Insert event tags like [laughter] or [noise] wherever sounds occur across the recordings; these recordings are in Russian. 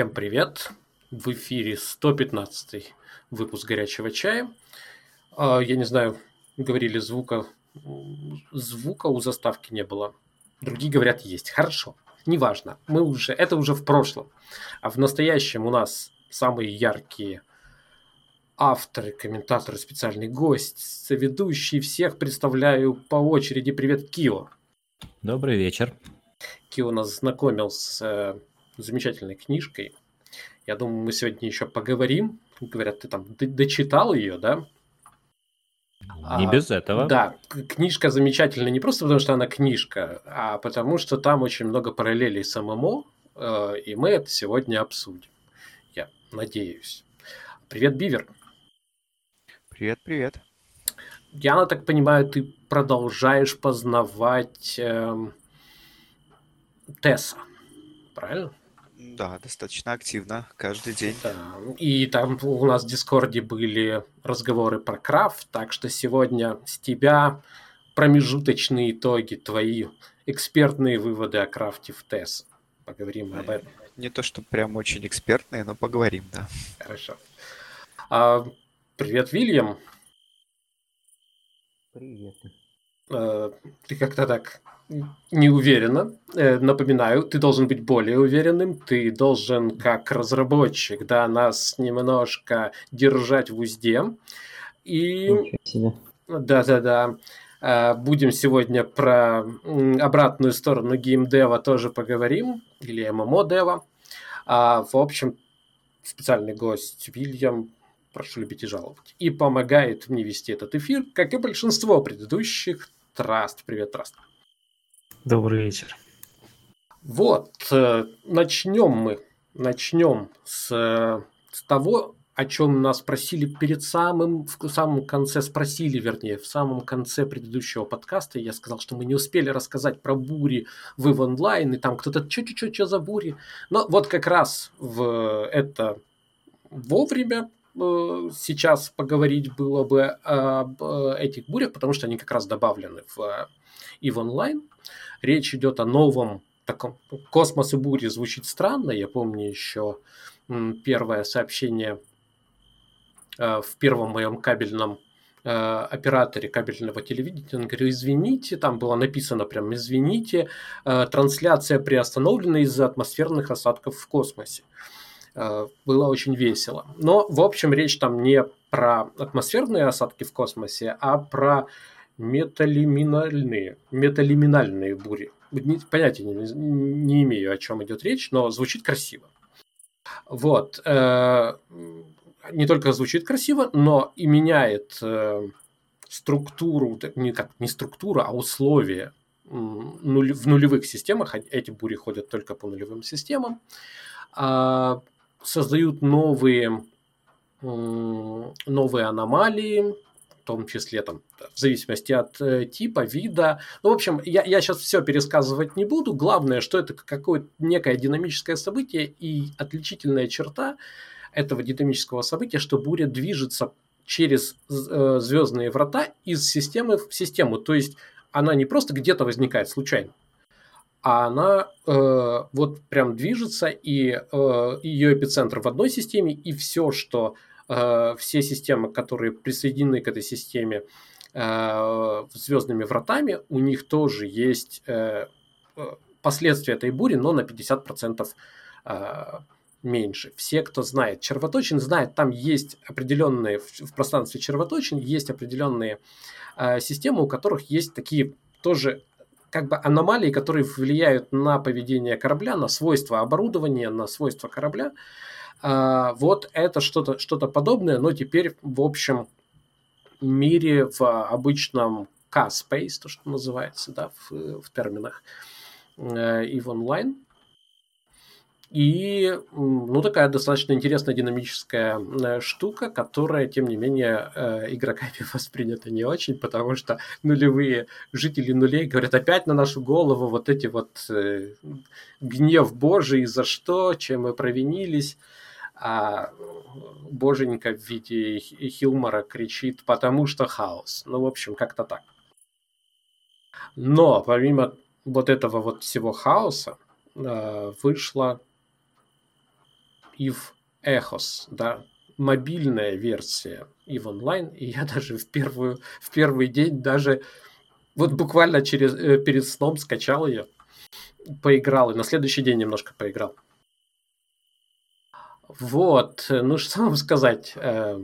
Всем привет! В эфире 115 выпуск «Горячего чая». А, я не знаю, говорили звука, звука у заставки не было. Другие говорят, есть. Хорошо, неважно. Мы уже, это уже в прошлом. А в настоящем у нас самые яркие авторы, комментаторы, специальный гость, ведущий. Всех представляю по очереди. Привет, Кио. Добрый вечер. Кио нас знакомил с э, замечательной книжкой. Я думаю, мы сегодня еще поговорим. Говорят, ты там дочитал ее, да? Не а, без этого. Да, книжка замечательная не просто потому, что она книжка, а потому что там очень много параллелей с ММО, э, и мы это сегодня обсудим. Я надеюсь. Привет, Бивер. Привет, привет. Я так понимаю, ты продолжаешь познавать э, Тесса, правильно? Да, достаточно активно, каждый день. Да. И там у нас в Дискорде были разговоры про крафт, так что сегодня с тебя промежуточные итоги, твои экспертные выводы о крафте в ТЭС. Поговорим об этом. Не то, что прям очень экспертные, но поговорим, да. Хорошо. А, привет, Вильям. Привет. А, ты как-то так не уверенно. Э, напоминаю, ты должен быть более уверенным, ты должен как разработчик, да, нас немножко держать в узде. И... Да-да-да. Э, будем сегодня про обратную сторону геймдева тоже поговорим, или ММО-дева. А, в общем, специальный гость Вильям, прошу любить и жаловать, и помогает мне вести этот эфир, как и большинство предыдущих. Траст, привет, Траст. Добрый вечер. Вот, э, начнем мы. Начнем с, э, с того, о чем нас спросили перед самым, в самом конце, спросили, вернее, в самом конце предыдущего подкаста. Я сказал, что мы не успели рассказать про бури в Online, и там кто-то, что-что-что что за бури. Но вот как раз в это вовремя э, сейчас поговорить было бы об этих бурях, потому что они как раз добавлены в Online. Речь идет о новом таком космос и бури звучит странно. Я помню еще первое сообщение э, в первом моем кабельном э, операторе кабельного телевидения, он говорил, извините, там было написано прям, извините, э, трансляция приостановлена из-за атмосферных осадков в космосе. Было очень весело. Но, в общем, речь там не про атмосферные осадки в космосе, а про металиминальные, металиминальные бури. Понятия не, не имею, о чем идет речь, но звучит красиво. Вот. Э, не только звучит красиво, но и меняет э, структуру, не, как, не структура, а условия в нулевых системах. Эти бури ходят только по нулевым системам. А, создают новые, новые аномалии, том числе там, в зависимости от э, типа, вида. Ну, в общем, я, я сейчас все пересказывать не буду. Главное, что это какое-то некое динамическое событие и отличительная черта этого динамического события, что буря движется через э, звездные врата из системы в систему. То есть она не просто где-то возникает случайно, а она э, вот прям движется, и э, ее эпицентр в одной системе, и все, что все системы, которые присоединены к этой системе э, звездными вратами, у них тоже есть э, последствия этой бури, но на 50% меньше. Все, кто знает червоточин, знают, там есть определенные, в пространстве червоточин есть определенные системы, у которых есть такие тоже как бы аномалии, которые влияют на поведение корабля, на свойства оборудования, на свойства корабля. Вот это что-то что подобное, но теперь в общем мире, в обычном K-Space, то, что называется, да, в, в терминах EVE Online. И, ну, такая достаточно интересная динамическая э, штука, которая, тем не менее, э, игроками [laughs] воспринята не очень, потому что нулевые жители нулей говорят, опять на нашу голову вот эти вот э, гнев Божий, за что, чем мы провинились. А боженька в виде Хилмора кричит, потому что хаос. Ну, в общем, как-то так. Но помимо вот этого вот всего хаоса, вышла EVE Echos, да, мобильная версия EVE Online, и я даже в, первую, в первый день даже вот буквально через, э, перед сном скачал ее, поиграл, и на следующий день немножко поиграл. Вот, ну что вам сказать, э,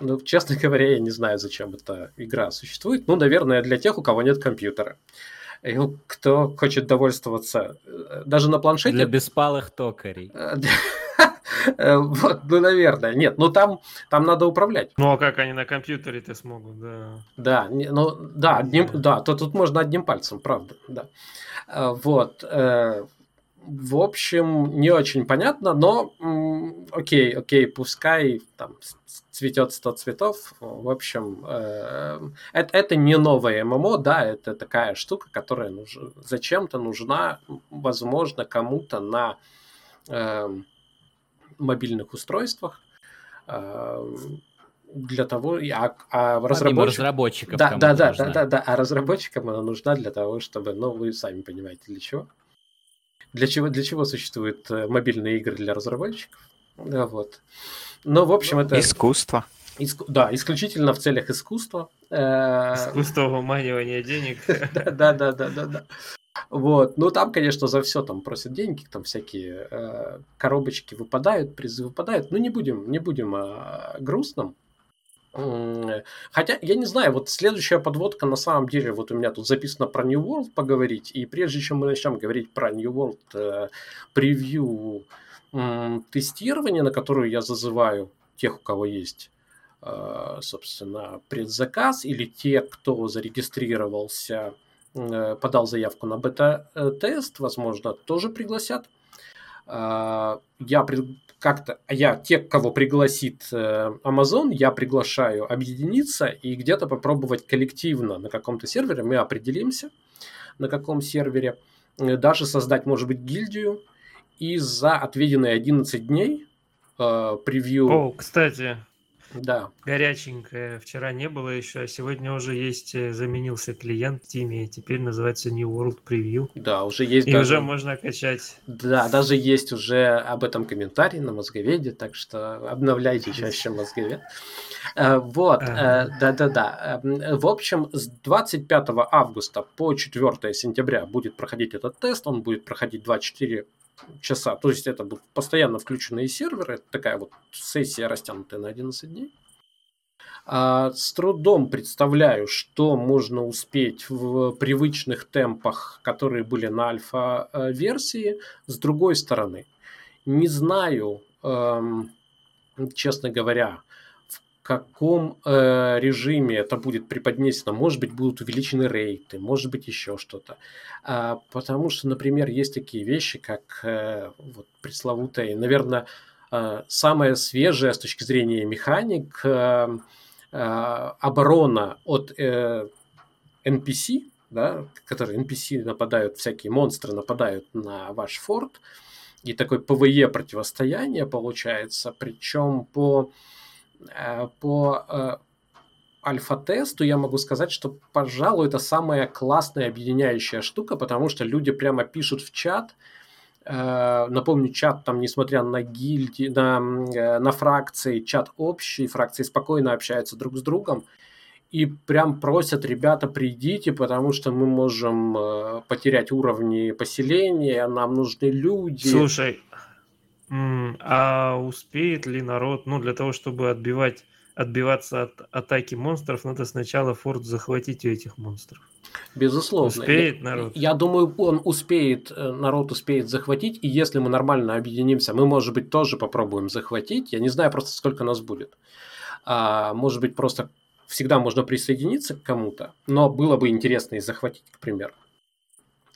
ну, честно говоря, я не знаю, зачем эта игра существует. Ну, наверное, для тех, у кого нет компьютера. И кто хочет довольствоваться э, даже на планшете... Для беспалых токарей. [laughs] Э, вот, ну, наверное. Нет, ну там, там надо управлять. Ну, а как они на компьютере-то смогут, да. Да, не, ну, да, одним, да, то тут можно одним пальцем, правда, да. Э, вот. В общем, не очень понятно, но окей, окей, пускай там цветет 100 цветов. В общем, э, это, это не новое ММО, да, это такая штука, которая нуж... зачем-то нужна, возможно, кому-то на э, мобильных устройствах э, для того, а, а разработчик... разработчиков. Да, да, да, да, да, да, а разработчикам она нужна для того, чтобы, ну, вы сами понимаете, для чего. Для чего, для чего существуют э, мобильные игры для разработчиков? Да, вот. Ну, в общем, это... Искусство. Иску... Да, исключительно в целях искусства. Э, Искусство выманивания денег. [laughs] Да, да, да, да, да. Вот. Ну, там, конечно, за все там просят деньги, там всякие э, коробочки выпадают, призы выпадают. Ну, не будем, не будем о грустном. Хотя, я не знаю, вот следующая подводка на самом деле, вот у меня тут записано про New World поговорить, и прежде чем мы начнем говорить про New World э, превью э, тестирования, на которую я зазываю тех, у кого есть, э, собственно, предзаказ, или те, кто зарегистрировался Э, подал заявку на бета-тест, возможно, тоже пригласят. А, я как-то, я тех, кого пригласит э, Amazon, я приглашаю объединиться и где-то попробовать коллективно на каком-то сервере, мы определимся, на каком сервере, э, даже создать, может быть, гильдию, и за отведенные 11 дней превью... О, кстати, да. Горяченькое. Вчера не было еще, а сегодня уже есть, э, заменился клиент в и теперь называется New World Preview. Да, уже есть И даже... уже можно качать. Да, даже есть уже об этом комментарий на Мозговеде, так что обновляйте чаще Мозговед. Э, вот, э, да-да-да. В общем, с 25 августа по 4 сентября будет проходить этот тест, он будет проходить 24 часа. То есть это будут постоянно включенные серверы. Это такая вот сессия, растянутая на 11 дней. А, с трудом представляю, что можно успеть в привычных темпах, которые были на альфа-версии. С другой стороны, не знаю, эм, честно говоря, каком э, режиме это будет преподнесено. Может быть, будут увеличены рейты, может быть, еще что-то. А, потому что, например, есть такие вещи, как э, вот, пресловутая, наверное, э, самая свежая с точки зрения механик э, э, оборона от э, NPC, да, которые NPC нападают, всякие монстры нападают на ваш форт, и такое PvE противостояние получается, причем по по э, альфа-тесту я могу сказать, что, пожалуй, это самая классная объединяющая штука, потому что люди прямо пишут в чат, э, напомню, чат там, несмотря на гильдии, на, на фракции, чат общий, фракции спокойно общаются друг с другом, и прям просят, ребята, придите, потому что мы можем потерять уровни поселения, нам нужны люди. Слушай, а успеет ли народ, ну, для того, чтобы отбивать, отбиваться от атаки монстров, надо сначала форт захватить у этих монстров. Безусловно. Успеет народ? Я, я думаю, он успеет, э, народ успеет захватить, и если мы нормально объединимся, мы, может быть, тоже попробуем захватить. Я не знаю просто, сколько нас будет. А, может быть, просто всегда можно присоединиться к кому-то, но было бы интересно и захватить, к примеру.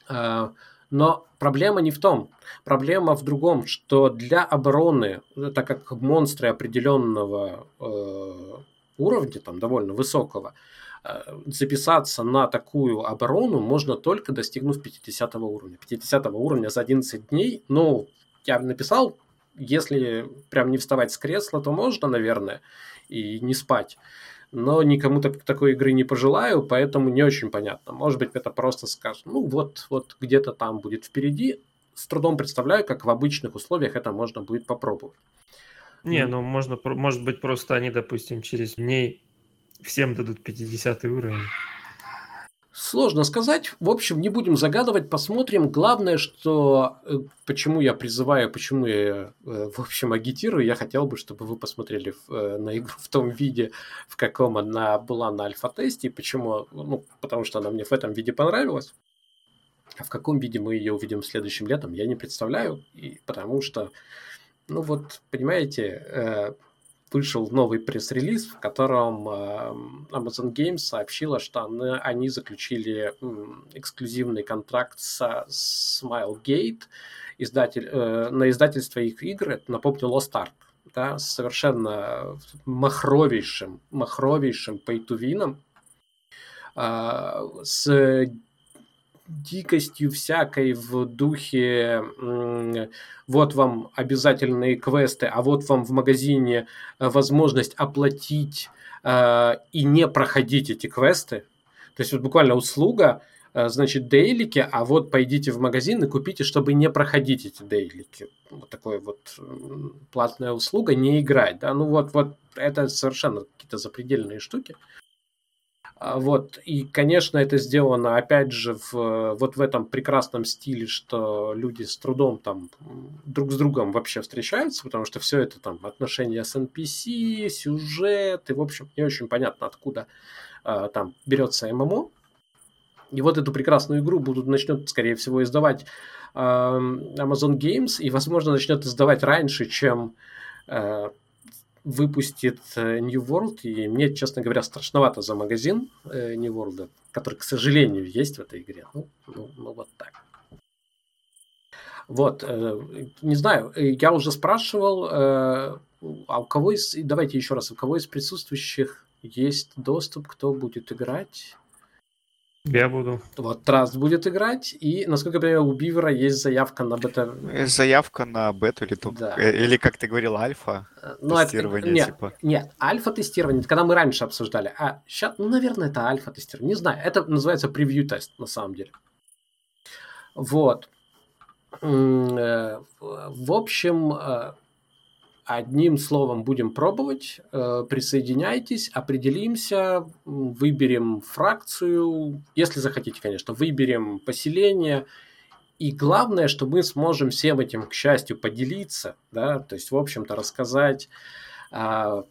А, но проблема не в том. Проблема в другом, что для обороны, так как монстры определенного э, уровня, там довольно высокого, э, записаться на такую оборону можно только достигнув 50 уровня. 50 уровня за 11 дней, ну, я написал, если прям не вставать с кресла, то можно, наверное, и не спать но никому так, такой игры не пожелаю, поэтому не очень понятно. Может быть, это просто скажут, ну вот, вот где-то там будет впереди. С трудом представляю, как в обычных условиях это можно будет попробовать. Не, ну можно, может быть, просто они, допустим, через дней всем дадут 50 уровень. Сложно сказать. В общем, не будем загадывать, посмотрим. Главное, что э, почему я призываю, почему я, э, в общем, агитирую, я хотел бы, чтобы вы посмотрели э, на игру в том виде, в каком она была на альфа-тесте. Почему? Ну, потому что она мне в этом виде понравилась. А в каком виде мы ее увидим следующим летом, я не представляю. И потому что, ну вот, понимаете, вышел новый пресс-релиз, в котором эм, Amazon Games сообщила, что они заключили эксклюзивный контракт с Smilegate. Издатель, э, на издательство их игр, напомню, Lost Ark, да, с совершенно махровейшим, махровейшим пейтувином, э, с дикостью всякой в духе вот вам обязательные квесты, а вот вам в магазине э, возможность оплатить э, и не проходить эти квесты. То есть вот буквально услуга, э, значит, дейлики, а вот пойдите в магазин и купите, чтобы не проходить эти дейлики. Вот такая вот платная услуга, не играть, да, ну вот, вот это совершенно какие-то запредельные штуки. А, вот. И, конечно, это сделано, опять же, в, вот в этом прекрасном стиле, что люди с трудом там друг с другом вообще встречаются, потому что все это там отношения с NPC, сюжет, и, в общем, не очень понятно, откуда а, там берется ММО. И вот эту прекрасную игру будут начнет, скорее всего, издавать э, Amazon Games, и, возможно, начнет издавать раньше, чем э, выпустит э, New World, и мне, честно говоря, страшновато за магазин э, New World, который, к сожалению, есть в этой игре. Ну, ну, ну вот так. Вот, э, не знаю, я уже спрашивал, а у кого из, давайте еще раз, у кого из присутствующих есть доступ, кто будет играть? Я буду. Вот Траст будет играть, и, насколько я понимаю, у Бивера есть заявка на бета. Заявка на бету или, да. Э, или как ты говорил, альфа ну, тестирование, это, нет, типа. Нет, альфа-тестирование, когда мы раньше обсуждали. А сейчас, ну, наверное, это альфа-тестирование. Не знаю, это называется превью-тест, на самом деле. Вот. Э, в общем, э, Одним словом, будем пробовать. Э, присоединяйтесь, определимся, выберем фракцию, если захотите, конечно, выберем поселение. И главное, что мы сможем всем этим, к счастью, поделиться, да, то есть, в общем-то, рассказать, а,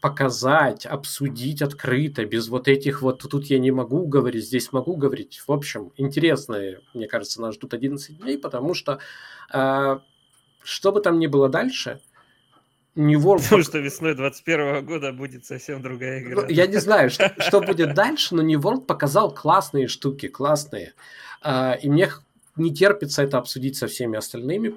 показать, обсудить открыто, без вот этих вот тут я не могу говорить, здесь могу говорить. В общем, интересные, мне кажется, нас ждут 11 дней, потому что а, что бы там ни было дальше, New World... Потому что весной 21 года будет совсем другая игра. Ну, я не знаю, что, что будет дальше, но New World показал классные штуки, классные. А, и мне не терпится это обсудить со всеми остальными,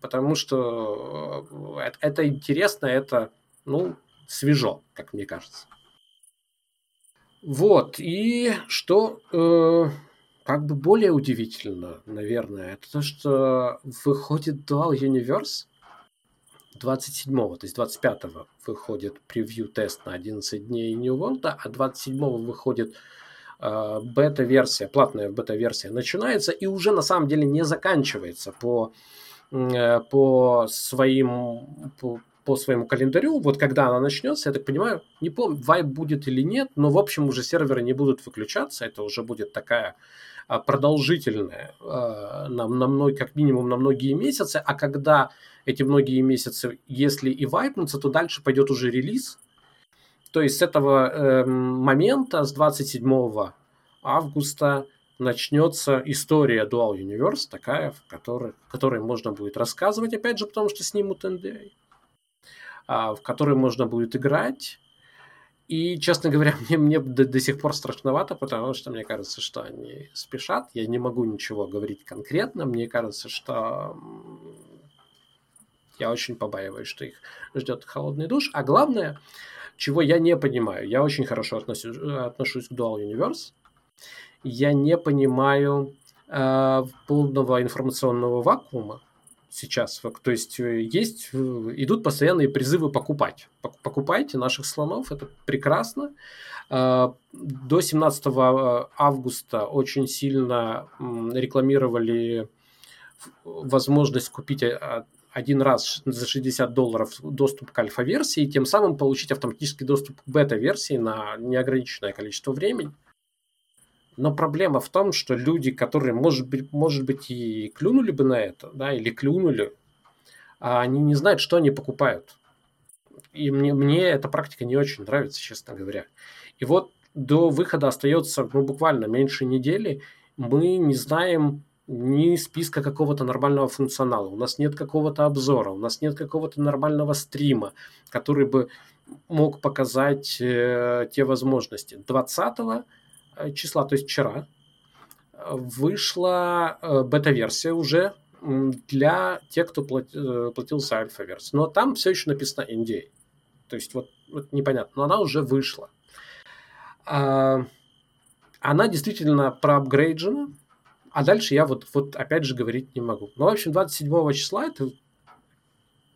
потому что э, это интересно, это, ну, свежо, как мне кажется. Вот, и что э, как бы более удивительно, наверное, это то, что выходит Dual Universe 27-го, то есть 25-го выходит превью-тест на 11 дней New World, а 27-го выходит э, бета-версия, платная бета-версия начинается и уже на самом деле не заканчивается по, э, по своим по, по своему календарю, вот когда она начнется, я так понимаю, не помню, вайп будет или нет, но в общем уже серверы не будут выключаться, это уже будет такая а, продолжительная а, на, на мной, как минимум на многие месяцы, а когда эти многие месяцы, если и вайпнутся, то дальше пойдет уже релиз. То есть с этого э, момента, с 27 августа, начнется история Dual Universe, такая, в которой, которой можно будет рассказывать, опять же, потому что снимут NDA, а, в которой можно будет играть. И, честно говоря, [laughs] мне, мне до, до сих пор страшновато, потому что мне кажется, что они спешат. Я не могу ничего говорить конкретно. Мне кажется, что я очень побаиваюсь, что их ждет холодный душ. А главное, чего я не понимаю, я очень хорошо относюсь, отношусь к Dual Universe. Я не понимаю э, полного информационного вакуума, сейчас. То есть э, есть, э, идут постоянные призывы покупать. Покупайте наших слонов, это прекрасно. А, до 17 э, августа очень сильно рекламировали возможность купить один раз за 60 долларов доступ к альфа-версии, тем самым получить автоматический доступ к бета-версии на неограниченное количество времени. Но проблема в том, что люди, которые, может быть, может быть, и клюнули бы на это, да, или клюнули, а они не знают, что они покупают. И мне, мне эта практика не очень нравится, честно говоря. И вот до выхода остается ну, буквально меньше недели. Мы не знаем ни списка какого-то нормального функционала, у нас нет какого-то обзора, у нас нет какого-то нормального стрима, который бы мог показать э, те возможности. 20 Э, числа, то есть вчера, вышла э, бета-версия уже для тех, кто э, платил за альфа-версию. Но там все еще написано NDA. То есть вот, вот непонятно, но она уже вышла. А, она действительно проапгрейджена, а дальше я вот, вот опять же говорить не могу. Но, в общем, 27 числа это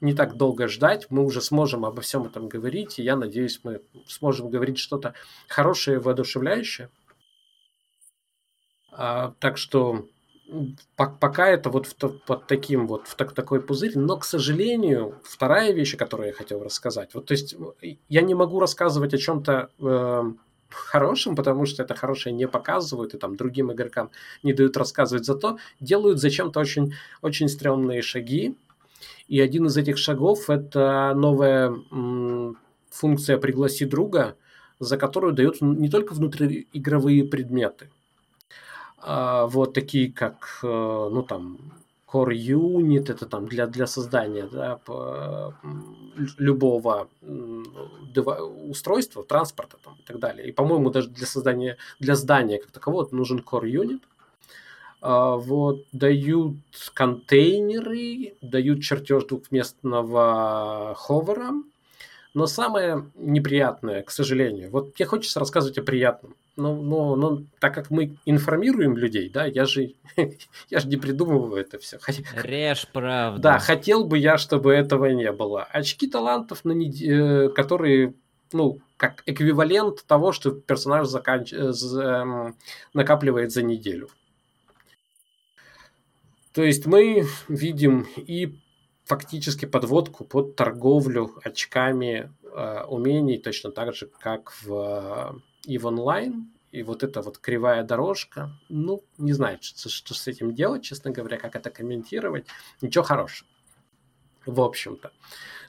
не так долго ждать, мы уже сможем обо всем этом говорить, и я надеюсь, мы сможем говорить что-то хорошее, воодушевляющее. А, так что пока это вот в, под таким вот в так, такой пузырь, но, к сожалению, вторая вещь, которую я хотел рассказать, вот то есть я не могу рассказывать о чем-то э, хорошем, потому что это хорошее не показывают, и там другим игрокам не дают рассказывать, зато делают зачем-то очень, очень стрёмные шаги, и один из этих шагов это новая м, функция «Пригласи друга», за которую дают не только внутриигровые предметы, вот такие как, э, ну там, Core Unit, это там для, для создания да, любого устройства, транспорта там, и так далее. И, по-моему, даже для создания, для здания как такового нужен Core Unit. А, вот, дают контейнеры, дают чертеж двухместного ховера. Но самое неприятное, к сожалению, вот мне хочется рассказывать о приятном но, но, но так как мы информируем людей, да, я же, [laughs] я же не придумываю это все. Режь правда. Да, хотел бы я, чтобы этого не было. Очки талантов, на нед... Э, которые, ну, как эквивалент того, что персонаж заканч... эм, накапливает за неделю. То есть мы видим и фактически подводку под торговлю очками э, умений, точно так же, как в и в онлайн, и вот эта вот кривая дорожка, ну, не знаю, что, что с этим делать, честно говоря, как это комментировать, ничего хорошего, в общем-то.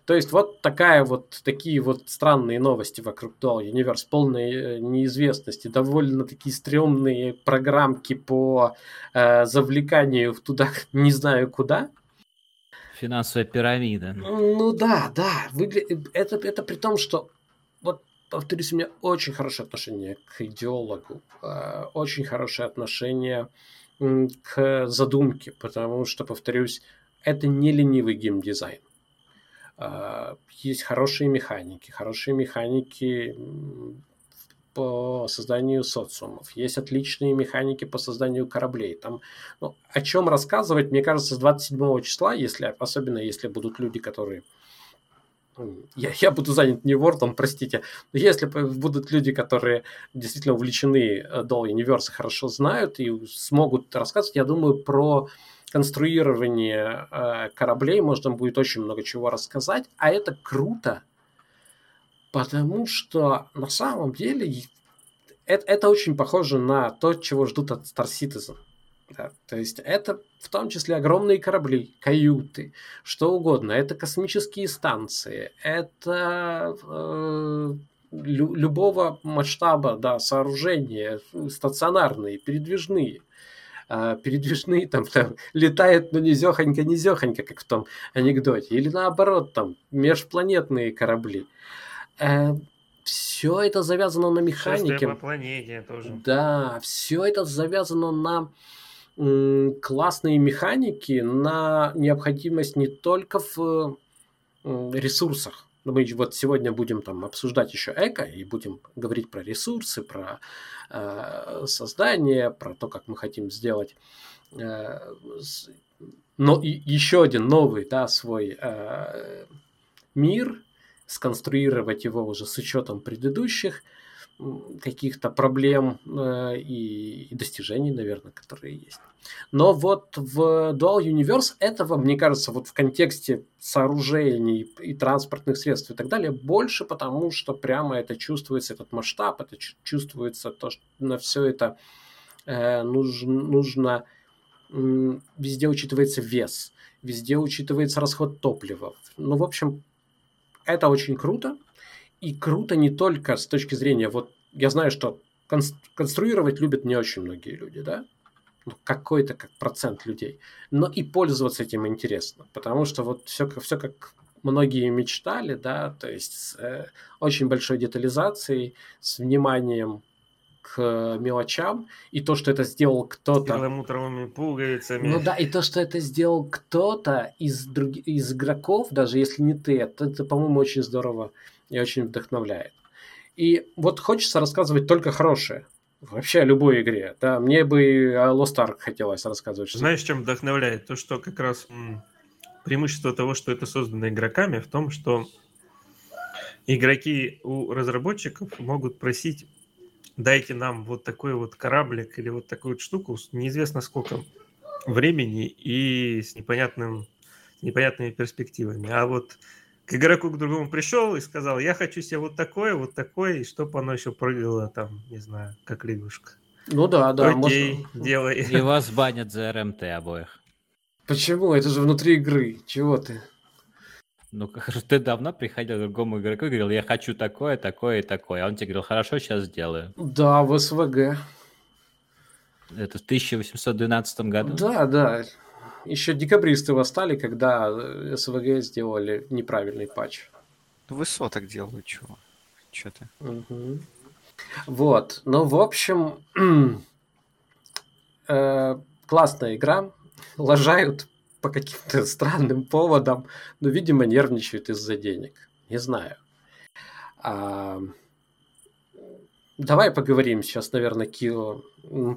То есть вот такая вот, такие вот странные новости вокруг Dual Universe, полной э, неизвестности, довольно такие стрёмные программки по э, завлеканию туда, [laughs] не знаю куда. Финансовая пирамида. Ну да, да, выгля... это, это при том, что повторюсь, у меня очень хорошее отношение к идеологу, э, очень хорошее отношение к задумке, потому что, повторюсь, это не ленивый геймдизайн. Э, есть хорошие механики, хорошие механики по созданию социумов, есть отличные механики по созданию кораблей. Там, ну, о чем рассказывать, мне кажется, с 27 числа, если, особенно если будут люди, которые я, я буду занят не Word, простите, но если будут люди, которые действительно увлечены Doll э, Universe, хорошо знают и смогут рассказывать, я думаю, про конструирование э, кораблей можно будет очень много чего рассказать, а это круто, потому что на самом деле это, это очень похоже на то, чего ждут от Star Citizen. Да, то есть это в том числе огромные корабли, каюты, что угодно. Это космические станции, это э, лю- любого масштаба да, сооружения, стационарные, передвижные. Э, передвижные там, там летают, но низехонько, низехонько, как в том анекдоте. Или наоборот, там межпланетные корабли. Э, все это завязано на механике. по планете тоже. Да, все это завязано на классные механики, на необходимость не только в ресурсах. Мы вот сегодня будем там обсуждать еще эко и будем говорить про ресурсы, про э, создание, про то, как мы хотим сделать э, но и еще один новый, да, свой э, мир, сконструировать его уже с учетом предыдущих каких-то проблем э, и, и достижений, наверное, которые есть. Но вот в Dual Universe этого, мне кажется, вот в контексте сооружений и транспортных средств и так далее, больше, потому что прямо это чувствуется, этот масштаб, это чувствуется то, что на все это э, нужно, нужно везде учитывается вес, везде учитывается расход топлива. Ну, в общем, это очень круто. И круто не только с точки зрения, вот я знаю, что конструировать любят не очень многие люди, да, ну, какой-то как процент людей, но и пользоваться этим интересно, потому что вот все, все как многие мечтали, да, то есть с э, очень большой детализацией, с вниманием к мелочам, и то, что это сделал кто-то... Перламутровыми пуговицами. Ну да, и то, что это сделал кто-то из, друг... из игроков, даже если не ты, это, это, по-моему, очень здорово и очень вдохновляет. И вот хочется рассказывать только хорошее. Вообще о любой игре. Да, мне бы о Lost Ark хотелось рассказывать. Знаешь, чем вдохновляет? То, что как раз преимущество того, что это создано игроками, в том, что игроки у разработчиков могут просить дайте нам вот такой вот кораблик или вот такую вот штуку неизвестно сколько времени и с непонятным, с непонятными перспективами. А вот к игроку к другому пришел и сказал, я хочу себе вот такое, вот такое, и чтобы оно еще прыгало там, не знаю, как лягушка. Ну да, да. Окей, можно... делай. И вас банят за РМТ обоих. Почему? Это же внутри игры. Чего ты? Ну, ты давно приходил к другому игроку и говорил, я хочу такое, такое и такое. А он тебе говорил, хорошо, сейчас сделаю. Да, в СВГ. Это в 1812 году? Да, да. Еще декабристы восстали, когда э, СВГ сделали неправильный патч. Ну, ВСО так делают, чего? Че ты? Угу. Вот. Ну, в общем, [clears throat] э, классная игра. Лажают по каким-то [laughs] странным поводам, но, видимо, нервничают из-за денег. Не знаю. А, давай поговорим сейчас, наверное, Кио,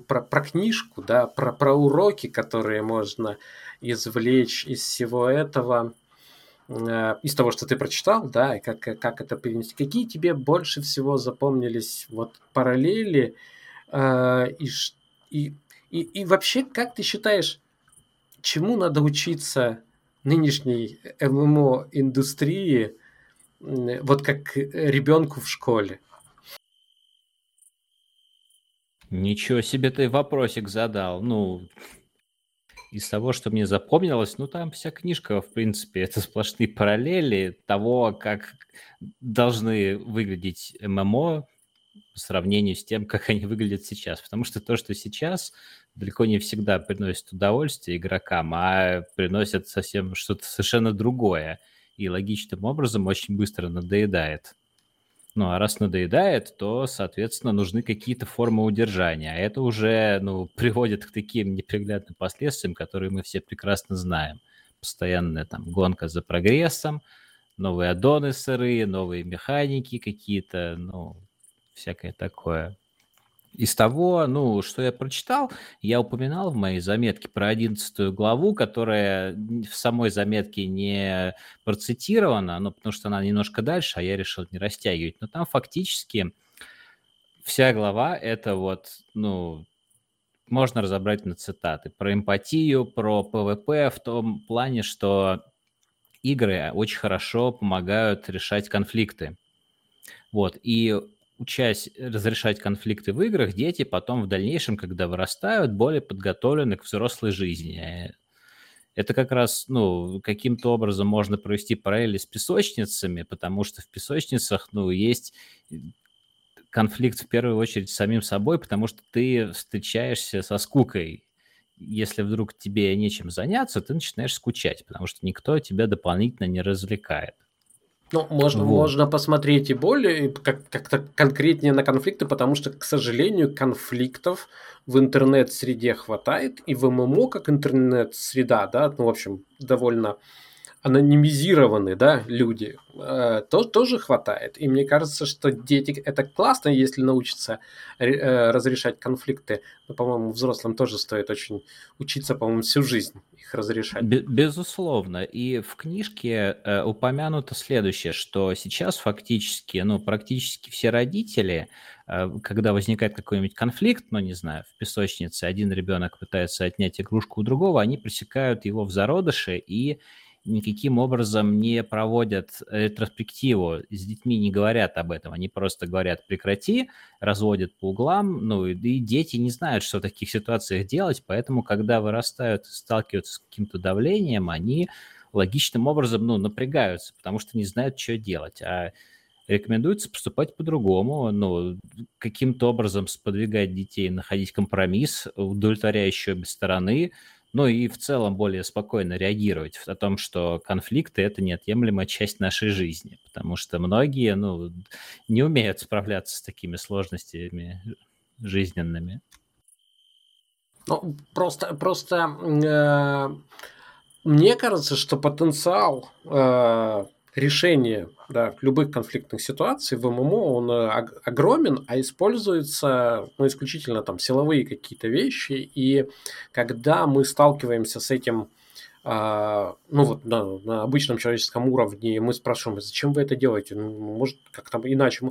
про, про книжку, да, про, про уроки, которые можно извлечь из всего этого, э, из того, что ты прочитал, да, и как, как это перенести. Какие тебе больше всего запомнились вот параллели э, и, и, и, и вообще, как ты считаешь, чему надо учиться нынешней ММО-индустрии, вот как ребенку в школе? Ничего себе ты вопросик задал. Ну, из того, что мне запомнилось, ну, там вся книжка, в принципе, [laughs] это сплошные параллели того, как должны выглядеть ММО по сравнению с тем, [laughs] как они выглядят сейчас. Потому что то, что сейчас далеко не всегда приносит удовольствие игрокам, а приносит совсем что-то совершенно другое. И логичным образом очень быстро надоедает. Ну, а раз надоедает, то, соответственно, нужны какие-то формы удержания. А это уже, ну, [laughs] приводит к таким неприглядным последствиям, которые мы все прекрасно знаем. Постоянная там гонка за прогрессом, новые аддоны сырые, новые механики какие-то, ну, всякое такое. Из того, ну, что я прочитал, я упоминал в моей заметке про 11 главу, которая в самой заметке не процитирована, ну, потому что она немножко дальше, а я решил не растягивать. Но там фактически вся глава – это вот, ну, можно разобрать на цитаты. Про эмпатию, про PvP в том плане, что игры очень хорошо помогают решать конфликты. Вот, и учась разрешать конфликты в играх, дети потом в дальнейшем, когда вырастают, более подготовлены к взрослой жизни. Это как раз, ну, каким-то образом можно провести параллели с песочницами, потому что в песочницах, ну, есть конфликт в первую очередь с самим собой, потому что ты встречаешься со скукой. Если вдруг тебе нечем заняться, ты начинаешь скучать, потому что никто тебя дополнительно не развлекает. Ну, можно, вот. можно посмотреть и более, как- как-то конкретнее на конфликты, потому что, к сожалению, конфликтов в интернет-среде хватает, и в ММО, как интернет-среда, да, ну, в общем, довольно анонимизированы, да, люди, э, то, тоже хватает. И мне кажется, что дети, это классно, если научатся э, разрешать конфликты. Но, по-моему, взрослым тоже стоит очень учиться, по-моему, всю жизнь их разрешать. Безусловно. И в книжке э, упомянуто следующее, что сейчас фактически, ну, практически все родители, когда возникает какой-нибудь конфликт, ну, не знаю, в песочнице один ребенок пытается отнять игрушку у другого, они пресекают его в зародыше и никаким образом не проводят ретроспективу, с детьми не говорят об этом, они просто говорят прекрати, разводят по углам, ну и, и дети не знают, что в таких ситуациях делать, поэтому когда вырастают, сталкиваются с каким-то давлением, они логичным образом, ну, напрягаются, потому что не знают, что делать, а рекомендуется поступать по-другому, ну, каким-то образом сподвигать детей, находить компромисс, удовлетворяющий обе стороны, ну и в целом более спокойно реагировать о том, что конфликты – это неотъемлемая часть нашей жизни, потому что многие, ну, не умеют справляться с такими сложностями жизненными. Ну, просто, просто э, мне кажется, что потенциал э, решения да, любых конфликтных ситуаций в ММО он э, огромен, а используются ну, исключительно там силовые какие-то вещи. И когда мы сталкиваемся с этим а, ну вот на, на обычном человеческом уровне, мы спрашиваем, зачем вы это делаете? Ну, может, как там иначе?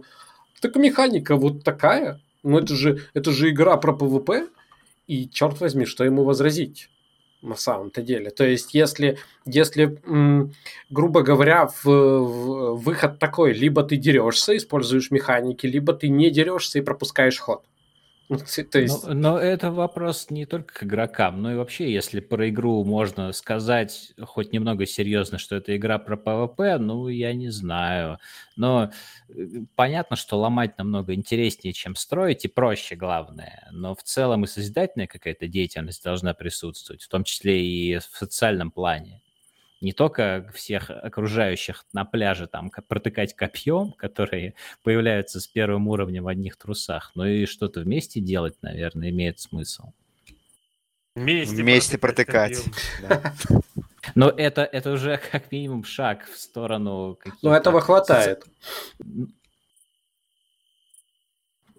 Так механика вот такая. Ну, это же, это же игра про PvP. И черт возьми, что ему возразить? На самом-то деле. То есть, если, если грубо говоря, в, в, выход такой, либо ты дерешься, используешь механики, либо ты не дерешься и пропускаешь ход. То есть... но, но это вопрос не только к игрокам, но и вообще, если про игру можно сказать хоть немного серьезно, что это игра про PvP, ну, я не знаю. Но э, понятно, что ломать намного интереснее, чем строить, и проще, главное. Но в целом и созидательная какая-то деятельность должна присутствовать, в том числе и в социальном плане не только всех окружающих на пляже там протыкать копьем, которые [laughs] появляются с первым уровнем в одних трусах, но и что-то вместе делать, наверное, имеет смысл. Вместе, вместе протыкать. [laughs] [laughs] Но это, это уже как минимум шаг в сторону... Но этого хватает.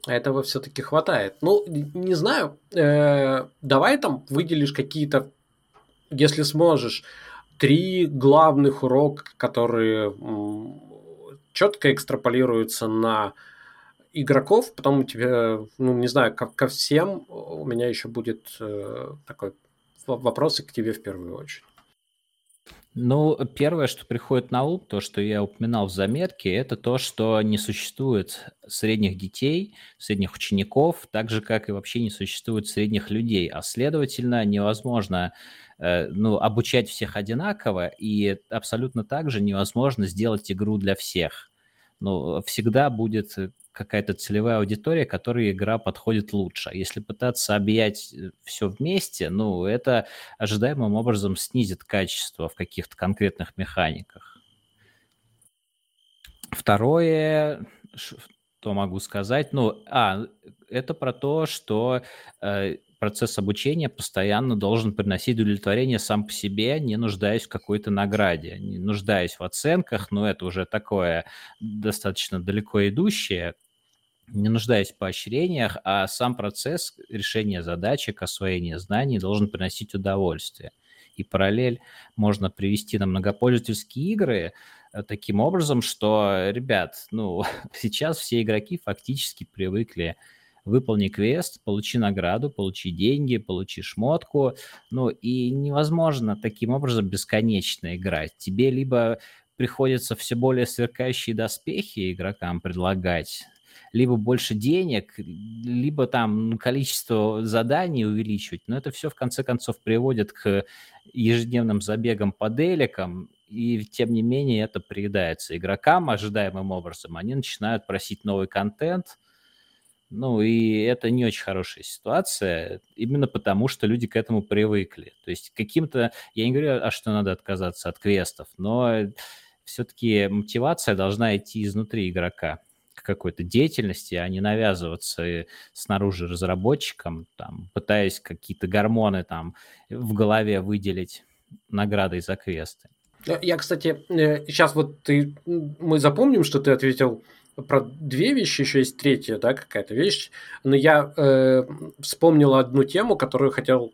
Этого все-таки хватает. Ну, не знаю. Э, давай там выделишь какие-то, если сможешь, три главных урока, которые четко экстраполируются на игроков, потом у тебя, ну, не знаю, ко, ко всем у меня еще будет э, такой вопросы к тебе в первую очередь. Ну, первое, что приходит на ум, то, что я упоминал в заметке, это то, что не существует средних детей, средних учеников, так же, как и вообще не существует средних людей. А следовательно, невозможно Э, ну, обучать всех одинаково, и абсолютно так же невозможно сделать игру для всех. Ну, всегда будет какая-то целевая аудитория, которой игра подходит лучше. Если пытаться объять э, все вместе, ну, это ожидаемым образом снизит качество в каких-то конкретных механиках. Второе, что могу сказать, ну, а, это про то, что э, процесс обучения постоянно должен приносить удовлетворение сам по себе, не нуждаясь в какой-то награде, не нуждаясь в оценках, но это уже такое достаточно далеко идущее, не нуждаясь в поощрениях, а сам процесс решения задачек, освоения знаний должен приносить удовольствие. И параллель можно привести на многопользовательские игры э, таким образом, что, ребят, ну, [laughs] сейчас все игроки фактически привыкли выполни квест, получи награду, получи деньги, получи шмотку. Ну и невозможно таким образом бесконечно играть. Тебе либо приходится все более сверкающие доспехи игрокам предлагать, либо больше денег, либо там количество заданий увеличивать. Но это все в конце концов приводит к ежедневным забегам по деликам, и тем не менее это приедается игрокам ожидаемым образом. Они начинают просить новый контент – ну, и это не очень хорошая ситуация, именно потому, что люди к этому привыкли. То есть каким-то, я не говорю, а что надо отказаться от квестов, но все-таки мотивация должна идти изнутри игрока какой-то деятельности, а не навязываться снаружи разработчикам, там, пытаясь какие-то гормоны там в голове выделить наградой за квесты. Я, кстати, сейчас вот ты, мы запомним, что ты ответил про две вещи, еще есть третья, да, какая-то вещь. Но я э, вспомнил одну тему, которую хотел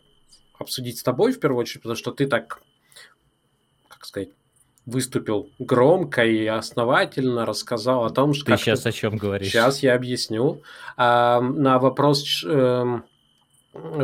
обсудить с тобой в первую очередь, потому что ты так, как сказать, выступил громко и основательно, рассказал о том, что... Ты сейчас ты... о чем говоришь? Сейчас я объясню. А, на вопрос... Э,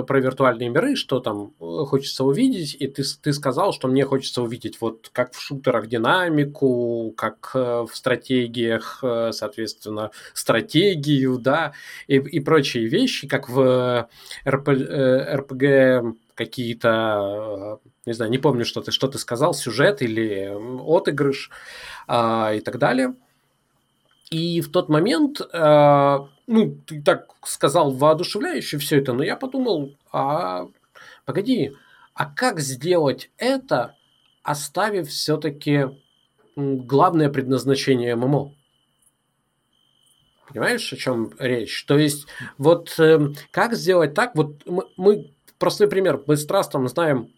про виртуальные миры, что там э, хочется увидеть, и ты, ты сказал, что мне хочется увидеть вот как в шутерах динамику, как э, в стратегиях, э, соответственно, стратегию, да, и, и прочие вещи, как в РП, РПГ какие-то, не знаю, не помню, что ты, что ты сказал, сюжет или отыгрыш а, и так далее. И в тот момент ну, ты так сказал воодушевляюще все это, но я подумал, а погоди, а как сделать это, оставив все-таки главное предназначение ММО? Понимаешь, о чем речь? То есть, вот э, как сделать так? Вот мы, мы простой пример, мы с Трастом знаем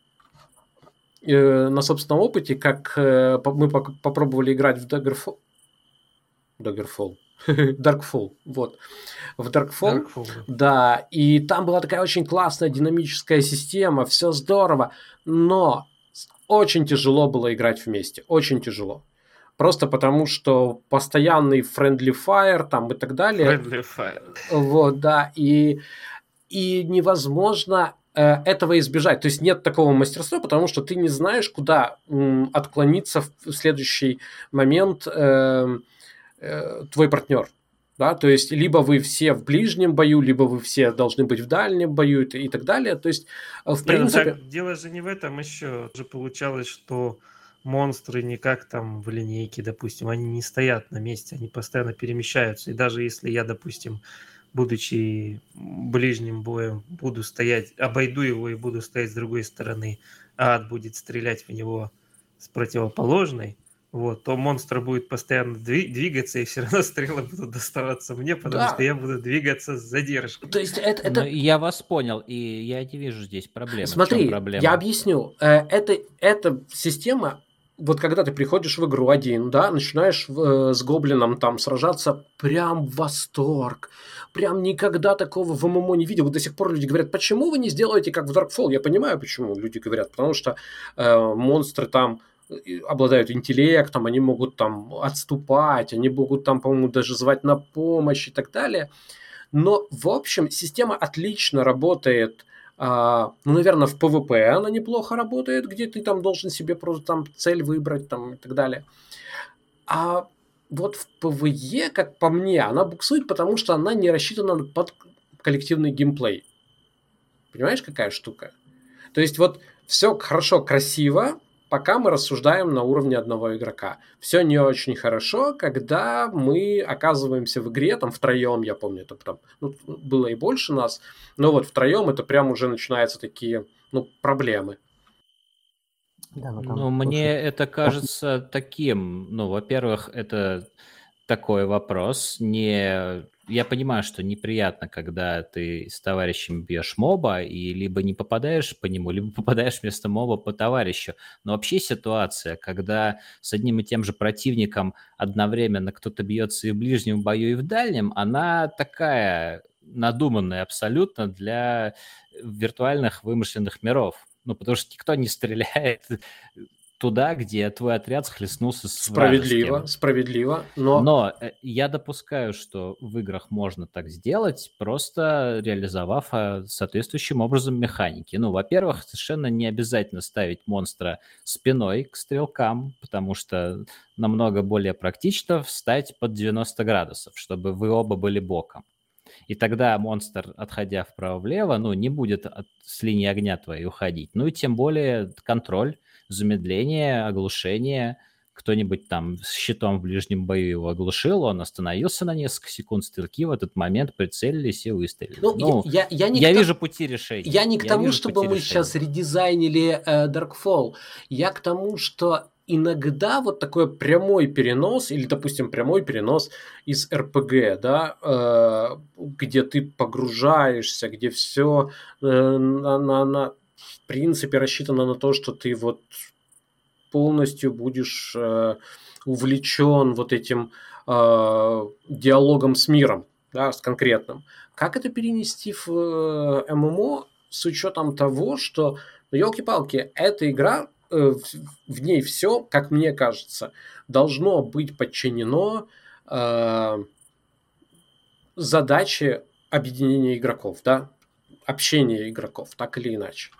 э, на собственном опыте, как э, мы попробовали играть в Daggerfall. Daggerfall [laughs] Darkfall, вот. В Darkfall, Darkfall, да, и там была такая очень классная динамическая система, все здорово, но очень тяжело было играть вместе, очень тяжело. Просто потому, что постоянный friendly fire там и так далее. Friendly fire. Вот, да, и, и невозможно этого избежать. То есть нет такого мастерства, потому что ты не знаешь, куда отклониться в следующий момент. Э, Э, твой партнер. Да, то есть либо вы все в ближнем бою, либо вы все должны быть в дальнем бою и, так далее. То есть, э, в Нет, ну принципе... так, дело же не в этом еще. Же получалось, что монстры не как там в линейке, допустим, они не стоят на месте, они постоянно перемещаются. И даже если я, допустим, будучи ближним боем, буду стоять, обойду его и буду стоять с другой стороны, а ад будет стрелять в него с противоположной, вот, то монстр будет постоянно двигаться, и все равно [laughs] стрелы будут доставаться мне, потому да. что я буду двигаться с задержкой. То есть это, это... Ну, я вас понял, и я не вижу здесь проблемы. Смотри, проблема? я объясню. Э, это, эта система, вот когда ты приходишь в игру один, да, начинаешь э, с гоблином там сражаться, прям восторг. Прям никогда такого в MMO не видел. Вот до сих пор люди говорят, почему вы не сделаете как в Darkfall? Я понимаю, почему люди говорят, потому что э, монстры там обладают интеллектом, они могут там отступать, они могут там, по-моему, даже звать на помощь и так далее. Но, в общем, система отлично работает, а, ну, наверное, в PvP она неплохо работает, где ты там должен себе просто там цель выбрать там и так далее. А вот в PvE, как по мне, она буксует, потому что она не рассчитана под коллективный геймплей. Понимаешь, какая штука? То есть вот все хорошо, красиво, пока мы рассуждаем на уровне одного игрока. Все не очень хорошо, когда мы оказываемся в игре, там втроем, я помню, это там ну, было и больше нас, но вот втроем это прям уже начинаются такие ну, проблемы. Да, ну, там, ну, мне это кажется таким, ну, во-первых, это такой вопрос, не я понимаю, что неприятно, когда ты с товарищем бьешь моба, и либо не попадаешь по нему, [laughs] либо попадаешь вместо моба по товарищу. Но вообще ситуация, когда с одним и тем же противником одновременно кто-то бьется и в ближнем бою, и в дальнем, она такая надуманная абсолютно для виртуальных вымышленных миров. Ну, потому что никто не стреляет [laughs] туда, где твой отряд схлестнулся с Справедливо, вражеским. справедливо, но... Но э, я допускаю, что в играх можно так сделать, просто реализовав э, соответствующим образом механики. Ну, во-первых, совершенно не обязательно ставить монстра спиной к стрелкам, потому что намного более практично встать под 90 градусов, чтобы вы оба были боком. И тогда монстр, отходя вправо-влево, ну, не будет от, с линии огня твоей уходить. Ну и тем более контроль замедление, оглушение, кто-нибудь там с щитом в ближнем бою его оглушил, он остановился на несколько секунд, стрелки в этот момент прицелились и выстрелили. Ну, ну я, я, не я вижу тому, пути решения. Я не к я тому, чтобы мы решения. сейчас редизайнили э, Darkfall. Я к тому, что иногда вот такой прямой перенос, или, допустим, прямой перенос из РПГ, да, э, где ты погружаешься, где все э, на, на, на, в принципе рассчитано на то, что ты вот полностью будешь э, увлечен вот этим э, диалогом с миром, да, с конкретным. Как это перенести в э, ММО с учетом того, что, ну, елки-палки, эта игра Э, в ней все, как мне кажется, должно быть подчинено э, задаче объединения игроков, да, общения игроков, так или иначе.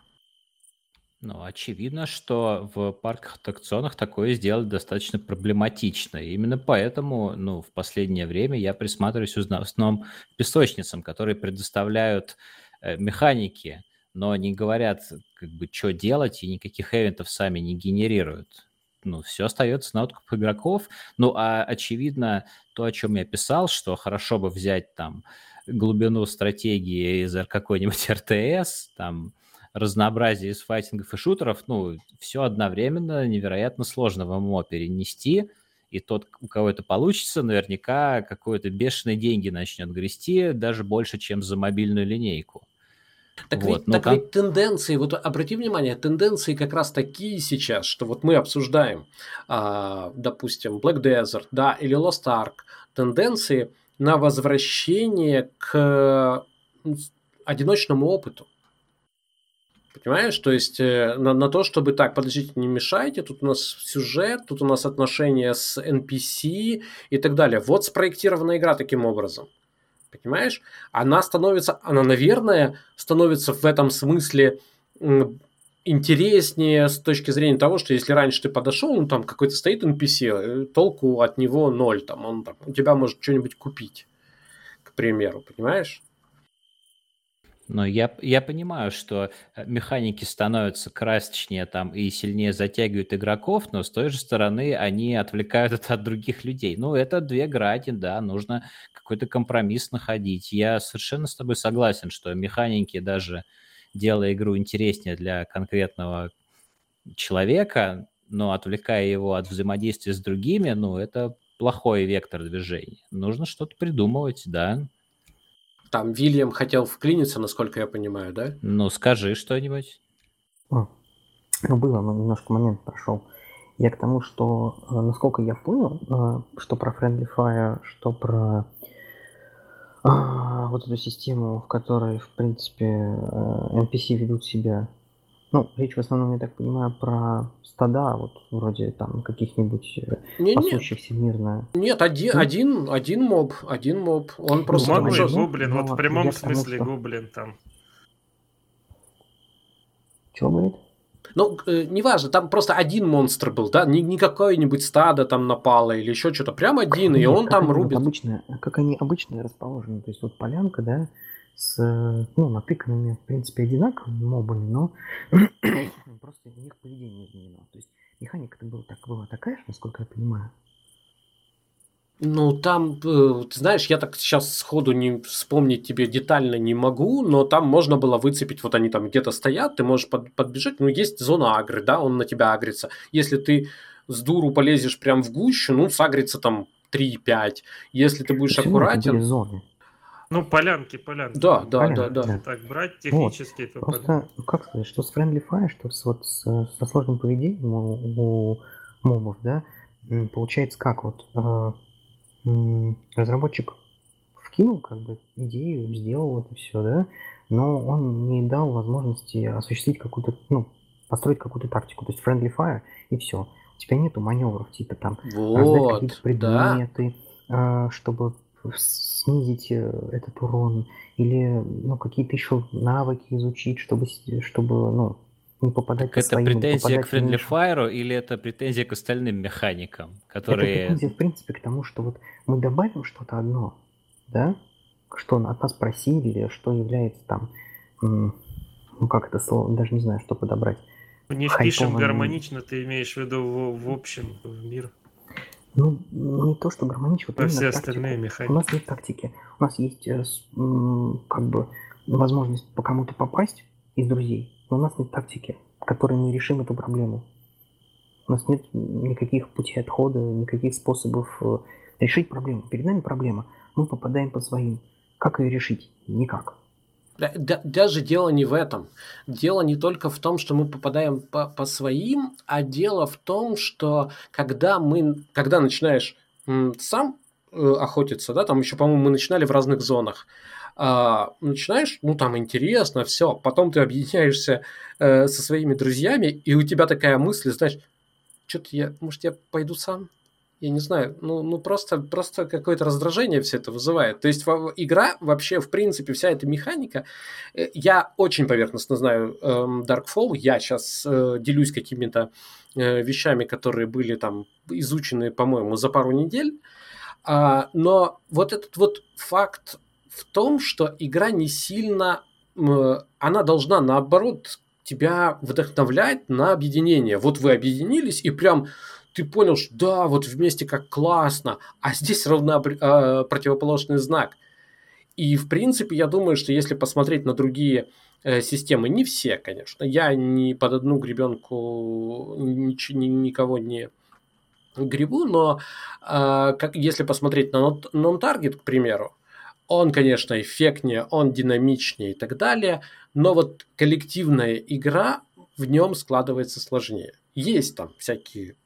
Ну, очевидно, что в парках аттракционах такое сделать достаточно проблематично. И именно поэтому, ну, в последнее время я присматриваюсь в основном песочницам, которые предоставляют э, механики, но не говорят, как бы, что делать, и никаких эвентов сами не генерируют. Ну, все остается на откуп игроков. Ну, а очевидно, то, о чем я писал, что хорошо бы взять там глубину стратегии из какой-нибудь [laughs] РТС, там разнообразие из файтингов и шутеров, ну, все одновременно невероятно сложно в ММО перенести, и тот, у кого это получится, наверняка какое-то бешеные деньги начнет грести, даже больше, чем за мобильную линейку. Так, вот, ведь, так там... ведь тенденции, вот обрати внимание, тенденции как раз такие сейчас, что вот мы обсуждаем, а, допустим, Black Desert, да, или Lost Ark, тенденции на возвращение к одиночному опыту. Понимаешь? То есть э, на, на то, чтобы так, подождите, не мешайте, тут у нас сюжет, тут у нас отношения с NPC и так далее. Вот спроектирована игра таким образом. Понимаешь? Она становится, она, наверное, становится в этом смысле интереснее с точки зрения того, что если раньше ты подошел, ну там какой-то стоит NPC, э, толку от него ноль, там он там, у тебя может что-нибудь купить, к примеру, понимаешь? Но я, я понимаю, что э, механики становятся красочнее там и сильнее затягивают игроков, но с той же стороны они отвлекают это от других людей. Ну, это две грати, да, нужно какой-то компромисс находить. Я совершенно с тобой согласен, что механики даже делая игру интереснее для конкретного человека, но отвлекая его от взаимодействия с другими, ну, это плохой вектор движения. Нужно что-то придумывать, да. Там Вильям хотел вклиниться, насколько я понимаю, да? Ну, скажи что-нибудь. ну, было, но немножко момент прошел. Я к тому, что, э, насколько я понял, э, что про Friendly Fire, что про а, вот эту систему, в которой, в принципе, э, NPC ведут себя ну, речь в основном, я так понимаю, про стада, вот вроде там каких-нибудь э, не, пасущихся мирно. Нет, один, ну? один, один моб, один моб. Он просто... Ну, уже гоблин, ну, вот в прямом смысле тому, что... гоблин там. Чего говорит? Ну, э, неважно, там просто один монстр был, да, не, не какое-нибудь стадо там напало или еще что-то, прям один, Нет, и он там рубит. Обычно, как они обычно расположены, то есть вот полянка, да, с ну, натыканными, в принципе, одинаковыми мобами, но [clears throat] просто у них поведение изменено. То есть механика-то была, так, была такая же, насколько я понимаю. Ну, там, э, ты знаешь, я так сейчас сходу не вспомнить тебе детально не могу, но там можно было выцепить, вот они там где-то стоят, ты можешь под, подбежать, ну, есть зона агры, да, он на тебя агрится. Если ты с дуру полезешь прям в гущу, ну, сагрится там 3-5. Если ты будешь Почему аккуратен... Зоны? Ну, полянки, полянки. Да, да, полянки, да, да. Так брать технически вот. это Просто, полянки. как сказать, что с Friendly Fire, что с, вот, с, со сложным поведением у, у мобов, да, получается как вот э, разработчик вкинул как бы идею, сделал это все, да, но он не дал возможности осуществить какую-то, ну, построить какую-то тактику. То есть Friendly Fire и все. У тебя нету маневров, типа там вот, раздать какие-то предметы, да. э, чтобы снизить э, этот урон, или ну, какие-то еще навыки изучить, чтобы, чтобы ну, не попадать так это своим, претензия к Friendly Fire или это претензия к остальным механикам, которые... Это претензия, в принципе, к тому, что вот мы добавим что-то одно, да, что от нас просили, что является там, ну как это слово, даже не знаю, что подобрать. Не впишем гармонично, ты имеешь в виду в, в общем, в мир? Ну, не то, что гармонично, вот все остальные механики. У нас нет тактики. У нас есть э, как бы возможность по кому-то попасть из друзей, но у нас нет тактики, которой мы решим эту проблему. У нас нет никаких путей отхода, никаких способов э, решить проблему. Перед нами проблема. Мы попадаем по своим. Как ее решить? Никак. Даже дело не в этом. Дело не только в том, что мы попадаем по, по своим, а дело в том, что когда мы, когда начинаешь сам э, охотиться, да, там еще, по-моему, мы начинали в разных зонах, а, начинаешь, ну там интересно, все, потом ты объединяешься э, со своими друзьями, и у тебя такая мысль, знаешь, что-то я, может, я пойду сам? Я не знаю, ну, ну просто, просто какое-то раздражение все это вызывает. То есть игра вообще, в принципе, вся эта механика, э, я очень поверхностно знаю э, Darkfall, я сейчас э, делюсь какими-то э, вещами, которые были там изучены, по-моему, за пару недель, а, но вот этот вот факт в том, что игра не сильно, она должна наоборот тебя вдохновлять на объединение. Вот вы объединились и прям ты понял, что да, вот вместе как классно, а здесь равно э, противоположный знак. И, в принципе, я думаю, что если посмотреть на другие э, системы, не все, конечно, я ни под одну гребенку ни, ни, никого не грибу, но э, как, если посмотреть на non-target, к примеру, он, конечно, эффектнее, он динамичнее и так далее, но вот коллективная игра в нем складывается сложнее. Есть там всякие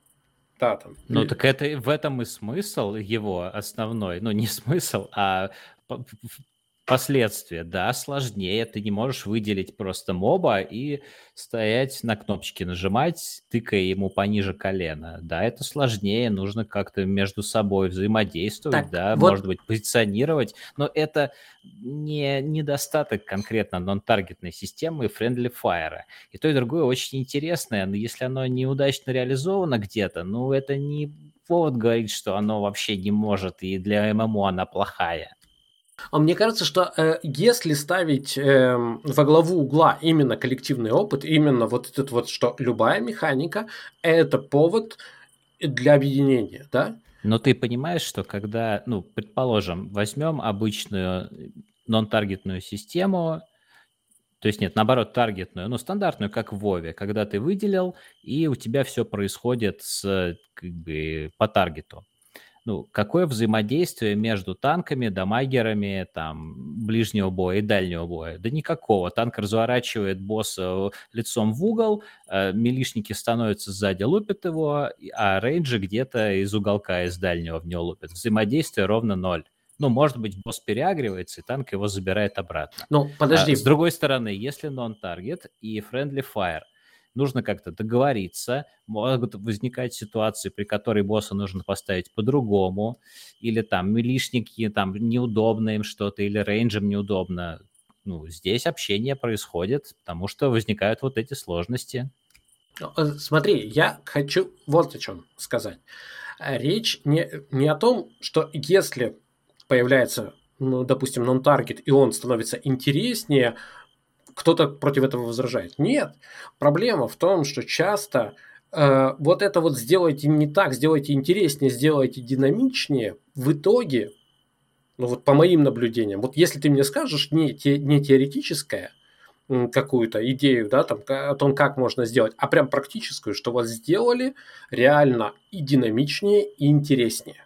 да, там. Ну, так это в этом и смысл его основной. Ну, не смысл, а последствия, да, сложнее. Ты не можешь выделить просто моба и стоять на кнопочки нажимать, тыкая ему пониже колена. Да, это сложнее, нужно как-то между собой взаимодействовать, так, да, вот... может быть, позиционировать, но это не недостаток конкретно нон-таргетной системы Friendly Fire. И то, и другое очень интересное, но если оно неудачно реализовано где-то, ну, это не повод говорить, что оно вообще не может, и для ММО она плохая. А мне кажется, что э, если ставить э, во главу угла именно коллективный опыт, именно вот этот вот, что любая механика – это повод для объединения, да? Но ты понимаешь, что когда, ну, предположим, возьмем обычную нон-таргетную систему, то есть нет, наоборот, таргетную, ну, стандартную, как в Вове, когда ты выделил, и у тебя все происходит с, как бы, по таргету ну, какое взаимодействие между танками, дамагерами, там, ближнего боя и дальнего боя? Да никакого. Танк разворачивает босса лицом в угол, э, милишники становятся сзади, лупят его, а рейнджи где-то из уголка, из дальнего в него лупят. Взаимодействие ровно ноль. Ну, может быть, босс переагривается, и танк его забирает обратно. Ну, подожди. А, с другой стороны, если нон-таргет и friendly fire, нужно как-то договориться, могут возникать ситуации, при которой босса нужно поставить по-другому, или там милишники, там неудобно им что-то, или рейнджем неудобно. Ну, здесь общение происходит, потому что возникают вот эти сложности. Ну, э, смотри, я хочу вот о чем сказать. Речь не, не о том, что если появляется, ну, допустим, нон-таргет, и он становится интереснее, кто-то против этого возражает. Нет. Проблема в том, что часто э, вот это вот сделайте не так, сделайте интереснее, сделайте динамичнее, в итоге, ну вот по моим наблюдениям, вот если ты мне скажешь не, те, не теоретическое, какую-то идею, да, там, о том, как можно сделать, а прям практическую, что вот сделали реально и динамичнее, и интереснее.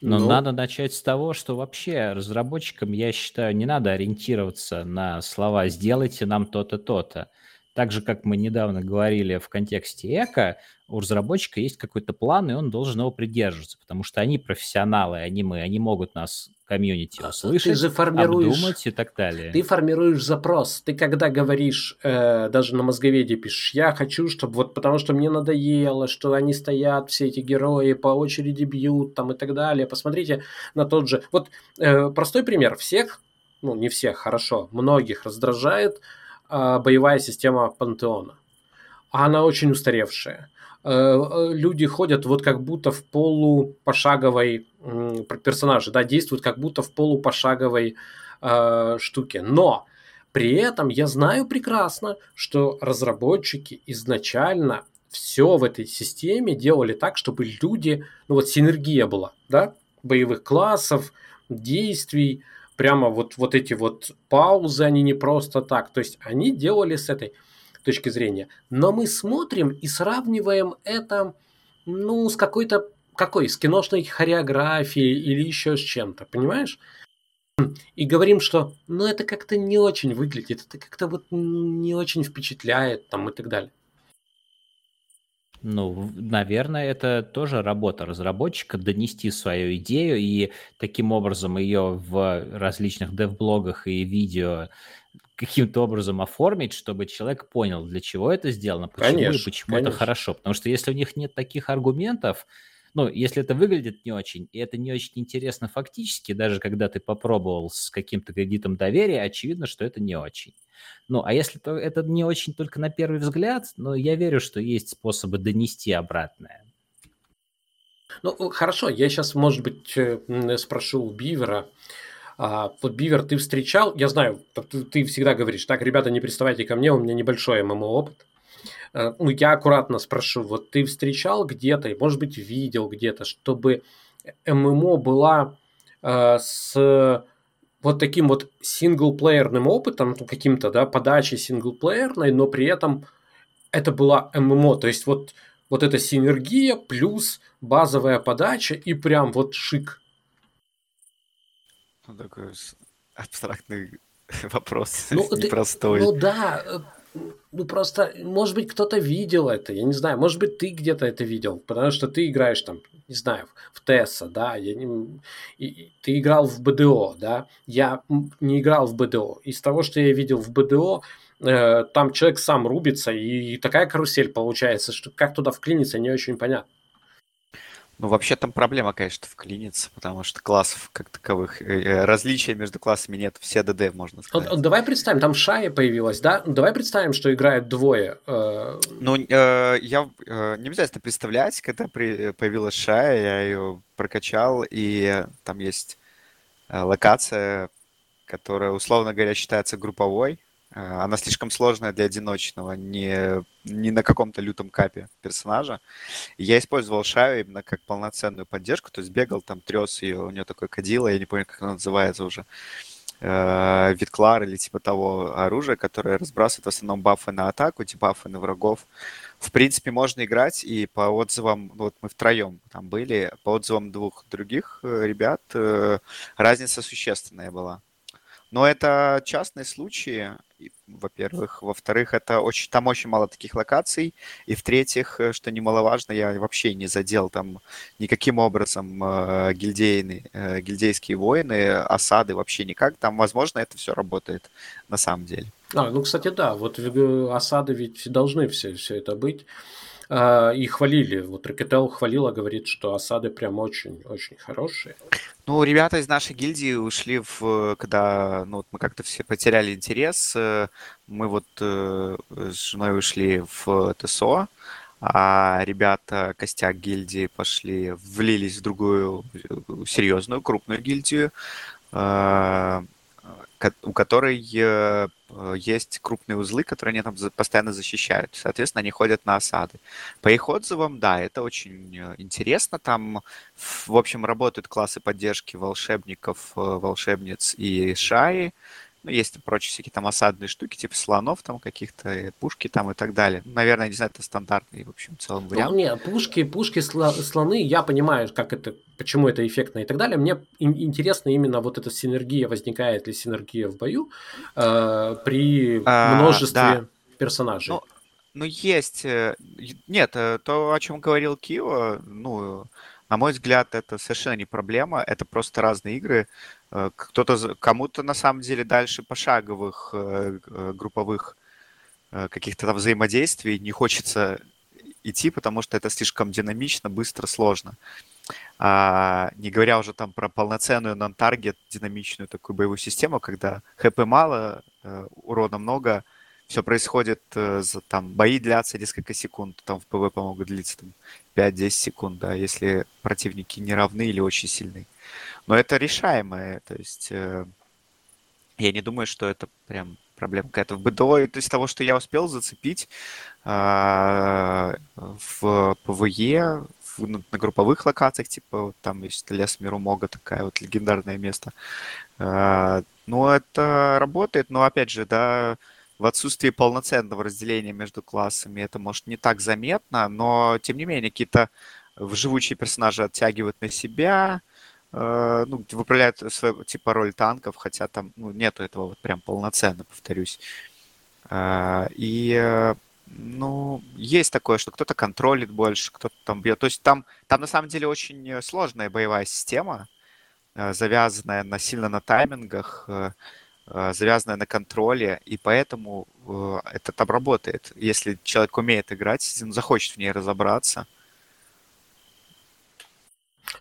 Но ну... надо начать с того, что вообще разработчикам, я считаю, не надо ориентироваться на слова «сделайте нам то-то, то-то». Так же, как мы недавно говорили в контексте эко, у разработчика есть какой-то план, и он должен его придерживаться, потому что они профессионалы, они мы, они могут нас комьюнити а, услышать, ты же формируешь, обдумать и так далее. Ты формируешь запрос. Ты когда говоришь, э, даже на мозговеде пишешь, я хочу, чтобы вот потому что мне надоело, что они стоят, все эти герои по очереди бьют там и так далее. Посмотрите на тот же... Вот э, простой пример. Всех, ну не всех, хорошо, многих раздражает э, боевая система Пантеона. Она очень устаревшая люди ходят вот как будто в полупошаговой персонажи, да, действуют как будто в полупошаговой э, штуке. Но при этом я знаю прекрасно, что разработчики изначально все в этой системе делали так, чтобы люди, ну вот синергия была, да, боевых классов, действий, прямо вот, вот эти вот паузы, они не просто так. То есть они делали с этой точки зрения. Но мы смотрим и сравниваем это, ну, с какой-то, какой, с киношной хореографией или еще с чем-то, понимаешь? И говорим, что, ну, это как-то не очень выглядит, это как-то вот не очень впечатляет, там, и так далее. Ну, наверное, это тоже работа разработчика донести свою идею и таким образом ее в различных дев-блогах и видео каким-то образом оформить, чтобы человек понял, для чего это сделано, почему конечно, и почему конечно. это хорошо. Потому что если у них нет таких аргументов, ну, если это выглядит не очень, и это не очень интересно фактически, даже когда ты попробовал с каким-то кредитом доверия, очевидно, что это не очень. Ну, а если то это не очень только на первый взгляд, но я верю, что есть способы донести обратное. Ну, хорошо, я сейчас, может быть, э, спрошу у Бивера. А, вот, Бивер, ты встречал, я знаю, ты, ты всегда говоришь, так, ребята, не приставайте ко мне, у меня небольшой ММО-опыт. Э, ну, я аккуратно спрошу, вот ты встречал где-то, может быть, видел где-то, чтобы ММО была э, с вот таким вот синглплеерным опытом, ну, каким-то, да, подачей синглплеерной, но при этом это была ММО, то есть вот, вот эта синергия плюс базовая подача и прям вот шик. Ну, такой абстрактный [laughs] вопрос, ну, непростой. Ты, ну да, э, ну просто, может быть, кто-то видел это, я не знаю, может быть, ты где-то это видел, потому что ты играешь там, не знаю, в Тесса, да, я не, и, ты играл в БДО, да, я не играл в БДО. Из того, что я видел в БДО, э, там человек сам рубится, и, и такая карусель получается, что как туда вклиниться, не очень понятно. Ну, вообще там проблема, конечно, вклиниться, потому что классов как таковых, э, э, различия между классами нет, все ДД, можно сказать. Вот, давай представим, там Шая появилась, да? Давай представим, что играют двое. Э... Ну, э, я э, не обязательно представлять, когда при, появилась Шая, я ее прокачал, и там есть э, локация, которая, условно говоря, считается групповой, Э, она слишком сложная для одиночного, не, не на каком-то лютом капе персонажа. я использовал Шаю именно как полноценную поддержку, то есть бегал там, трес ее, у нее такое кадило, я не помню, как оно называется уже, э, Витклар или типа того оружия, которое разбрасывает в основном бафы на атаку, дебафы на врагов. В принципе, можно играть, и по отзывам, вот мы втроем там были, по отзывам двух других э, ребят, разница существенная была. Но это частные случаи, во-первых. Во-вторых, это очень, там очень мало таких локаций. И в-третьих, э, что немаловажно, я вообще не задел там никаким образом э, гильдейные, э, гильдейские войны, осады вообще никак. Там, возможно, это все работает на самом деле. А, ну, кстати, да, вот э, осады ведь должны все, все это быть. А, и хвалили. Вот Ракетел хвалила, говорит, что осады прям очень-очень хорошие. Ну, ребята из нашей гильдии ушли в... Когда ну, вот мы как-то все потеряли интерес, э, мы вот э, с женой ушли в ТСО, а ребята, костяк гильдии, пошли, влились в другую э, серьезную, крупную гильдию, у которой э, есть крупные узлы, которые они там постоянно защищают. Соответственно, они ходят на осады. По их отзывам, да, это очень э, интересно. Там, в общем, работают классы поддержки волшебников, э, волшебниц и шаи. Ну, есть и прочие всякие там осадные штуки, типа слонов там каких-то, пушки там и так далее. Ну, наверное, не знаю, это стандартный, в общем, в целом ну, вариант. Ну, нет, пушки, пушки, слоны, я понимаю, как это, почему это эффектно и так далее. Мне интересно именно вот эта синергия, возникает ли синергия в бою э, при а, множестве да. персонажей. Ну, ну, есть. Э, нет, э, то, о чем говорил Кио, ну, на мой взгляд, это совершенно не проблема. Это просто разные игры. Э, кто-то, кому-то на самом деле дальше пошаговых э, э, групповых каких-то там взаимодействий не хочется идти, потому что это слишком динамично, быстро, сложно. А, не говоря уже там про полноценную нон-таргет, динамичную такую боевую систему, когда хп мало, урона много, все происходит, за, там, бои длятся несколько секунд, там в PvP могут длиться там, 5-10 секунд, да, если противники не равны или очень сильны. Но это решаемое, то есть э, я не думаю, что это прям проблема какая-то в BDO. Есть того, что я успел зацепить э, в PvE, в, ну, на групповых локациях, типа вот там есть лес Мирумока, такая вот легендарное место. Э, ну, это работает, но опять же, да, в отсутствии полноценного разделения между классами это может не так заметно, но тем не менее какие-то живучие персонажи оттягивают на себя, э, ну, выправляют свою типа роль танков, хотя там ну, нету этого вот прям полноценно, повторюсь. Э, и э, ну, есть такое, что кто-то контролит больше, кто-то там бьет. То есть там, там на самом деле очень сложная боевая система, э, завязанная на, сильно на таймингах, э, э, завязанная на контроле, и поэтому это там работает. Если человек умеет играть, он захочет в ней разобраться –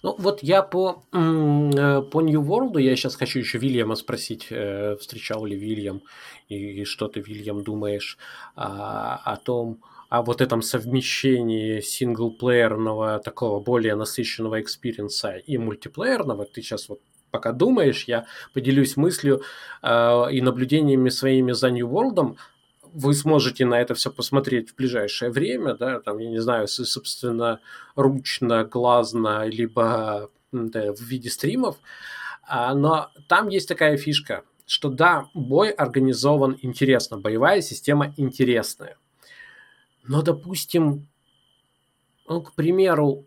ну, вот я по, по New World, я сейчас хочу еще Вильяма спросить, э, встречал ли Вильям, и, и что ты, Вильям, думаешь а, о том, о вот этом совмещении синглплеерного, такого более насыщенного experience а и мультиплеерного. Ты сейчас вот пока думаешь, я поделюсь мыслью э, и наблюдениями своими за New World вы сможете на это все посмотреть в ближайшее время, да, там, я не знаю, собственно, ручно, глазно, либо да, в виде стримов, а, но там есть такая фишка, что да, бой организован интересно, боевая система интересная, но, допустим, ну, к примеру,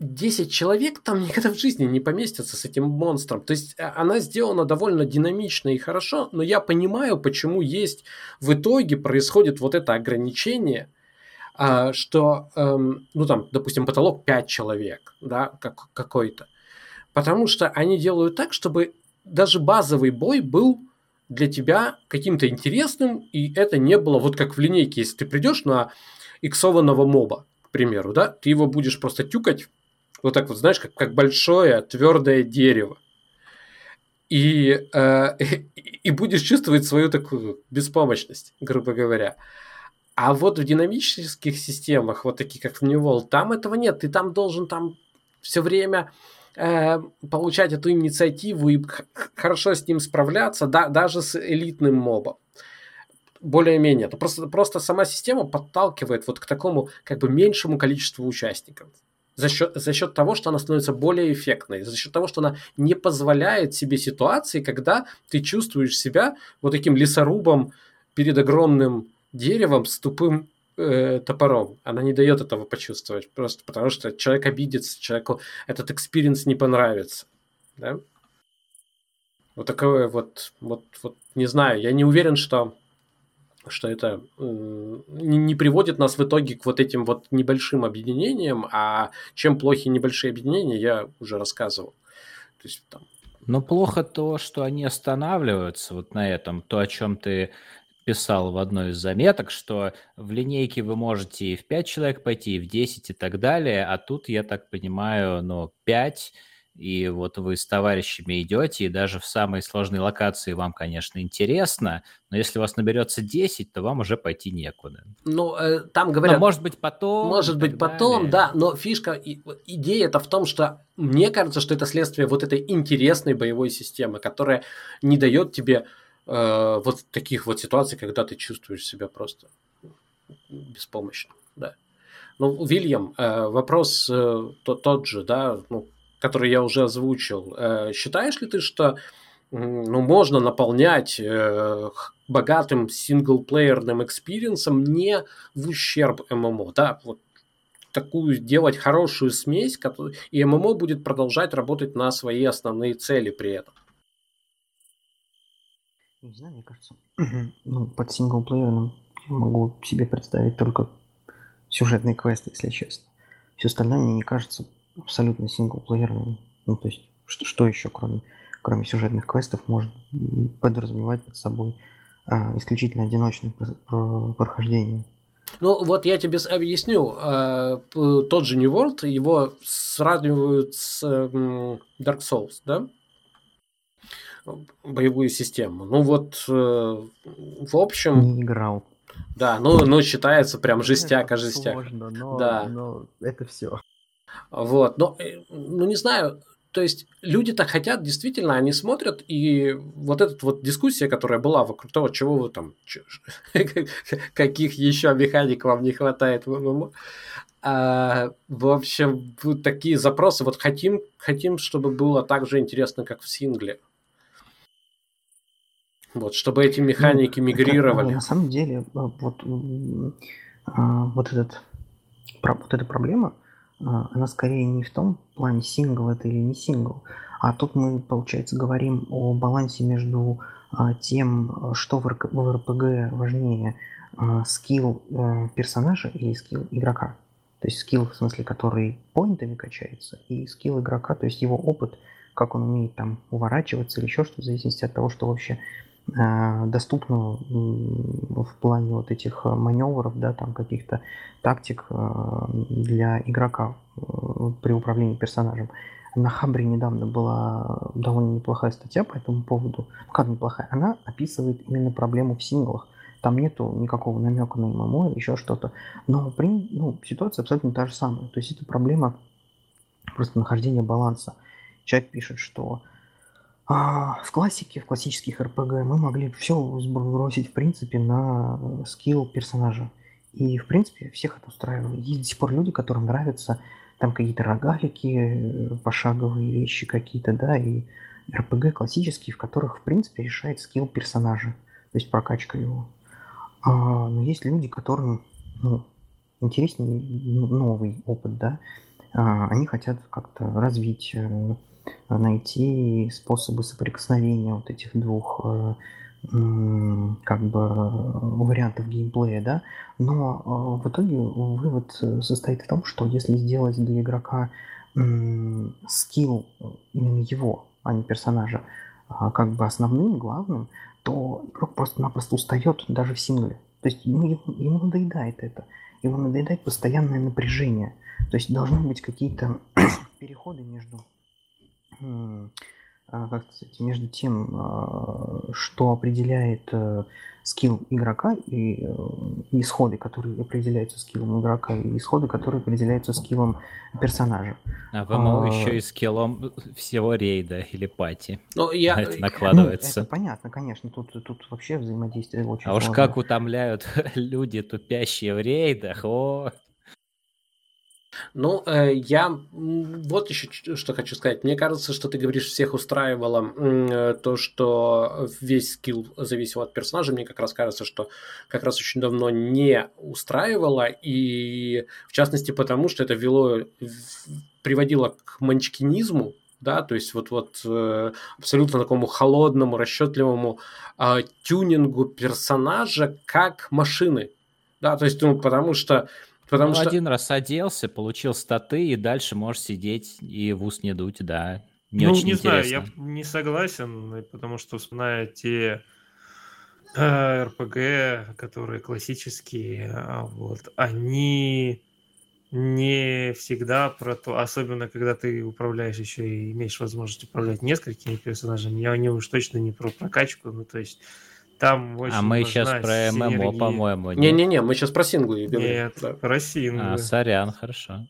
10 человек там [laughs] никогда в жизни не поместятся с этим монстром. То есть э, она сделана довольно динамично и хорошо, но я понимаю, почему есть в итоге происходит вот это ограничение, а, что, эм, ну там, допустим, потолок 5 человек, да, как, какой-то. Потому что они делают так, чтобы даже базовый бой был для тебя каким-то интересным, и это не было вот как в линейке, если ты придешь на иксованного моба, к примеру, да, ты его будешь просто тюкать вот так вот, знаешь, как, как большое твердое дерево. И, э, [laughs] и будешь чувствовать свою такую беспомощность, грубо говоря. А вот в динамических системах, вот такие как в New World, там этого нет. Ты там должен там все время э, получать эту инициативу и хорошо с ним справляться, да, даже с элитным мобом. Более-менее. Просто, просто сама система подталкивает вот к такому как бы меньшему количеству участников за счет, за счет того, что она становится более эффектной, за счет того, что она не позволяет себе ситуации, когда ты чувствуешь себя вот таким лесорубом перед огромным деревом с тупым э, топором. Она не дает этого почувствовать, просто потому что человек обидится, человеку этот experience не понравится. Да? Вот такое вот, вот, вот, не знаю, я не уверен, что что это не приводит нас в итоге к вот этим вот небольшим объединениям, а чем плохи небольшие объединения, я уже рассказывал. То есть там... Но плохо то, что они останавливаются вот на этом, то, о чем ты писал в одной из заметок, что в линейке вы можете и в 5 человек пойти, и в 10 и так далее, а тут, я так понимаю, ну, 5 и вот вы с товарищами идете, и даже в самой сложной локации вам, конечно, интересно, но если у вас наберется 10, то вам уже пойти некуда. Ну, э, там говорят... Но может быть потом. Может быть потом, далее. да, но фишка, идея это в том, что мне кажется, что это следствие вот этой интересной боевой системы, которая не дает тебе э, вот таких вот ситуаций, когда ты чувствуешь себя просто беспомощным, да. Ну, Вильям, э, вопрос э, тот, тот же, да, ну, который я уже озвучил, э, считаешь ли ты, что ну, можно наполнять э, богатым синглплеерным экспириенсом не в ущерб MMO, да, вот такую делать хорошую смесь, и MMO будет продолжать работать на свои основные цели при этом. Не знаю, мне кажется, ну, под синглплеерным я могу себе представить только сюжетные квесты, если честно. Все остальное мне не кажется абсолютно синглплеерным. Ну, то есть, что, что еще, кроме, кроме сюжетных квестов, может подразумевать под собой а, исключительно одиночное прохождение? Ну, вот я тебе объясню. А, тот же New World, его сравнивают с Dark Souls, да? Боевую систему. Ну вот, э, в общем... Не играл. Да, ну, ну считается прям жестяк, а жестяк. Сложно, но, да. но это все. Вот, но, э, ну не знаю, то есть люди так хотят, действительно, они смотрят, и вот эта вот дискуссия, которая была вокруг того, чего вы там, [laughs] каких еще механик вам не хватает в ММО, а, в общем, такие запросы, вот хотим, хотим, чтобы было так же интересно, как в сингле. Вот, чтобы эти механики Ну, это, мигрировали. на самом деле, э, вот, а, вот, этот, вот эта проблема, а, она скорее не в том плане, сингл это или не сингл, а тут мы, получается, говорим о балансе между а, тем, а, что в РПГ важнее, а, скилл э, персонажа или скилл игрока. То есть скилл, в смысле, который поинтами качается, и скилл игрока, то есть его опыт, как он умеет там уворачиваться или еще что-то, в зависимости от того, что вообще э, доступно м, в плане вот этих э, маневров, да, там каких-то тактик э, для игрока при управлении персонажем. На Хабре недавно была довольно неплохая статья по этому поводу. Ну, как неплохая? Она описывает именно проблему в синглах. Там нету никакого намека на ММО или еще что-то. Но при, ну, ситуация абсолютно та же самая. То есть это проблема просто нахождения баланса. Человек пишет, что а, в классике, в классических РПГ мы могли все бросить, в принципе, на э, скилл персонажа. И, в принципе, всех это устраивало. Есть до сих пор люди, которым нравятся там какие-то рогалики, э, пошаговые вещи какие-то, да, и РПГ классические, в которых, в принципе, решает скилл персонажа, то есть прокачка его. А, но есть люди, которым ну, интереснее новый опыт, да, а, они хотят как-то развить, э, найти способы соприкосновения вот этих двух э, как бы э, вариантов геймплея, да, но э, в итоге вывод состоит в том, что если сделать для игрока скилл именно его, а не персонажа, а, как бы основным, главным, то игрок просто-напросто устает даже в сингле. То есть ему, ему, надоедает это. Ему надоедает постоянное напряжение. То есть должны быть какие-то [clears throat] переходы между как сказать, между тем, а, что определяет э, скилл игрока и э, исходы, которые определяются скиллом игрока, и исходы, которые определяются скиллом персонажа. А в ММО А, еще и скиллом всего рейда или пати. Ну, я... Это Ну, это накладывается. понятно, конечно, тут, тут вообще взаимодействие очень А уж сложное. как утомляют [laughs] люди, тупящие в рейдах, о, Ну, э, я вот еще что хочу сказать. Мне кажется, что ты говоришь, всех устраивало э, то, что весь скилл зависел от персонажа. Мне как раз кажется, что как раз очень давно не устраивало. И в частности потому, что это вело, приводило к манчкинизму, да, то есть вот, вот э, абсолютно такому холодному, расчетливому тюнингу персонажа как машины. Да, то есть, ну, потому что... Потому ну, что... один раз оделся, получил статы, и дальше можешь сидеть и в ус не дуть, да. Не ну, очень не знаю, интересно. я не согласен, потому что вспоминая те э, РПГ, которые классические, а, вот, они не всегда про то, особенно когда ты управляешь еще и имеешь возможность управлять несколькими персонажами, они уж точно не про прокачку, ну то есть там очень А мы сейчас про ММО, по-моему? Не-не-не, мы сейчас про синглы говорим. Нет, да. про синглы. А, сорян, хорошо.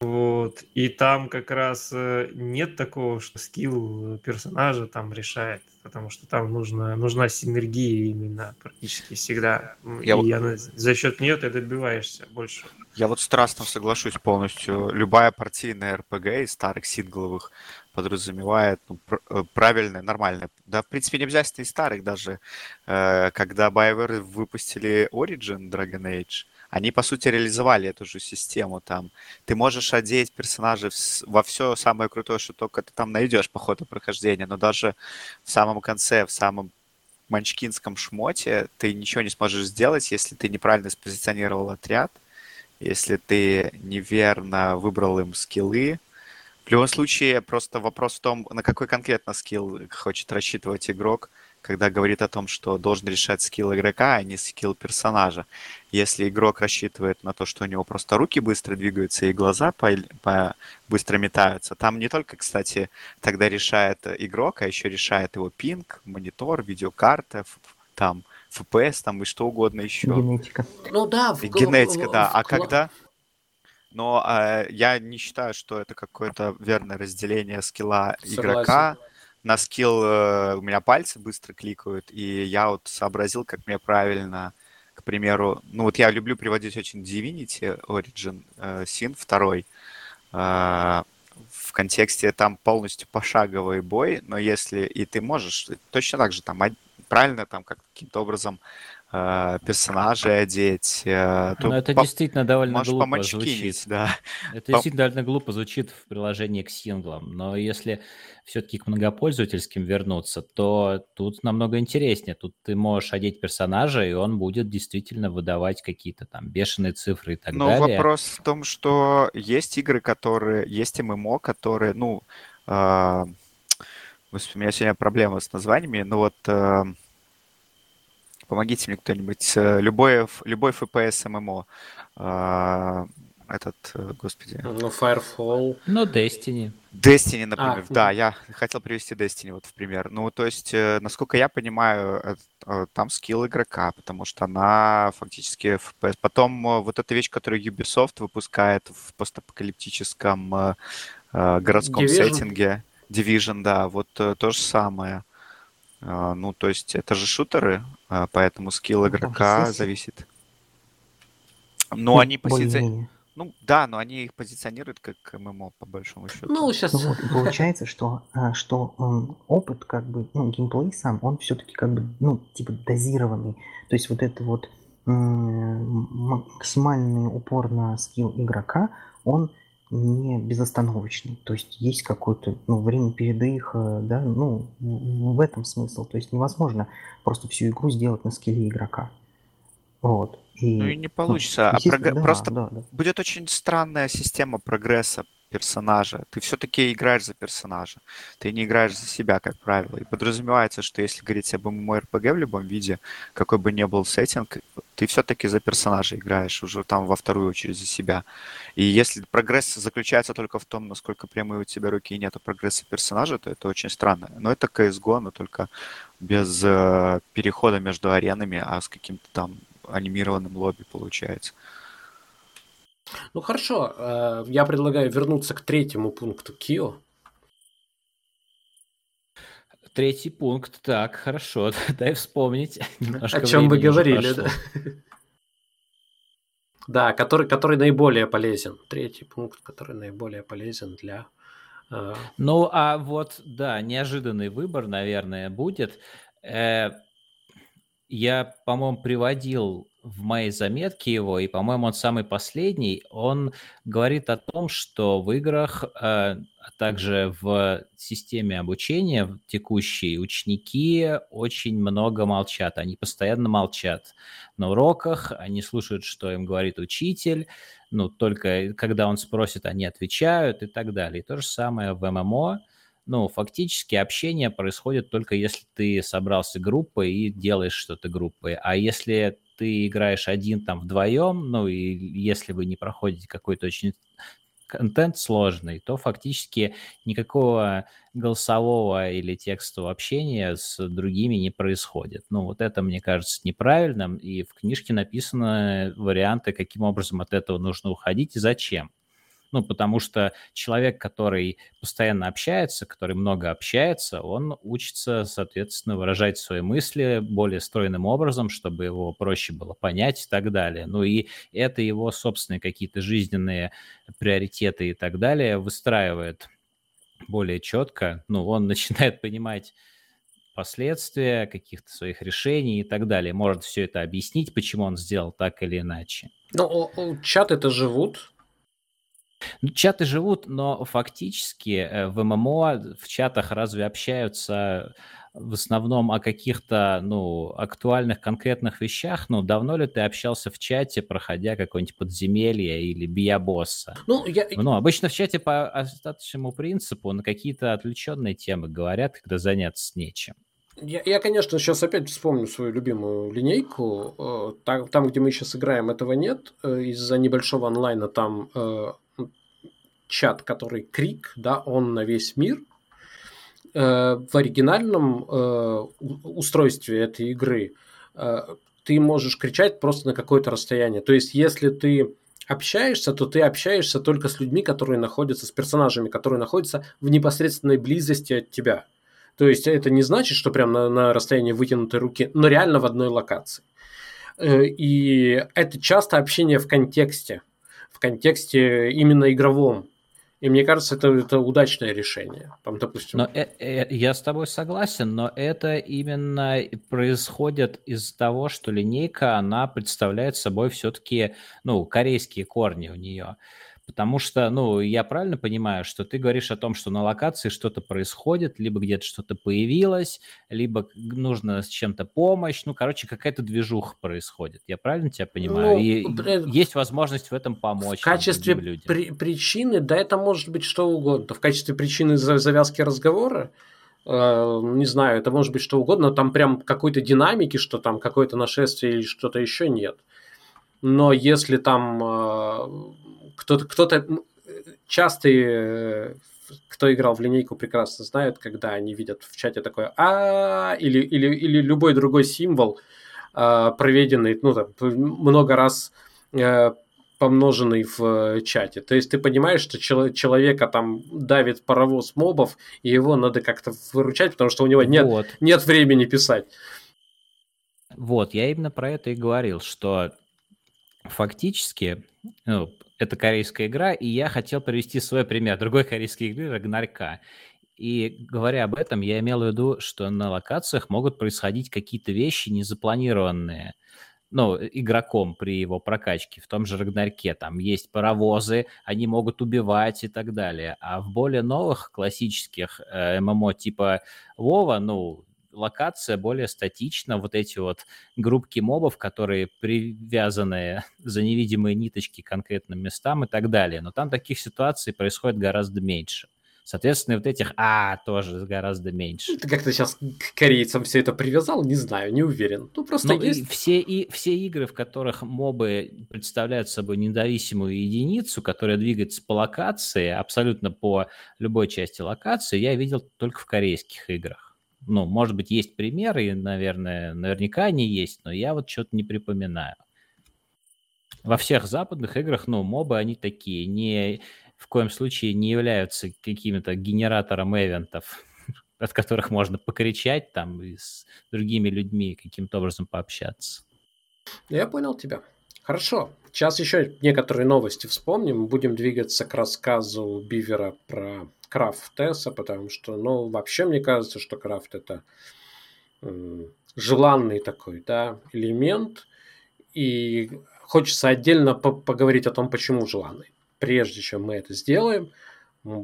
Вот. И там как раз э, нет такого, что скилл персонажа там решает, потому что там нужна, нужна синергия именно практически всегда. М, Я и вот- она- за счет нее ты добиваешься больше. Я вот страстно соглашусь полностью. Любая партийная РПГ из старых сингловых подразумевает ну, э, правильное, нормальное. Да, в принципе, не обязательно из старых даже. Э, Когда BioWare выпустили Origin Dragon Age, они, по сути, реализовали эту же систему. Там ты можешь одеть персонажей во все самое крутое, что только ты там найдешь по ходу прохождения, но даже в самом конце, в самом манчкинском шмоте ты ничего не сможешь сделать, если ты неправильно спозиционировал отряд, если ты неверно выбрал им скиллы. В любом случае, просто вопрос в том, на какой конкретно скилл хочет рассчитывать игрок, когда говорит о том, что должен решать скилл игрока, а не скилл персонажа. Если игрок рассчитывает на то, что у него просто руки быстро двигаются и глаза по, по- быстро метаются, там не только, кстати, тогда решает игрок, а еще решает его пинг, монитор, видеокарта, там FPS там и что угодно еще. Генетика. Ну да, в, Генетика, в- да. в А кла- когда... Но э, я не считаю, что это какое-то верное разделение скилла игрока. На скилл э, у меня пальцы быстро кликают, и я вот сообразил, как мне правильно, к примеру, ну вот я люблю приводить очень Divinity Origin э, Sin 2. Э, в контексте там полностью пошаговый бой, но если и ты можешь точно так же там правильно там как каким-то образом э, персонажей одеть. Э, ну, это по... действительно довольно Можешь глупо звучит. Да. [laughs] Это по... действительно довольно глупо звучит в приложении к синглам, но если все-таки к многопользовательским вернуться, то тут намного интереснее. Тут ты можешь одеть персонажа, и он будет действительно выдавать какие-то там бешеные цифры и так но далее. Но вопрос в том, что есть игры, которые... Есть ММО, которые, ну... Э... Господи, у меня сегодня проблемы с названиями, но вот... Помогите мне кто-нибудь. Э, любой, любой FPS ММО. А, этот, э, господи. Ну, Firefall. Ну, Destiny. Destiny, например. А, да, угу. я хотел привести Destiny вот в пример. Ну, то есть, э, насколько я понимаю, там скилл игрока, потому что она фактически FPS. Потом вот эта вещь, которую Ubisoft выпускает в постапокалиптическом городском Division. сеттинге. Division, да, вот то же самое. А, ну, то есть это же шутеры, а, поэтому скилл ну, игрока зависит. Но ну, они позиционируют... Ну да, но они их позиционируют как ММО, по большому счету. Ну, сейчас... Ну, вот, получается, что, а, что опыт, как бы, ну, геймплей сам, он все-таки как бы, ну, типа дозированный. То есть вот это вот максимальный упор на скилл игрока, он не безостановочный. То есть есть какое-то ну, время передыха, да, ну, в этом смысл. То есть невозможно просто всю игру сделать на скилле игрока. Вот. И, ну и не ну, получится. Ну, а прог... да, просто да, да. будет очень странная система прогресса персонажа. Ты все-таки играешь за персонажа. Ты не играешь за себя, как правило. И подразумевается, что если говорить об MMORPG в любом виде, какой бы ни был сеттинг, ты все-таки за персонажа играешь, уже там во вторую очередь за себя. И если прогресс заключается только в том, насколько прямые у тебя руки и нету прогресса персонажа, то это очень странно. Но это CSGO, но только без э, перехода между аренами, а с каким-то там анимированным лобби получается. Ну хорошо, э, я предлагаю вернуться к третьему пункту Кио. Третий пункт, так, хорошо, [laughs] дай вспомнить. [laughs] Немножко О чем вы говорили, да? [laughs] Да, который, который наиболее полезен. Третий пункт, который наиболее полезен для... Э... Ну, а вот, да, неожиданный выбор, наверное, будет. Э, я, по-моему, приводил в моей заметке его, и, по-моему, он самый последний, он говорит о том, что в играх, э, а также в системе обучения текущей ученики очень много молчат, они постоянно молчат. На уроках они слушают, что им говорит учитель, ну, только когда он спросит, они отвечают и так далее. И то же самое в ММО, ну, фактически общение происходит только если ты собрался группой и делаешь что-то группой. А если ты играешь один там вдвоем, ну и если вы не проходите какой-то очень контент сложный, то фактически никакого голосового или текстового общения с другими не происходит. Ну, вот это, мне кажется, неправильным, и в книжке написаны варианты, каким образом от этого нужно уходить и зачем. Ну, потому что человек, который постоянно общается, который много общается, он учится, соответственно, выражать свои мысли более стройным образом, чтобы его проще было понять и так далее. Ну и это его собственные какие-то жизненные приоритеты и так далее выстраивает более четко. Ну, он [laughs] начинает понимать последствия каких-то своих решений и так далее. Может все это объяснить, почему он сделал так или иначе. Ну, чат это живут, чаты живут, но фактически э, в ММО в чатах разве общаются в основном о каких-то, ну, актуальных конкретных вещах? Ну, давно ли ты общался в чате, проходя какое-нибудь подземелье или бия босса? Ну, я... ну, обычно в чате по остаточному принципу на какие-то отвлеченные темы говорят, когда заняться нечем. Я, я, конечно, сейчас опять вспомню свою любимую линейку. Э, там, там где мы сейчас играем, этого нет. Э, из-за небольшого онлайна там чат, который крик, да, он на весь мир. Э, в оригинальном э, устройстве этой игры э, ты можешь кричать просто на какое-то расстояние. То есть, если ты общаешься, то ты общаешься только с людьми, которые находятся, с персонажами, которые находятся в непосредственной близости от тебя. То есть это не значит, что прям на, на расстоянии вытянутой руки, но реально в одной локации. И это часто общение в контексте, в контексте именно игровом. И мне кажется, это, это удачное решение. Там, допустим... Но э, э, я с тобой согласен, но это именно происходит из-за того, что линейка, она представляет собой все-таки, ну, корейские корни у нее. Потому что, ну, я правильно понимаю, что ты говоришь о том, что на локации что-то происходит, либо где-то что-то появилось, либо нужно с чем-то помощь, ну, короче, какая-то движуха происходит. Я правильно тебя понимаю? Ну, И при... есть возможность в этом помочь. В качестве при- причины, да, это может быть что угодно. В качестве причины завязки разговора, э, не знаю, это может быть что угодно, но там прям какой-то динамики, что там какое-то нашествие или что-то еще нет. Но если там э, кто-то, кто-то частые, э, кто играл в линейку, прекрасно знают, когда они видят в чате такое а или, или, или любой другой символ, э, проведенный, ну, там, много раз э, помноженный в чате. То есть ты понимаешь, что человека там давит паровоз мобов, и его надо как-то выручать, потому что у него нет, вот. нет времени писать. Вот, я именно про это и говорил, что фактически ну, это корейская игра, и я хотел привести свой пример другой корейской игры Рагнарька. И говоря об этом, я имел в виду, что на локациях могут происходить какие-то вещи незапланированные, ну, игроком при его прокачке. В том же Рагнарьке там есть паровозы, они могут убивать и так далее. А в более новых классических э, ММО типа Вова, ну, локация более статична, вот эти вот группки мобов, которые привязаны [laughs] за невидимые ниточки к конкретным местам и так далее. Но там таких ситуаций происходит гораздо меньше. Соответственно, вот этих «а» тоже гораздо меньше. Ты как-то сейчас к корейцам все это привязал? Не знаю, не уверен. Ну, просто ну, есть... все, и, все игры, в которых мобы представляют собой независимую единицу, которая двигается по локации, абсолютно по любой части локации, я видел только в корейских играх ну, может быть, есть примеры, наверное, наверняка они есть, но я вот что-то не припоминаю. Во всех западных играх, ну, мобы, они такие, не, в коем случае не являются каким-то генератором эвентов, [laughs] от которых можно покричать там и с другими людьми каким-то образом пообщаться. Я понял тебя. Хорошо. Сейчас еще некоторые новости вспомним. Будем двигаться к рассказу Бивера про крафт Тесса, потому что, ну, вообще мне кажется, что крафт это желанный такой, да, элемент, и хочется отдельно по поговорить о том, почему желанный. Прежде чем мы это сделаем,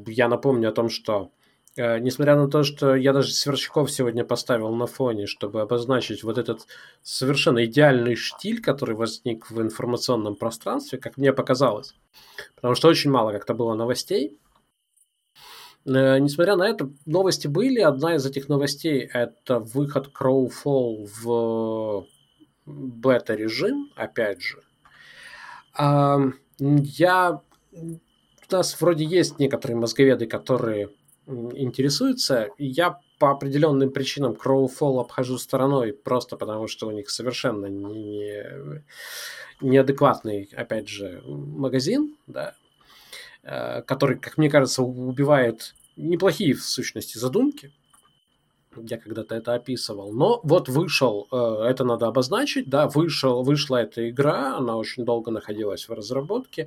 я напомню о том, что несмотря на то, что я даже сверчков сегодня поставил на фоне, чтобы обозначить вот этот совершенно идеальный штиль, который возник в информационном пространстве, как мне показалось, потому что очень мало как-то было новостей, Э, несмотря на это, новости были. Одна из этих новостей – это выход Crowfall в бета-режим, опять же. Я... У нас вроде есть некоторые мозговеды, которые интересуются. Я по определенным причинам Crowfall обхожу стороной, просто потому что у них совершенно не, неадекватный, опять же, магазин, да, Э, который, как мне кажется, убивает неплохие в сущности задумки. Я когда-то это описывал. Но вот вышел, э, это надо обозначить, да, вышел, вышла эта игра, она очень долго находилась в разработке.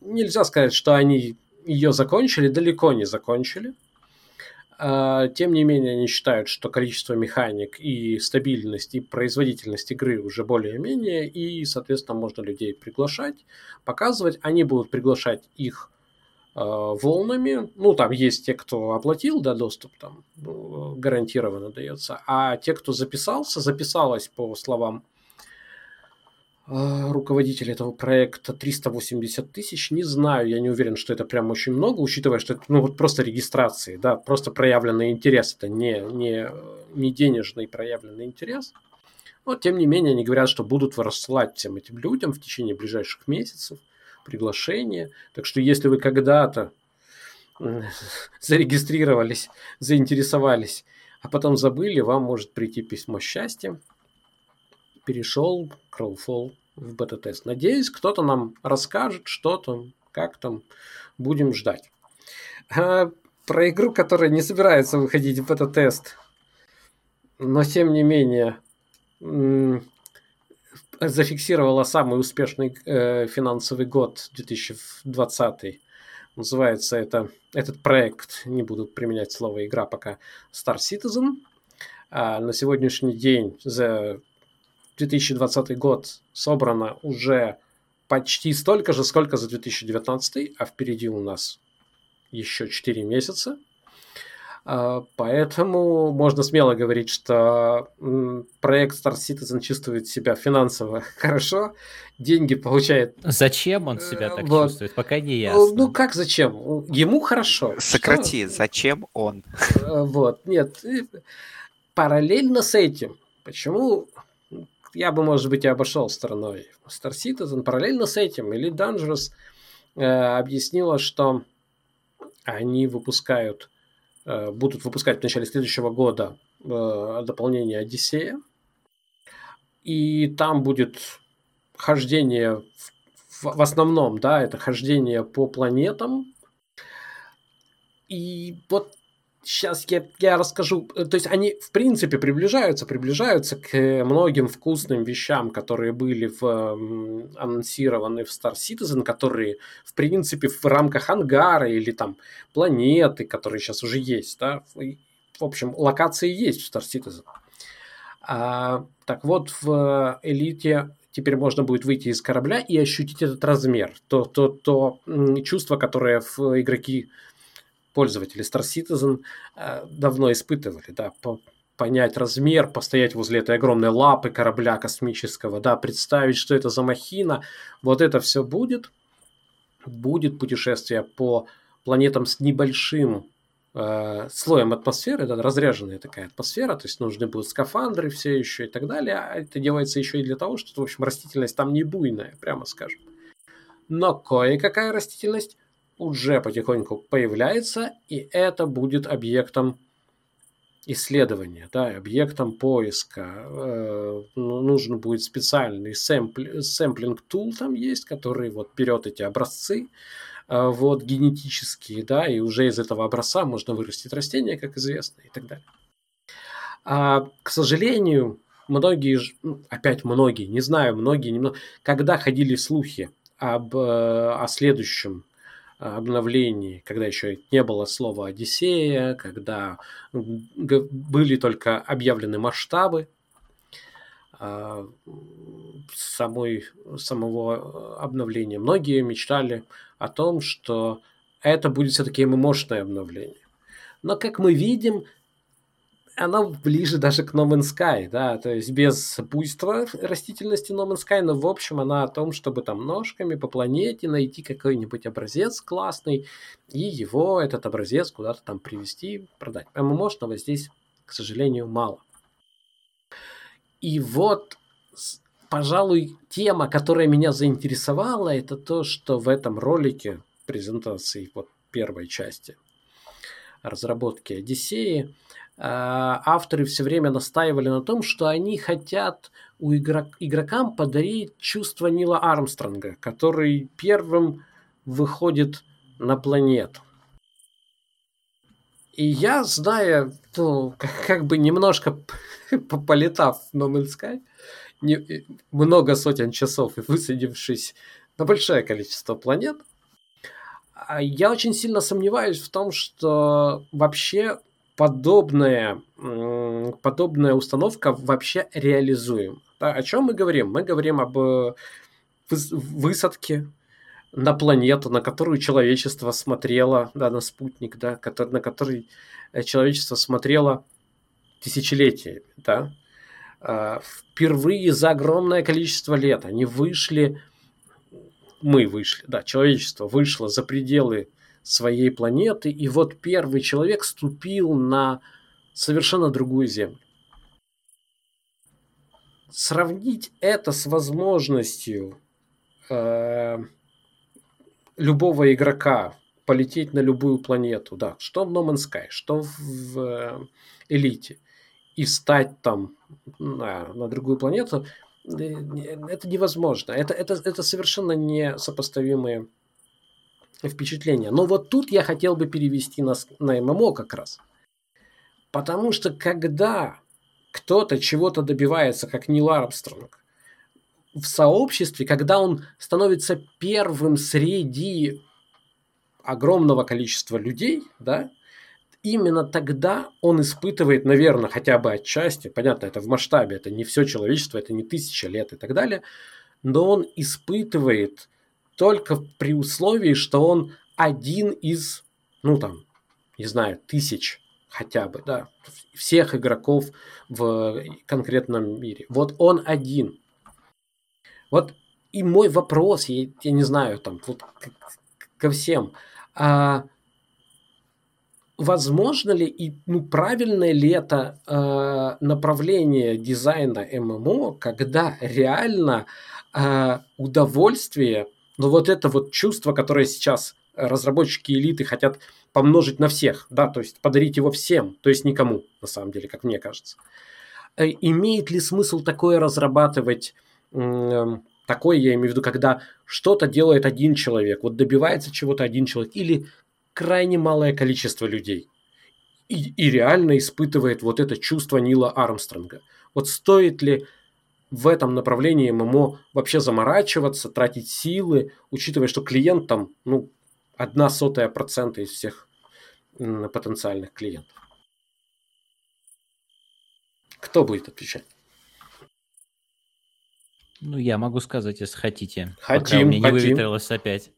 Нельзя сказать, что они ее закончили, далеко не закончили. Э, тем не менее, они считают, что количество механик и стабильность и производительность игры уже более-менее, и, соответственно, можно людей приглашать, показывать. Они будут приглашать их Э, волнами. Ну, там есть те, кто оплатил, да, доступ там ну, гарантированно дается. А те, кто записался, записалось по словам э, руководителя этого проекта 380 тысяч. Не знаю, я не уверен, что это прям очень много, учитывая, что это ну, вот просто регистрации, да, просто проявленный интерес. Это не, не, не денежный проявленный интерес. Но, тем не менее, они говорят, что будут рассылать всем этим людям в течение ближайших месяцев – приглашение. Так что если вы когда-то [laughs] зарегистрировались, заинтересовались, а потом забыли, вам может прийти письмо счастья. Перешел Crowfall в бета-тест. Надеюсь, кто-то нам расскажет, что там, как там. Будем ждать. А, про игру, которая не собирается выходить в бета-тест, но тем не менее зафиксировала самый успешный э, финансовый год 2020 Называется это, этот проект, не буду применять слово игра пока, Star Citizen. А на сегодняшний день за 2020 год собрано уже почти столько же, сколько за 2019, а впереди у нас еще 4 месяца. А, поэтому можно смело говорить, что проект Star Citizen чувствует себя финансово [laughs] хорошо, деньги получает. [laughs] Зачем он себя так вот. чувствует, пока не Ну, ясно. Ну как зачем? Ему хорошо. [laughs] Сократи, Что? зачем он? Э, Вот, нет. Параллельно с этим, почему я бы, может быть, и обошел стороной Star Citizen, параллельно с этим Elite Dangerous э, объяснила, что они выпускают, э, будут выпускать в начале следующего года э, дополнение Одиссея, и там будет хождение в, в основном, да, это хождение по планетам. И вот сейчас я, я расскажу. э, То есть они, в принципе, приближаются, приближаются к многим вкусным вещам, которые были в, анонсированы в Star Citizen, которые, в принципе, в рамках ангара или там планеты, которые сейчас уже есть, да. В общем, локации есть в Star Citizen. А, так вот, в элите теперь можно будет выйти из корабля и ощутить этот размер, то, то, то чувство, которое в игроки пользователи Star Citizen э, давно испытывали, да, по- понять размер, постоять возле этой огромной лапы корабля космического, да, представить, что это за махина, вот это все будет, будет путешествие по планетам с небольшим э, слоем атмосферы, да, разряженная такая атмосфера, то есть нужны будут скафандры все еще и так далее, а это делается еще и для того, что, в общем, растительность там не буйная, прямо скажем. Но кое-какая растительность уже потихоньку появляется, и это будет объектом исследования, да, объектом поиска. Э, ну, нужен будет специальный сэмпли, сэмплинг тул там есть, который вот берет эти образцы, э, вот генетические, да, и уже из этого образца можно вырастить растение, как известно, и так далее. А, к сожалению, многие, ну, опять многие, не знаю, многие, немного, когда ходили слухи об, э, о следующем обновлении, когда еще не было слова Одиссея, когда были только объявлены масштабы а, самой, самого обновления. Многие мечтали о том, что это будет все-таки ММОшное обновление. Но, как мы видим, оно ближе даже к No Man's Sky, да, то есть без буйства растительности No Man's Sky, но в общем она о том, чтобы там ножками по планете найти какой-нибудь образец классный и его, этот образец, куда-то там привезти, продать. ММОшного здесь, к сожалению, мало. И вот, пожалуй, тема, которая меня заинтересовала, это то, что в этом ролике презентации вот первой части разработки Одиссеи авторы все время настаивали на том, что они хотят у игрок- игрокам подарить чувство Нила Армстронга, который первым выходит на планету. И я, зная, ну, как, как бы немножко [laughs] по- полетав в No Man's Sky, не- э, много сотен часов и высадившись на большое количество планет, а я очень сильно сомневаюсь в том, что вообще подобная, подобная установка вообще реализуема. Да, о чем мы говорим? Мы говорим об э, выс- высадке на планету, на которую человечество смотрело, да, на спутник, да, на который э, человечество смотрело тысячелетиями, да. А, Впервые за огромное количество лет они вышли, мы вышли, да, человечество вышло за пределы своей планеты, и вот первый человек ступил на совершенно другую Землю. Сравнить это с возможностью э, любого игрока полететь на любую планету, да, что в No Man's Sky, что в э, Элите, и стать там на, на другую планету, э, это невозможно. Это, это, это совершенно не впечатления. Но вот тут я хотел бы перевести нас на ММО как раз. Потому что когда кто-то чего-то добивается, как Нил Армстронг, в сообществе, когда он становится первым среди огромного количества людей, да, именно тогда он испытывает, наверное, хотя бы отчасти, понятно, это в масштабе, это не все человечество, это не тысяча лет и так далее, но он испытывает только при условии, что он один из, ну там, не знаю, тысяч хотя бы, да, всех игроков в конкретном мире. Вот он один. Вот и мой вопрос, я, я не знаю, там, вот ко всем, а, возможно ли и ну, правильное ли это э, направление дизайна ММО, когда реально э, удовольствие, ну вот это вот чувство, которое сейчас разработчики элиты хотят помножить на всех, да, то есть подарить его всем, то есть никому, на самом деле, как мне кажется. Э, имеет ли смысл такое разрабатывать, э, такое я имею в виду, когда что-то делает один человек, вот добивается чего-то один человек, или крайне малое количество людей и, и реально испытывает вот это чувство Нила Армстронга. Вот стоит ли в этом направлении ММО вообще заморачиваться, тратить силы, учитывая, что клиент там, ну, одна сотая процента из всех потенциальных клиентов. Кто будет отвечать? Ну, я могу сказать, если хотите. Хотим, пока у меня хотим. не выветрилось опять.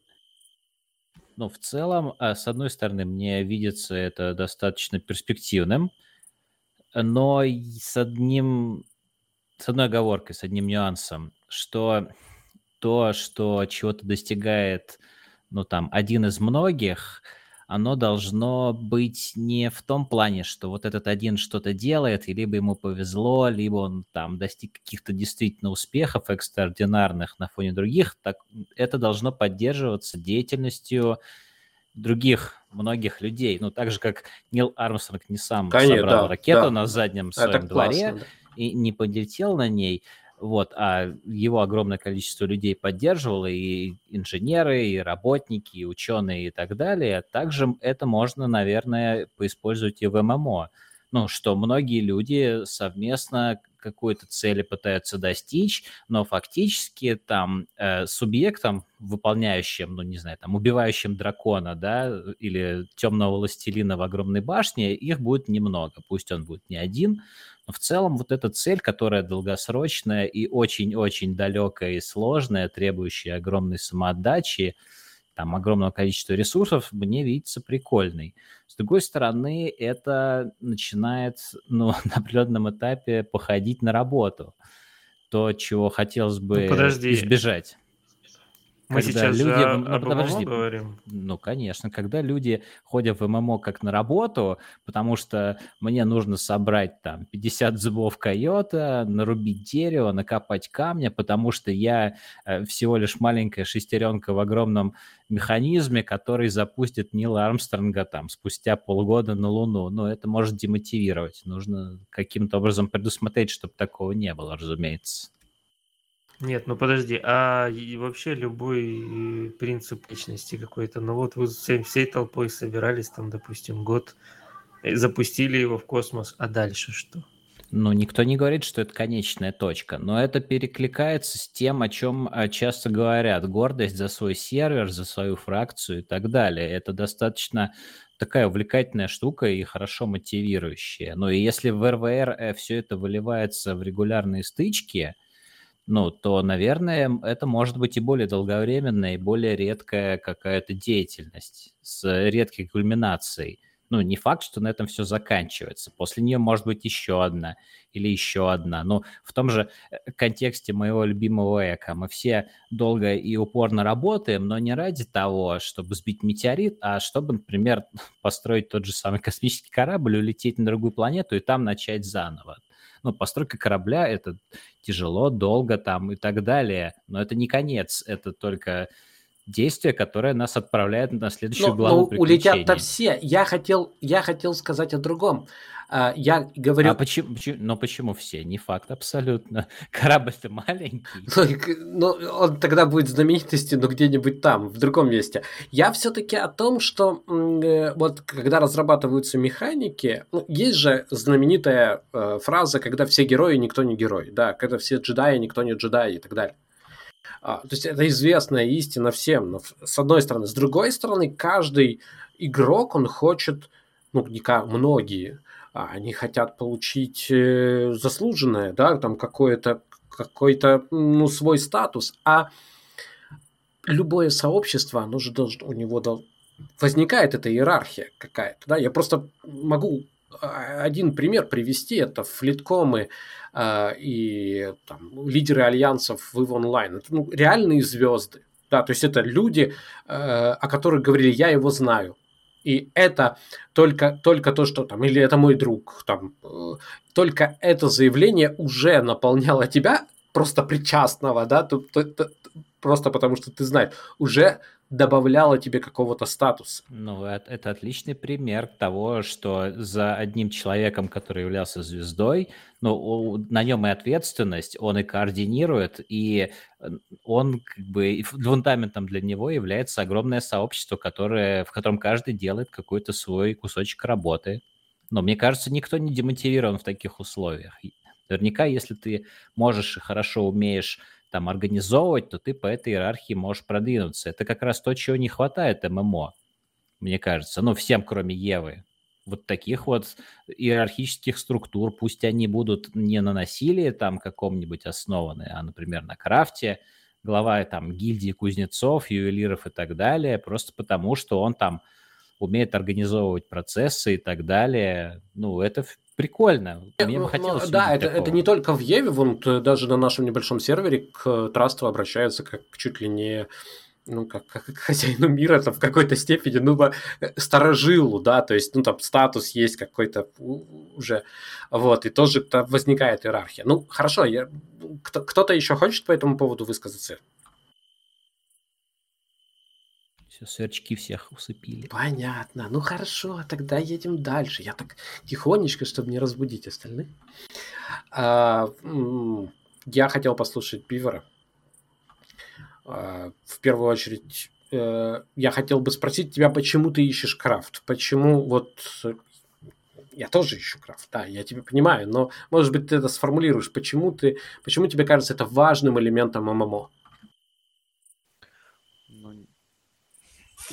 Ну, в целом, а, с одной стороны, мне видится это достаточно перспективным, но с одним, с одной оговоркой, с одним нюансом, что то, что чего-то достигает, ну, там, один из многих – оно должно быть не в том плане, что вот этот один что-то делает, и либо ему повезло, либо он там достиг каких-то действительно успехов экстраординарных на фоне других, так это должно поддерживаться деятельностью других многих людей. Ну, так же, как Нил Армстронг не сам Конечно, собрал да, ракету да. на заднем Это своем дворе классно, да. И не полетел на ней, вот, а его огромное количество людей поддерживало, и инженеры, и работники, и ученые, и так далее. Также это можно, наверное, поиспользовать и в ММО. Ну, что многие люди совместно какой-то цели пытаются достичь, но фактически там э, субъектом, выполняющим, ну, не знаю, там, убивающим дракона, да, или темного властелина в огромной башне, их будет немного. Пусть он будет не один, но в целом вот эта цель, которая долгосрочная и очень-очень далекая и сложная, требующая огромной самоотдачи, там огромного количества ресурсов, мне видится прикольной. С другой стороны, это начинает ну, [laughs] на определенном этапе походить на работу. То, чего хотелось бы Ну, подожди. избежать. Мы Когда сейчас же люди- о- ну, об ММО подожди. говорим. Ну, конечно, когда люди ходят в ММО как на работу, потому что мне нужно собрать там 50 зубов койота, нарубить дерево, накопать камня, потому что я э, всего лишь маленькая шестеренка в огромном механизме, который запустит Нила Армстронга там спустя полгода на Луну. Но это может демотивировать. Нужно каким-то образом предусмотреть, чтобы такого не было, разумеется. Нет, ну подожди, а вообще любой э, принцип личности какой-то, ну вот вы всей, всей толпой собирались там, допустим, год, э, запустили его в космос, а дальше что? Ну, никто не говорит, что это конечная точка, но это перекликается с тем, о чем а, часто говорят. Гордость за свой сервер, за свою фракцию и так далее. Это достаточно такая увлекательная штука и хорошо мотивирующая. Ну и если в РВР все это выливается в регулярные стычки, ну, то, наверное, это может быть и более долговременная, и более редкая какая-то деятельность с редкой кульминацией. Ну, не факт, что на этом все заканчивается. После нее может быть еще одна или еще одна. Но в том же э, контексте моего любимого эко мы все долго и упорно работаем, но не ради того, чтобы сбить метеорит, а чтобы, например, [laughs] построить тот же самый космический корабль, улететь на другую планету и там начать заново. Ну, постройка корабля – это тяжело, долго там и так далее. Но это не конец, это только действие, которое нас отправляет на следующую Ну, главу ну, улетят-то все. Я хотел, я хотел сказать о другом. А, Я говорю... А почему, почему- но почему все? Не факт абсолютно. [laughs] Корабль-то маленький. Ну, Ну, он тогда будет знаменитостью, но где-нибудь там, в другом месте. Я все-таки о том, что э, вот когда разрабатываются механики, ну, есть же знаменитая э, фраза, когда все герои, никто не герой, да, когда все джедаи, никто не джедай и так далее. А, то есть это известная истина всем, но с одной стороны. С другой стороны, каждый игрок, он хочет, ну, не как многие, а они хотят получить э, заслуженное, да, там какое-то какой-то, ну, свой статус, а любое сообщество, оно же должно, у него дол... возникает эта иерархия какая-то, да, я просто могу один пример привести, это флиткомы э, и там, лидеры альянсов в Online, это ну, реальные звезды, да, то есть это люди, э, о которых говорили, я его знаю, и это только, только то, что там, или это мой друг, там, э, только это заявление уже наполняло тебя просто причастного, да, тут, тут, просто потому что ты знаешь, уже добавляло тебе какого-то статуса. Ну, это, это отличный пример того, что за одним человеком, который являлся звездой, ну, на нем и ответственность, он и координирует, и он как бы фундаментом для него является огромное сообщество, которое, в котором каждый делает какой-то свой кусочек работы. Но мне кажется, никто не демотивирован в таких условиях. Наверняка, если ты можешь и хорошо умеешь там организовывать, то ты по этой иерархии можешь продвинуться. Это как раз то, чего не хватает ММО, мне кажется. Ну, всем, кроме Евы. Вот таких вот иерархических структур, пусть они будут не на насилии там каком-нибудь основаны, а, например, на крафте, глава там гильдии кузнецов, ювелиров и так далее, просто потому что он там умеет организовывать процессы и так далее. Ну, это прикольно. Мне бы ну, хотелось Да, это, это не только в Еве, вон даже на нашем небольшом сервере к Трасту обращаются как чуть ли не ну, как, как к хозяину мира, там, в какой-то степени, ну, старожилу, да, то есть, ну, там, статус есть какой-то уже, вот, и тоже там возникает иерархия. Ну, хорошо, я, кто-то еще хочет по этому поводу высказаться? Все, сверчки всех усыпили. Понятно. Ну хорошо, тогда едем дальше. Я так тихонечко, чтобы не разбудить остальных. А, я хотел послушать Пивера. А, в первую очередь, э, я хотел бы спросить тебя, почему ты ищешь крафт? Почему вот я тоже ищу крафт, да, я тебя понимаю, но, может быть, ты это сформулируешь. Почему, ты, почему тебе кажется это важным элементом ММО?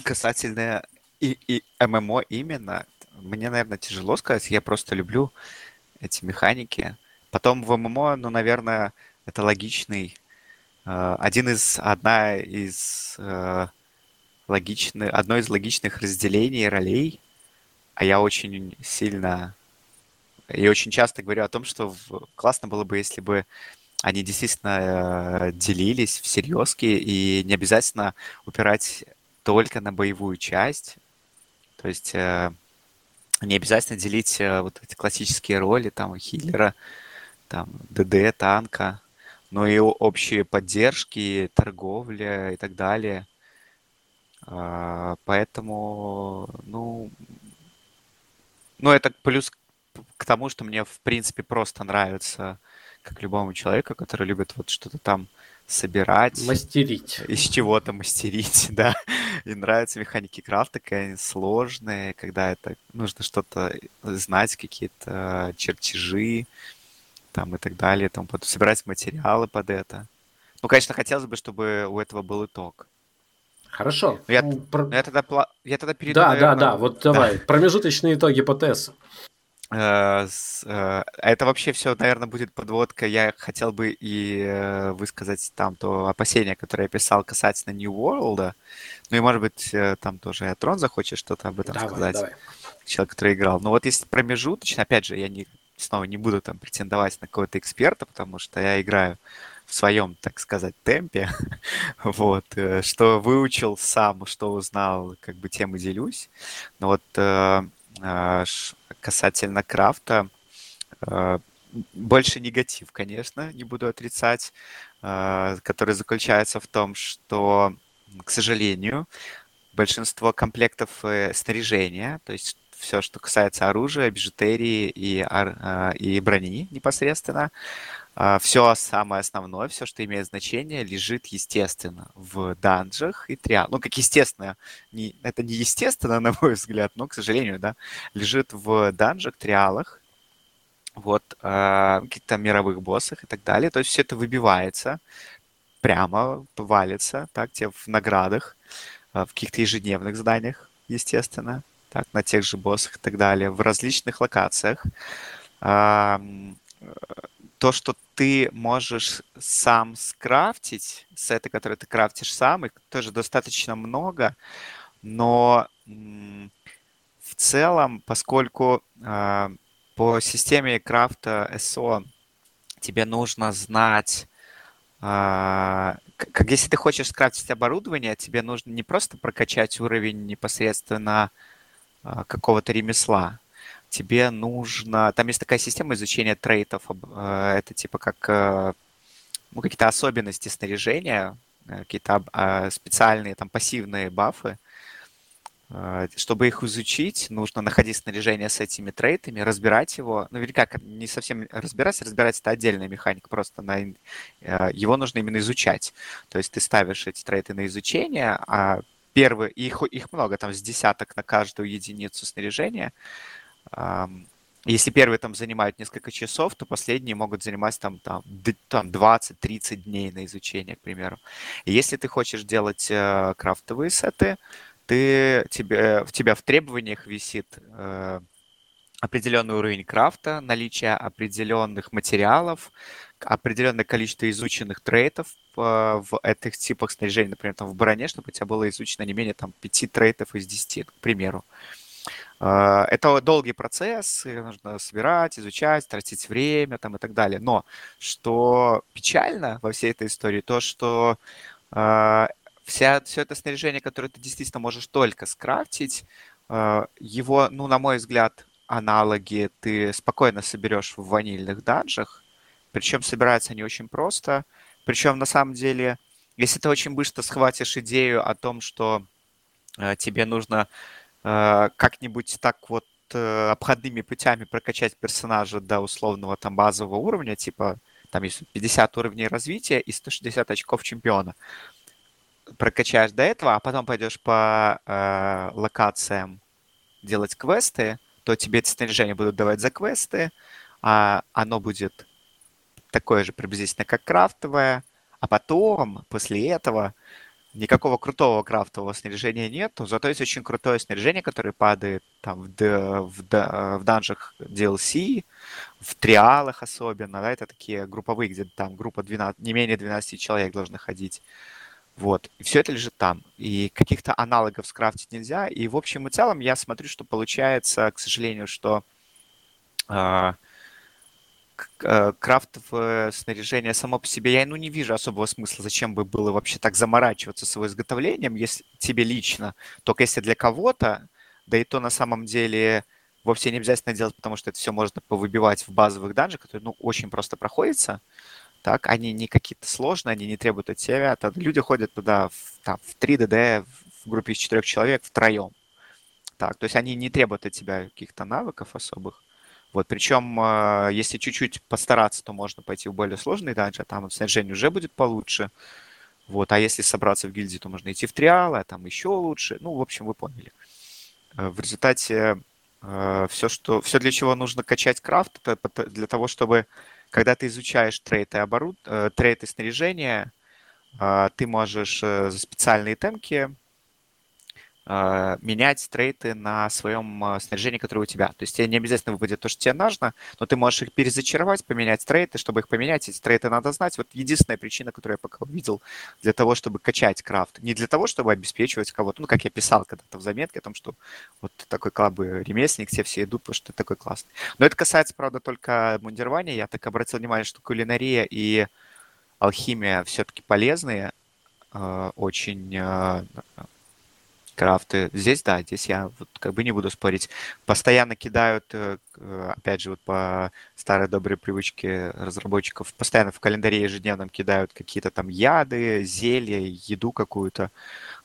Касательно и, и ММО именно, мне, наверное, тяжело сказать. Я просто люблю эти механики. Потом в ММО, ну, наверное, это логичный. Э, один из, одна из э, логичных, одно из логичных разделений ролей, а я очень сильно и очень часто говорю о том, что в, классно было бы, если бы они действительно э, делились всерьез и не обязательно упирать только на боевую часть. То есть э, не обязательно делить э, вот эти классические роли, там, хиллера, там, ДД, танка, но и общие поддержки, торговля и так далее. Э, поэтому, ну, ну, это плюс к тому, что мне, в принципе, просто нравится, как любому человеку, который любит вот что-то там собирать. Мастерить. Из чего-то мастерить, [laughs] да. И нравятся механики крафта, какие они сложные, когда это нужно что-то знать, какие-то чертежи там и так далее, там, собирать материалы под это. Ну, конечно, хотелось бы, чтобы у этого был итог. Хорошо. Но я, Про... я, тогда, я тогда перейду, Да, наверное... да, да, вот давай. [laughs] Промежуточные итоги по ТЭСу. Э, э, это вообще все, наверное, будет подводка. Я хотел бы и э, высказать там то опасение, которое я писал касательно New World. Ну и, может быть, там тоже Атрон захочет что-то об этом давай, сказать. Давай. Человек, который играл. Но вот если промежуточно, опять же, я не, снова не буду там претендовать на какого-то эксперта, потому что я играю в своем, так сказать, темпе. [laughs] вот. Что выучил сам, что узнал, как бы тем и делюсь. Но вот касательно крафта, а, больше негатив, конечно, не буду отрицать, а, который заключается в том, что, к сожалению, большинство комплектов э, снаряжения, то есть все, что касается оружия, бижутерии и, и брони непосредственно, все самое основное, все, что имеет значение, лежит, естественно, в данжах и триалах. Ну, как естественно, не, это не естественно, [laughs] на мой взгляд, но, к сожалению, да, лежит в данжах, триалах, вот, э, каких-то мировых боссах и так далее. То есть все это выбивается. прямо валится, так, тебе в наградах, в каких-то ежедневных заданиях, естественно, так, на тех же боссах и так далее, в различных локациях. То, что ты можешь сам скрафтить, сеты, которые ты крафтишь сам, их тоже достаточно много, но в целом, поскольку по системе крафта SO тебе нужно знать, как если ты хочешь скрафтить оборудование, тебе нужно не просто прокачать уровень непосредственно а, какого-то ремесла. Тебе нужно... Там есть такая система изучения трейтов. А, это типа как э, ну, какие-то особенности снаряжения, э, какие-то а, специальные там пассивные бафы. Чтобы их изучить, нужно находить снаряжение с этими трейтами, разбирать его. Ну, или как, не совсем разбирать, разбирать это отдельная механика, просто на, э, его нужно именно изучать. То есть ты ставишь эти трейты на изучение, а первые, их, их много, там с десяток на каждую единицу снаряжения. Если первые там занимают несколько часов, то последние могут занимать там, там, там 20-30 дней на изучение, к примеру. И если ты хочешь делать э, крафтовые сеты, ты, тебе, в тебя в требованиях висит э, определенный уровень крафта, наличие определенных материалов, определенное количество изученных трейтов э, в этих типах снаряжения, например, там в броне, чтобы у тебя было изучено не менее там 5 трейтов из 10, к примеру. Э, это долгий процесс, нужно собирать, изучать, тратить время там, и так далее. Но что печально во всей этой истории, то, что э, вся, все это снаряжение, которое ты действительно можешь только скрафтить, его, ну, на мой взгляд, аналоги ты спокойно соберешь в ванильных данжах, причем собираются они очень просто. Причем на самом деле, если ты очень быстро схватишь идею о том, что тебе нужно как-нибудь так вот э, обходными путями прокачать персонажа до условного там базового уровня, типа там есть 50 уровней развития и 160 очков чемпиона. Прокачаешь до этого, а потом пойдешь по э, локациям делать квесты, то тебе это снаряжение будут давать за квесты, а оно будет такое же приблизительно, как крафтовое, а потом, после этого, никакого крутого крафтового снаряжения нету, зато есть очень крутое снаряжение, которое падает там в, в, в данжах DLC, в триалах особенно, да, это такие групповые, где там группа 12, не менее 12 человек должны ходить. Вот. И все это лежит там. И каких-то аналогов скрафтить нельзя. И в общем и целом я смотрю, что получается, к сожалению, что Э, крафтовое снаряжение само по себе, я ну, не вижу особого смысла, зачем бы было вообще так заморачиваться с его изготовлением, если тебе лично, только если для кого-то, да и то на самом деле вовсе не обязательно делать, потому что это все можно повыбивать в базовых данжах, которые, ну, очень просто проходятся, так, они не какие-то сложные, они не требуют от себя, люди ходят туда в, там, в 3DD в группе из четырех человек втроем, так, то есть они не требуют от тебя каких-то навыков особых, вот, причем, а, если чуть-чуть постараться, то можно пойти в более сложный данж, а там снаряжение уже будет получше. Вот, а если собраться в гильдии, то можно идти в триал, а там еще лучше. Ну, в общем, вы поняли. Э, в результате э, все, что, все для чего нужно качать крафт, это для того, чтобы, когда ты изучаешь трейты, оборуд... Э, трейты снаряжения, ты можешь за специальные темки а, менять трейты на своем а, снаряжении, которое у тебя. То есть тебе не обязательно выпадет то, что тебе нужно, но ты можешь их перезачаровать, поменять трейты. Чтобы их поменять, эти трейты надо знать. Вот единственная причина, которую я пока увидел для того, чтобы качать крафт. Не для того, чтобы обеспечивать кого-то. Ну, как я писал когда-то в заметке о том, что вот такой клабы ремесленник, все все идут, потому что ты такой классный. Но это касается, правда, только мундирования. Я так обратил внимание, что кулинария и алхимия все-таки полезные, а, очень крафты. Здесь, да, здесь я вот как бы не буду спорить. Постоянно кидают, э, опять же, вот по старой доброй привычке разработчиков, постоянно в календаре ежедневном кидают какие-то там яды, зелья, еду какую-то.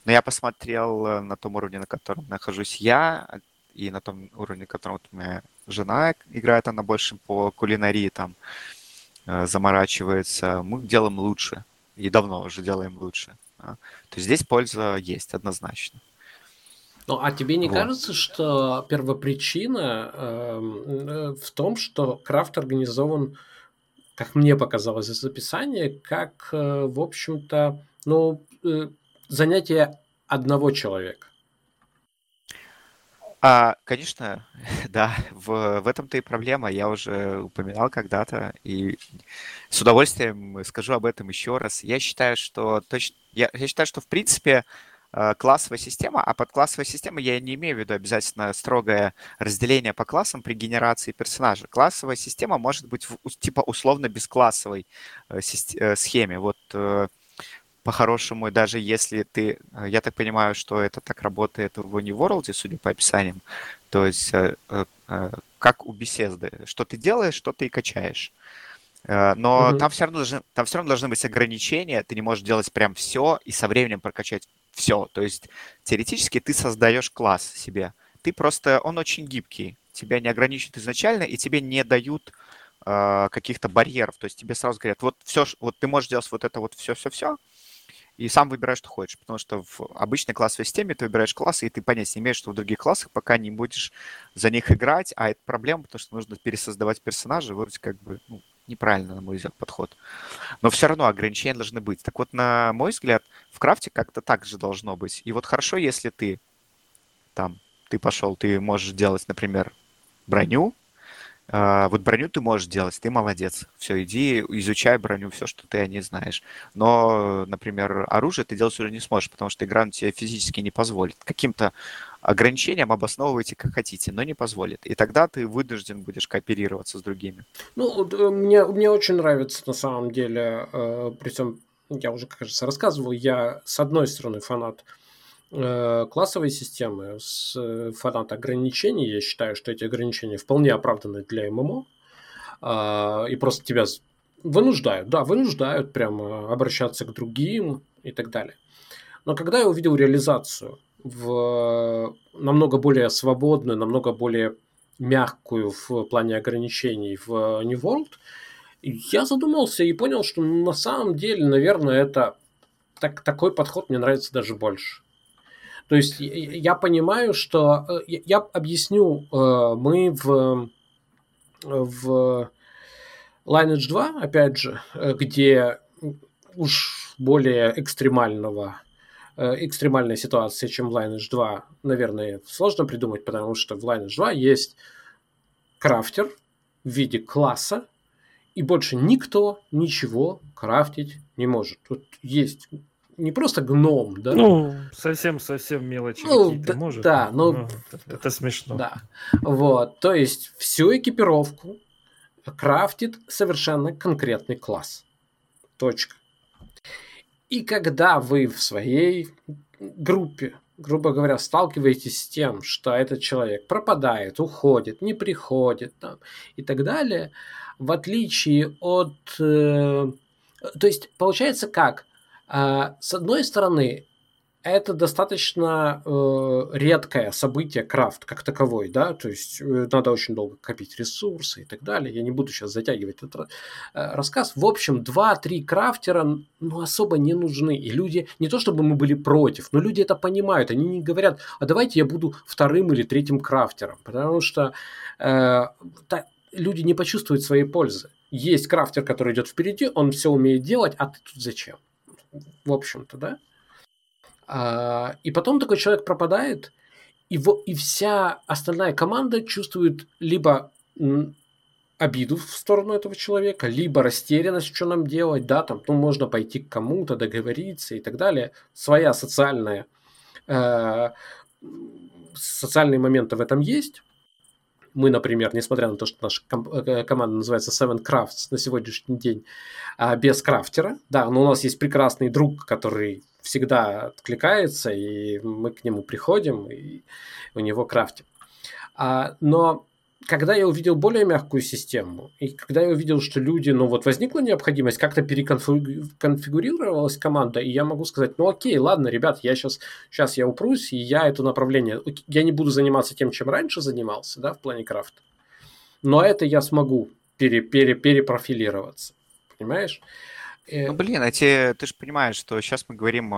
Но я посмотрел э, на том уровне, на котором нахожусь я, и на том уровне, на котором вот моя жена играет, она больше по кулинарии там э, заморачивается. Мы делаем лучше. И давно уже делаем лучше. То есть здесь польза есть однозначно. Ну, а тебе не вот. кажется, что первопричина эм, э, в том, что крафт организован как мне показалось из описания, как, э, в общем-то, ну, э, занятие одного человека. А, конечно, [laughs] да, в, в этом-то и проблема. Я уже упоминал когда-то, и с удовольствием скажу об этом еще раз. Я считаю, что точно, я, я считаю, что в принципе классовая система, а под классовой системой я не имею в виду обязательно строгое разделение по классам при генерации персонажа. Классовая система может быть в, типа условно бесклассовой э, э, схеме. Вот по-хорошему, даже если ты, э, я так понимаю, что это так работает в Uniworld, судя по описаниям, то есть э, э, как у беседы, что ты делаешь, что ты и качаешь. Но угу. там, все равно должны, там все равно должны быть ограничения, ты не можешь делать прям все и со временем прокачать все. То есть теоретически ты создаешь класс себе. Ты просто, он очень гибкий, тебя не ограничивают изначально, и тебе не дают э, каких-то барьеров. То есть тебе сразу говорят, вот все, вот ты можешь делать вот это вот все-все-все, и сам выбираешь, что хочешь. Потому что в обычной классовой системе ты выбираешь классы, и ты понять не имеешь, что в других классах пока не будешь за них играть, а это проблема, потому что нужно пересоздавать персонажа, вроде как бы ну, неправильно, на мой взгляд, подход. Но все равно ограничения должны быть. Так вот, на мой взгляд, в крафте как-то так же должно быть. И вот хорошо, если ты там, ты пошел, ты можешь делать, например, броню, а, вот броню ты можешь делать, ты молодец. Все, иди, изучай броню, все, что ты о ней знаешь. Но, например, оружие ты делать уже не сможешь, потому что игра тебе физически не позволит. Каким-то ограничением обосновывайте как хотите, но не позволит. И тогда ты вынужден будешь кооперироваться с другими. Ну, э, мне, мне очень нравится на самом деле, э, при всем, я уже, кажется, рассказывал, я с одной стороны фанат Э, классовой системы с э, фанат ограничений. Я считаю, что эти ограничения вполне оправданы для ММО. А, и просто тебя вынуждают, да, вынуждают прямо обращаться к другим и так далее. Но когда я увидел реализацию в намного более свободную, намного более мягкую в плане ограничений в New World, я задумался и понял, что на самом деле, наверное, это так, такой подход мне нравится даже больше. То есть я понимаю, что э, я объясню, э, мы в, в Lineage 2, опять же, э, где уж более экстремального экстремальная ситуация, чем в Lineage 2, наверное, сложно придумать, потому что в Lineage 2 есть крафтер в виде класса, и больше никто ничего крафтить не может. Тут есть не просто гном, да? Ну, совсем-совсем мелочи ну, какие-то, да, может. Да, но... Ну, это смешно. Да, вот, то есть всю экипировку крафтит совершенно конкретный класс. Точка. И когда вы в своей группе, грубо говоря, сталкиваетесь с тем, что этот человек пропадает, уходит, не приходит там, и так далее, в отличие от... Э, то есть получается как? А, с одной стороны, это достаточно э, редкое событие крафт как таковой, да, то есть э, надо очень долго копить ресурсы и так далее. Я не буду сейчас затягивать этот э, рассказ. В общем, 2-3 крафтера ну, особо не нужны. И люди, не то чтобы мы были против, но люди это понимают. Они не говорят, а давайте я буду вторым или третьим крафтером, потому что э, та, люди не почувствуют своей пользы. Есть крафтер, который идет впереди, он все умеет делать, а ты тут зачем? в общем-то, да? А, и потом такой человек пропадает, в, и вся остальная команда чувствует либо обиду в сторону этого человека, либо растерянность, что нам делать, да, там, ну, можно пойти к кому-то, договориться и так далее. Своя социальная, э, социальные моменты в этом есть. Мы, например, несмотря на то, что наша э, команда называется Seven Crafts на сегодняшний день, а, без крафтера, да, но у нас есть прекрасный друг, который всегда откликается, и мы к нему приходим, и у него крафтим. А, но когда я увидел более мягкую систему, и когда я увидел, что люди, ну вот возникла необходимость, как-то переконфигурировалась команда, и я могу сказать, ну окей, ладно, ребят, я сейчас, сейчас я упрусь, и я это направление, я не буду заниматься тем, чем раньше занимался, да, в плане крафта, но это я смогу пере, пере, перепрофилироваться, понимаешь? Э, ну, блин, а те, ты же понимаешь, что сейчас мы говорим,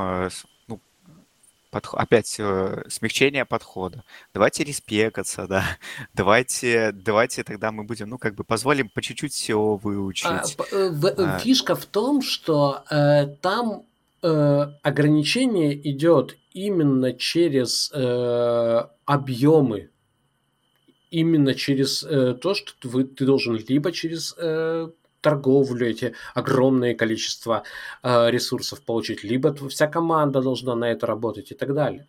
э, ну, подх- опять э, смягчение подхода. Давайте респекаться, да. [laughs] Давайте, давайте тогда мы будем, ну, как бы позволим по чуть-чуть все А, выучить. э, в- А. Фишка в том, что э, там э, ограничение идет именно через э, объемы, именно через э, то, что ты, вы- ты должен либо через э, торговлю эти огромное количество э, ресурсов получить, либо вся команда должна на это работать и так далее.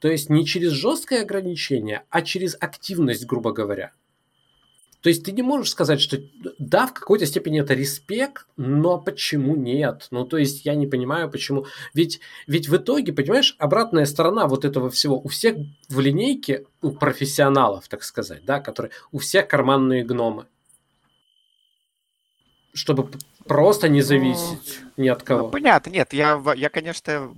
То есть не через жесткое ограничение, а через активность, грубо говоря. То есть ты не можешь сказать, что да, в какой-то степени это респект, но почему нет? Ну, то есть я не понимаю, почему. Ведь, ведь в итоге, понимаешь, обратная сторона вот этого всего. У всех в линейке, у профессионалов, так сказать, да, которые, у всех карманные гномы. Чтобы просто не зависеть ни от Ну, кого. понятно, нет, я, я, конечно,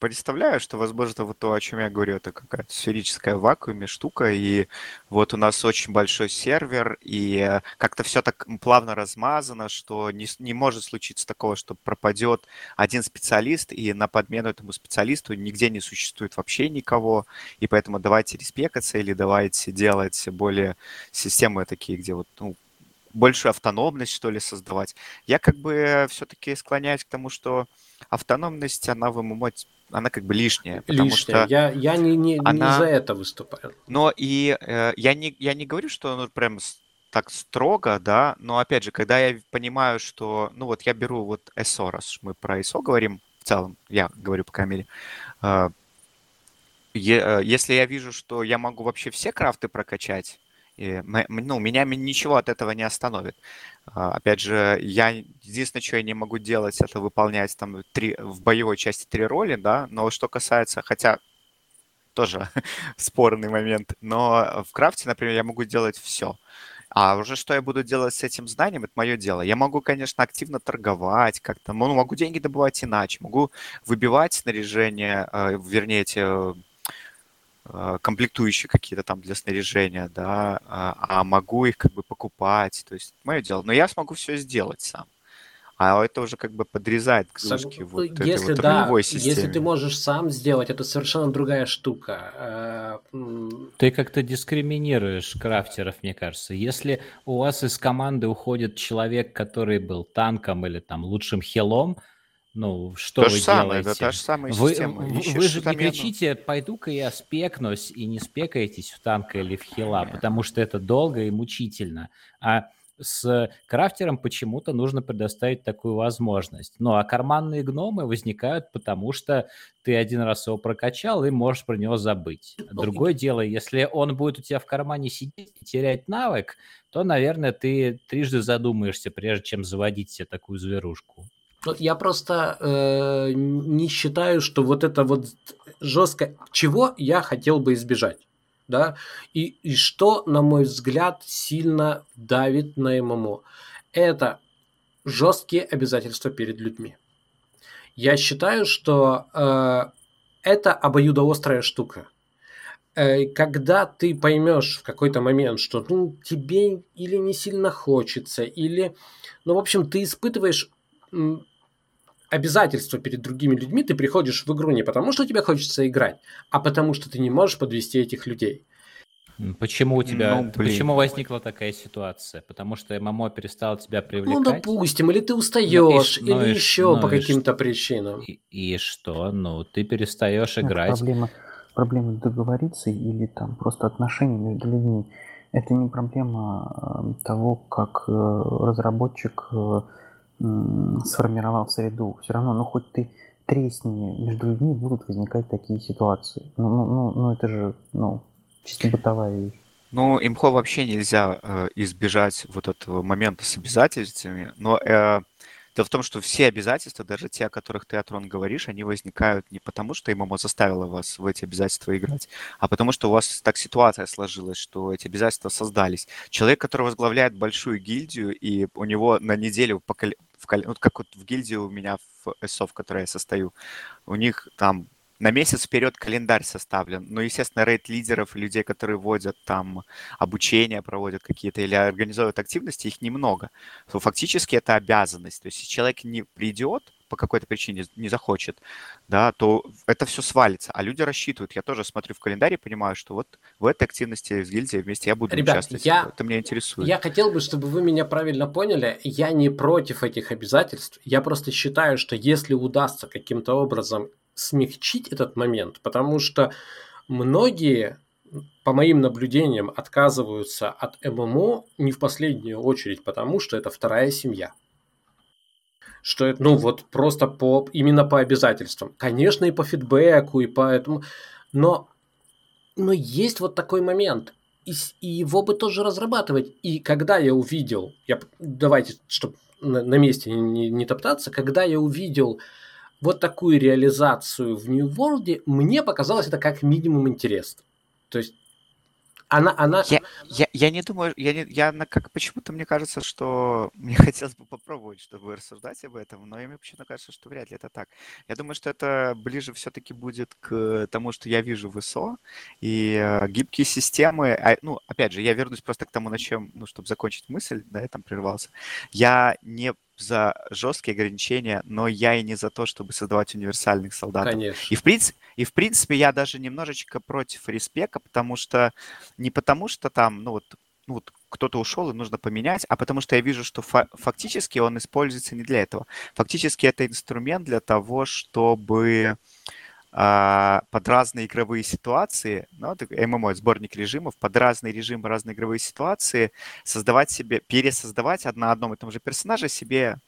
представляю, что, возможно, вот то, о чем я говорю, это какая-то сферическая в вакууме штука, и вот у нас очень большой сервер, и как-то все так плавно размазано, что не, не может случиться такого, что пропадет один специалист, и на подмену этому специалисту нигде не существует вообще никого, и поэтому давайте респекаться или давайте делать более системы такие, где вот, ну, большую автономность, что ли, создавать. Я как бы все-таки склоняюсь к тому, что автономность, она в ММО, она как бы лишняя, потому Лишнее. что... Я, я не, не, не она- за это выступаю. Но и э, я, не, я не говорю, что ну, прям так строго, да, но опять же, когда я понимаю, что, ну вот я беру вот SO, раз мы про ISO говорим в целом, я говорю по крайней мере, э, э, если я вижу, что я могу вообще все крафты прокачать, и ну, меня ничего от этого не остановит. А, Опять же, я единственное, что я не могу делать, это выполнять там три, в боевой части три роли, да, но что касается, хотя тоже [laughs] спорный момент, но в крафте, например, я могу делать все. А уже что я буду делать с этим знанием, это мое дело. Я могу, конечно, активно торговать как-то, ну, могу деньги добывать иначе, могу выбивать снаряжение, э, вернее, эти э, комплектующие какие-то там для снаряжения, да, а а могу их как бы покупать, то есть мое дело. Но я смогу все сделать сам. А это уже как бы подрезает к Сог- кружке вот этой если вот да, ролевой если системе. ты можешь сам сделать, это совершенно другая штука. М, Ты как-то дискриминируешь крафтеров, мне кажется. Если у вас из команды уходит человек, который был танком или там лучшим хилом, ну, что То вы же самое, делаете? да, та же самая Вы, система. вы- Ищешь вы же не кричите, пойду-ка я спекнусь, и не спекаетесь в танка или в хила, потому что это долго и мучительно. А с крафтером почему-то нужно предоставить такую возможность. Ну, а карманные гномы возникают, потому что ты один раз его прокачал и можешь про него забыть. Другое дело, если он будет у тебя в кармане сидеть и терять навык, то, наверное, ты трижды задумаешься, прежде чем заводить себе такую зверушку. Ну, Я просто э, не считаю, что вот это вот жестко, чего я хотел бы избежать, да, и, и что, на мой взгляд, сильно давит на ММО. Это жесткие обязательства перед людьми. Я считаю, что э, это обоюдоострая штука. Э, когда ты поймешь в какой-то момент, что ну, тебе или не сильно хочется, или, ну, в общем, ты испытываешь обязательства перед другими людьми, ты приходишь в игру не потому, что тебе хочется играть, а потому, что ты не можешь подвести этих людей. Почему у тебя, Ну, блин. почему возникла такая ситуация? Потому что ММО перестал тебя Ну, привлекать? допустим, или ты устаешь, Ну и ну или ш- еще ну по каким-то причинам. И, и что? Ну, ты перестаешь Это играть. проблема, проблема договориться или там просто отношений между людьми. Это не проблема э, того, как э, разработчик э, сформировал среду. Все равно, ну хоть ты тресни, между людьми будут возникать такие ситуации. Ну, ну, ну, ну это же, ну, чисто [laughs] бытовая вещь. Ну, имхо вообще нельзя э, избежать вот этого момента с обязательствами, но э, дело в том, что все обязательства, даже те, о которых ты, Атрон, говоришь, они возникают не потому, что ММО заставила вас в эти обязательства играть, а потому что у вас так ситуация сложилась, что эти обязательства создались. Человек, который возглавляет большую гильдию, и у него на неделю, по кал- в вот как вот в гильдии у меня в СО, в которой я состою, у них там на месяц вперед календарь составлен. Ну, естественно, рейд лидеров, людей, которые вводят там обучение, проводят какие-то или организуют активности, их немного. Фактически это обязанность. То есть, если человек не придет, по какой-то причине не захочет, да, то это все свалится. А люди рассчитывают. Я тоже смотрю в календарь и понимаю, что вот в этой активности с гильдией вместе я буду Ребят, участвовать. я- Это меня интересует. Я хотел бы, чтобы вы меня правильно поняли. Я не против этих обязательств. Я просто считаю, что если удастся каким-то образом смягчить этот момент, потому что многие, по моим наблюдениям, отказываются от ММО не в последнюю очередь, потому что это вторая семья. Что это, ну вот просто по, именно по обязательствам. Конечно, и по фидбэку, и по этому. Но, но есть вот такой момент. И, и его бы тоже разрабатывать. И когда я увидел, я, давайте, чтобы на, на месте не, не- не топтаться, когда я увидел вот такую реализацию в New World, мне показалось это как минимум интересно. То есть она, она, Я, я, я не думаю, я, не, я на, как почему-то мне кажется, что мне [laughs] хотелось бы попробовать, чтобы рассуждать об этом, но мне почему-то кажется, что вряд ли это так. Я думаю, что это ближе все-таки будет к тому, что я вижу в ИСО, и э, гибкие системы, а, ну, опять же, я вернусь просто к тому, на чем, ну, чтобы закончить мысль, да, я там прервался. Я не за жесткие ограничения, но я и не за то, чтобы создавать универсальных солдатов. конечно. И в, принципе, и в принципе я даже немножечко против респека, потому что не потому что там, ну вот, ну вот кто-то ушел и нужно поменять, а потому что я вижу, что фа- фактически он используется не для этого. Фактически это инструмент для того, чтобы под разные игровые ситуации, ну, ММО, сборник режимов, под разные режимы, разные игровые ситуации создавать себе, пересоздавать на одном и том же персонаже себе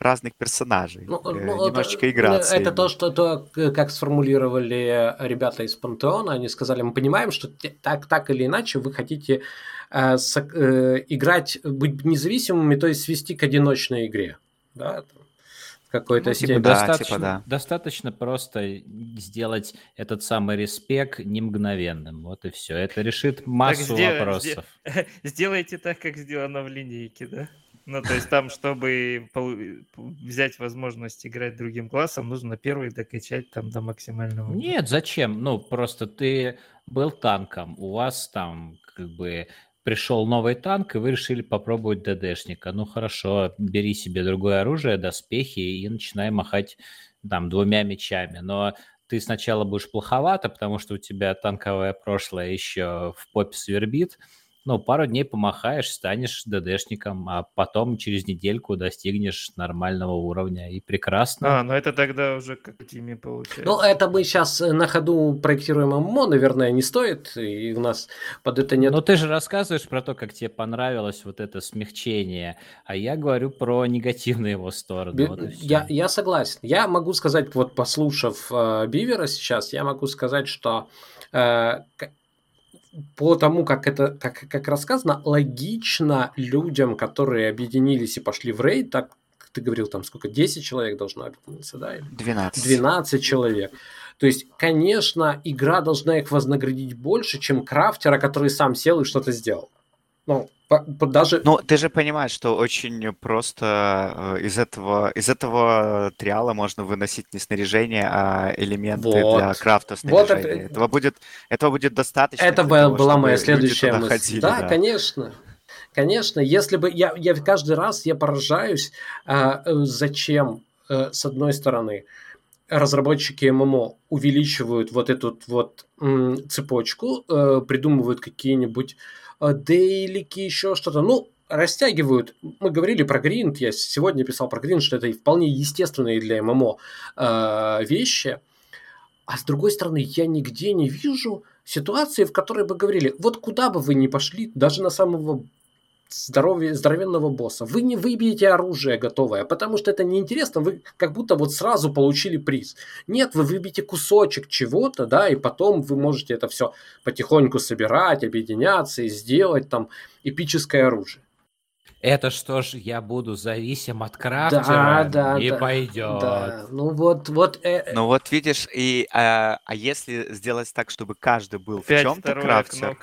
разных персонажей, Ну, э, ну, немножечко это, играться. это ими. то, что то, как сформулировали ребята из Пантеона, они сказали, мы понимаем, что так, так или иначе вы хотите э, со- э, играть, быть независимыми, то есть свести к одиночной игре, да, там, какой-то Ну, типа, степени. да, достаточно, типа да. достаточно просто сделать этот самый респект не мгновенным. Вот и все. Это решит массу сделай- вопросов. [laughs] Сделайте так, как сделано в линейке, да? Ну, то есть там, чтобы взять возможность играть другим классом, нужно первый докачать там до максимального. Нет, зачем? Ну, просто ты был танком, у вас там как бы пришел новый танк, и вы решили попробовать ДДшника. Ну, хорошо, бери себе другое оружие, доспехи и начинай махать там двумя мечами. Но ты сначала будешь плоховато, потому что у тебя танковое прошлое еще в попе свербит. Ну, пару дней помахаешь, станешь ДДшником, а потом через недельку достигнешь нормального уровня. И прекрасно. А, ну это тогда уже как Тиме получается. Ну, это мы сейчас на ходу проектируем ММО, наверное, не стоит, и у нас под это нет... Но ты же рассказываешь про то, как тебе понравилось вот это смягчение, а я говорю про негативные его стороны. Би- вот я, я согласен. Я могу сказать, вот послушав э, Бивера сейчас, я могу сказать, что э, по тому, как это как, как рассказано, логично людям, которые объединились и пошли в рейд, так ты говорил, там сколько, 10 человек должно объединиться, да? или 12. 12 человек. То есть, конечно, игра должна их вознаградить больше, чем крафтера, который сам сел и что-то сделал. Ну, по- по- даже... Ну, ты же понимаешь, что очень просто э, из этого, из этого триала можно выносить не снаряжение, а элементы для Вот. крафта Вот снаряжения. это- Этого, будет, этого будет достаточно Это для была того, была чтобы моя следующая мысль. ходили, да, конечно. Конечно, если бы я, я каждый раз я поражаюсь, а, э, зачем, э, с одной стороны, разработчики ММО увеличивают вот эту вот цепочку, э, придумывают какие-нибудь э, дейлики, еще что-то. Ну, растягивают. Мы говорили про гринд, я сегодня писал про гринд, что это вполне естественные для ММО э, вещи. А с другой стороны, я нигде не вижу ситуации, в которой бы говорили, вот куда бы вы ни пошли, даже на самого здоровья, здоровенного босса, вы не выбьете оружие готовое, потому что это неинтересно, вы как будто вот сразу получили приз. Нет, вы выбьете кусочек чего-то, да, и потом вы можете это все потихоньку собирать, объединяться и сделать там эпическое оружие. Это что ж, я буду зависим от крафтера? да, Не да, пойдет. Да, ну вот, вот э, Ну вот видишь, и, а, а если сделать так, чтобы каждый был в Опять чем-то второе крафтер,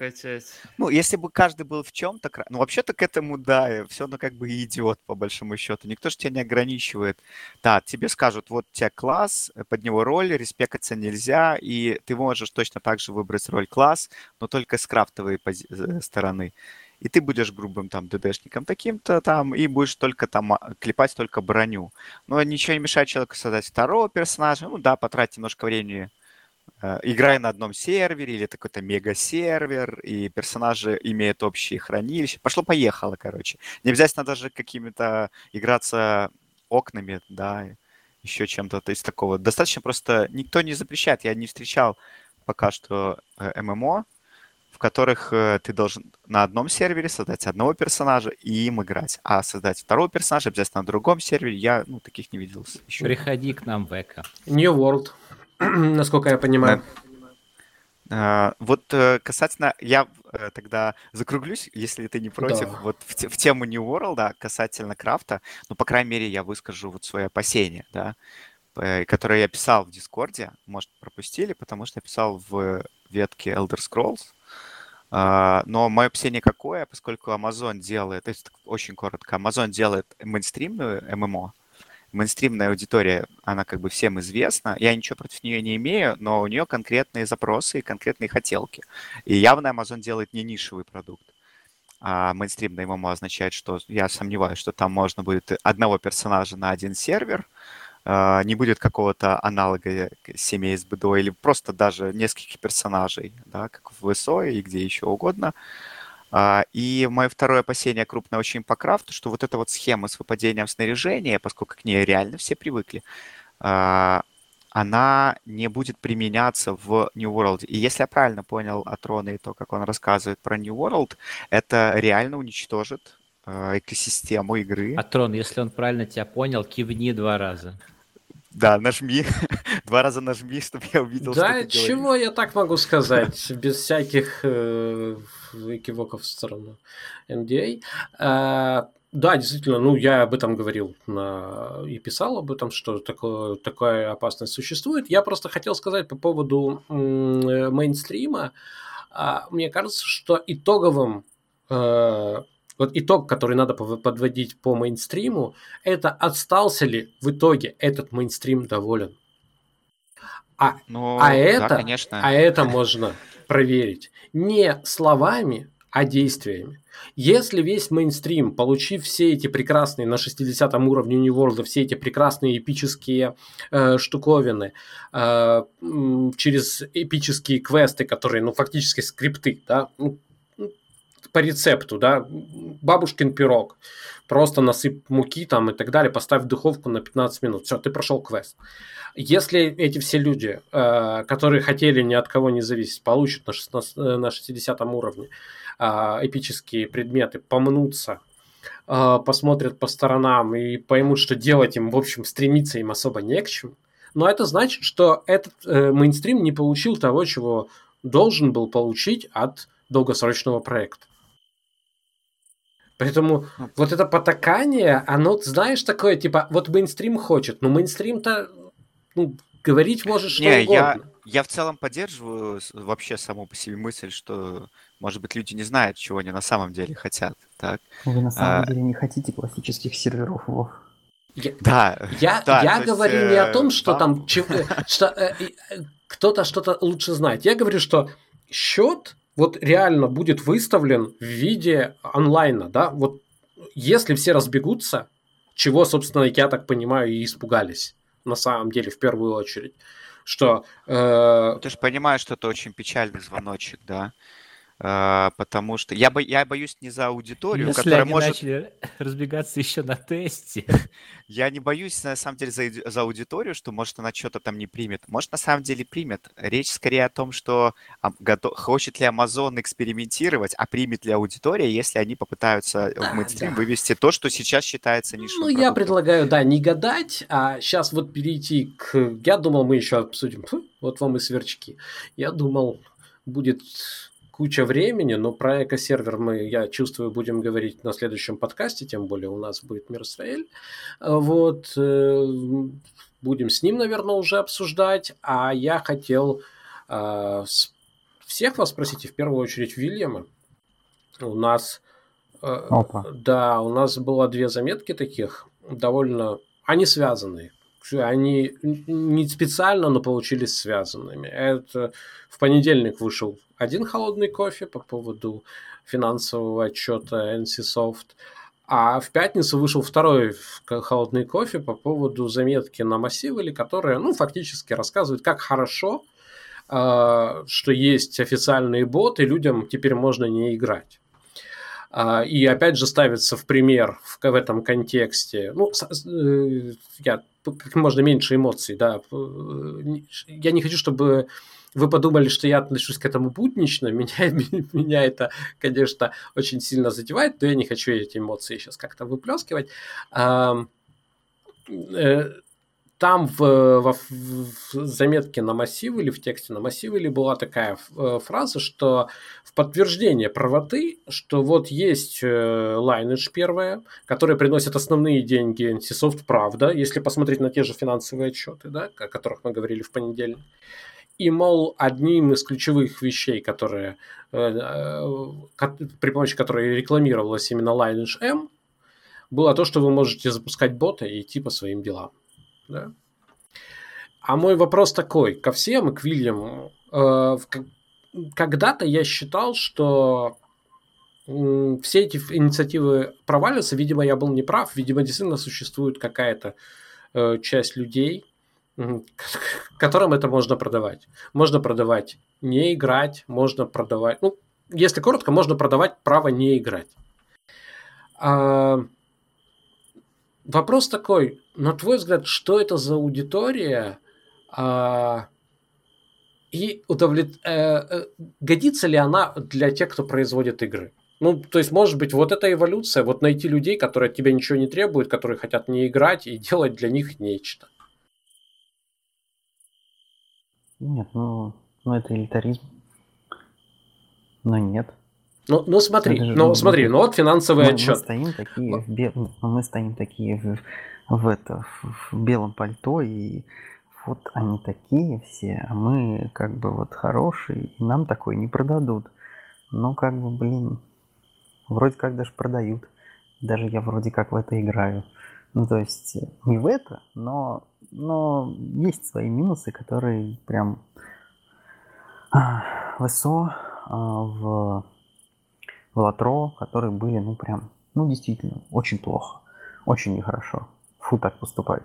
ну если бы каждый был в чем-то, ну вообще-то к этому, да, все равно как бы и идет по большому счету. Никто же тебя не ограничивает. Да, тебе скажут, вот у тебя класс, э, под него роль, респекаться нельзя, и ты можешь точно так же выбрать роль класс, но только с крафтовой пози- э, стороны. И ты будешь грубым там ДДшником таким-то там, и будешь только там а, клепать только броню. Но ничего не мешает человеку создать второго персонажа, ну да, потратить немножко времени, э, играя на одном сервере или какой-то мега-сервер, и персонажи имеют общие хранилища. Пошло-поехало, короче. Не обязательно даже какими-то играться окнами, да, еще чем-то то есть такого. Достаточно просто никто не запрещает. Я не встречал пока что э, ММО, в которых э, ты должен на одном сервере создать одного персонажа и им играть. А создать второго персонажа обязательно на другом сервере, я ну, таких не видел еще. Приходи к нам в Эко. New World, [clears throat] насколько я понимаю. Uh, вот uh, касательно, я uh, тогда закруглюсь, если ты не против, да. вот в, в тему New World, да, касательно крафта, ну, по крайней мере, я выскажу вот свои опасения, да, Э, которые я писал в Дискорде, может, пропустили, потому что я писал в ветке Elder Scrolls. А, но мое опасение какое, поскольку Amazon делает, есть очень коротко, Amazon делает мейнстримную ММО, мейнстримная аудитория, она как бы всем известна. Я ничего против нее не имею, но у нее конкретные запросы и конкретные хотелки. И явно Amazon делает не нишевый продукт. А мейнстримная ММО означает, что я сомневаюсь, что там можно будет одного персонажа на один сервер, не будет какого-то аналога семей с БДО или просто даже нескольких персонажей, да, как в ВСО и где еще угодно. А, и мое второе опасение крупное очень по крафту, что вот эта вот схема с выпадением снаряжения, поскольку к ней реально все привыкли, а, она не будет применяться в New World. И если я правильно понял от Рона и то, как он рассказывает про New World, это реально уничтожит экосистему игры. Атрон, если он правильно тебя понял, кивни два раза. Да, нажми. [laughs] Два раза нажми, чтобы я увидел, да, что чего говоришь. я так могу сказать, [laughs] без всяких э, экивоков в сторону NDA. А, да, действительно, ну, я об этом говорил на... и писал об этом, что такое, такая опасность существует. Я просто хотел сказать по поводу м- мейнстрима. А, мне кажется, что итоговым э, вот итог, который надо подводить по мейнстриму, это остался ли в итоге этот мейнстрим доволен. А, ну, а, это, конечно. а это можно проверить не словами, а действиями. Если весь мейнстрим, получив все эти прекрасные на 60 уровне New World, все эти прекрасные эпические э, штуковины, э, через эпические квесты, которые, ну, фактически скрипты, да, ну, по рецепту, да, бабушкин пирог, просто насыпь муки там и так далее, поставь в духовку на 15 минут, все, ты прошел квест. Если эти все люди, э, которые хотели ни от кого не зависеть, получат на, 16, э, на 60 уровне э, эпические предметы, помнутся, посмотрят по сторонам и поймут, что делать им, в общем, стремиться им особо не к чему, но это значит, что этот мейнстрим не получил того, чего должен был получить от долгосрочного проекта. Поэтому ну, вот это потакание, оно, знаешь, такое, типа, вот мейнстрим хочет, но мейнстрим-то, ну, говорить можешь что Не, угодно. Я, я в целом поддерживаю вообще саму по себе мысль, что, может быть, люди не знают, чего они на самом деле хотят. Так? Вы на самом а... деле не хотите классических серверов Вов. Я, да. Я, [laughs] да, я говорю есть, не о том, что да. там что, э, э, кто-то что-то лучше знает. Я говорю, что счет вот реально будет выставлен в виде онлайна, да, вот если все разбегутся, чего, собственно, я так понимаю, и испугались на самом деле в первую очередь, что... Э... Ты же понимаешь, что это очень печальный звоночек, да? А, потому что я, бо, я боюсь не за аудиторию, Если которая они может... начали [laughs] разбегаться еще на тесте. [laughs] Я не боюсь, на самом деле, за, за аудиторию, что, может, она что-то там не примет. Может, на самом деле примет. Речь скорее о том, что готов, хочет ли Amazon экспериментировать, а примет ли аудитория, если они попытаются да, в мейнстрим да. вывести то, что сейчас считается нишевым Ну, продуктом. я предлагаю, да, не гадать, а сейчас вот перейти к... Я думал, мы еще обсудим. Вот вам и сверчки. Я думал, будет куча времени, но про экосервер мы, я чувствую, будем говорить на следующем подкасте, тем более у нас будет Мирсраэль. Вот, э, будем с ним, наверное, уже обсуждать. А я хотел э, всех вас спросить, и в первую очередь Вильяма. У нас, э, Опа. да, у нас было две заметки таких, довольно, они связанные они не специально, но получились связанными. Это в понедельник вышел один холодный кофе по поводу финансового отчета NCSoft. А в пятницу вышел второй холодный кофе по поводу заметки на массивы, которая, ну, фактически рассказывает, как хорошо, э, что есть официальные боты, людям теперь можно не играть. А, и опять же ставится в пример в, в этом контексте. Ну, э, я как можно меньше эмоций, да. Я не хочу, чтобы вы подумали, что я отношусь к этому буднично, [laughs] меня, меня это, конечно, очень сильно задевает, но я не хочу эти эмоции сейчас как-то выплескивать. Э, там в, в, в заметке на массиве или в тексте на массиве или была такая э, фраза, что в подтверждение правоты, что вот есть э, Lineage первая, которая приносит основные деньги NCSoft, правда, если посмотреть на те же финансовые отчеты, да, о которых мы говорили в понедельник. И, мол, одним из ключевых вещей, которые, э, э, при помощи которой рекламировалась именно Lineage M, было то, что вы можете запускать бота и идти по своим делам. Да? А мой вопрос такой, ко всем и к Вильяму. Э, когда-то я считал, что все эти инициативы провалятся. Видимо, я был неправ. Видимо, действительно существует какая-то часть людей, которым это можно продавать. Можно продавать не играть, можно продавать... Ну, если коротко, можно продавать право не играть. А, вопрос такой, на твой взгляд, что это за аудитория? А, и удовлет... э, годится ли она для тех, кто производит игры? Ну, то есть, может быть, вот эта эволюция, вот найти людей, которые от тебя ничего не требуют, которые хотят не играть и делать для них нечто. Нет, ну, ну это элитаризм. Но нет. Ну, ну смотри, же, ну, ну смотри, ну вот финансовый мы, отчет. Мы стоим такие, в бе... Ну, мы стоим такие в, в, это, в, в белом пальто, и вот они такие все, а мы как бы вот хорошие, и нам такой не продадут. Ну, как бы, блин, вроде как даже продают. Даже я вроде как в это играю. Ну, то есть не в это, но но есть свои минусы, которые прям а, в СО, а, в, в Латро, которые были, ну, прям, ну, действительно, очень плохо, очень нехорошо. Фу, так поступать.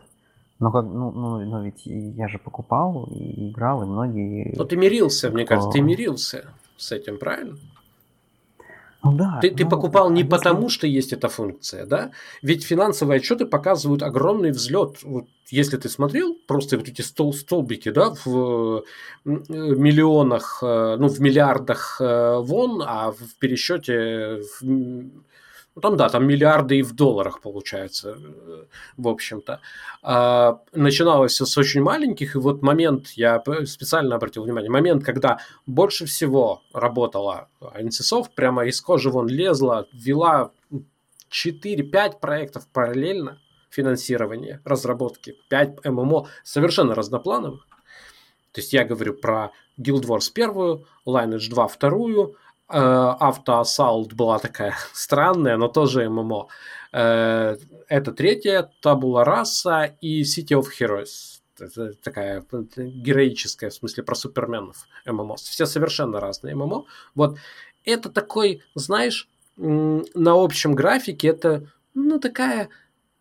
Но, как, ну, ну, но ведь я же покупал и играл, и многие... Ну, ты мирился, мне кажется, ты мирился с этим, правильно? Ну да. Ты, ты ну, покупал не потому, что есть эта функция, да? Ведь финансовые отчеты показывают огромный взлет. Вот, если ты смотрел просто вот эти стол, столбики, да, в миллионах, э, ну, в миллиардах э, вон, а в пересчете в там, да, там миллиарды и в долларах получается, э, в общем-то. А, начиналось все с очень маленьких, и вот момент, я специально обратил внимание, момент, когда больше всего работала NCSoft, прямо из кожи вон лезла, вела 4-5 проектов параллельно финансирования, разработки, 5 ММО совершенно разноплановых. То есть я говорю про Guild Wars первую, Lineage 2 вторую, Автоассалт была такая [laughs] странная, но тоже ММО. Э, это третья, Табула Раса и City of Heroes. Это такая героическая, в смысле, про суперменов ММО. Все совершенно разные ММО. Вот это такой, знаешь, на общем графике это, ну, такая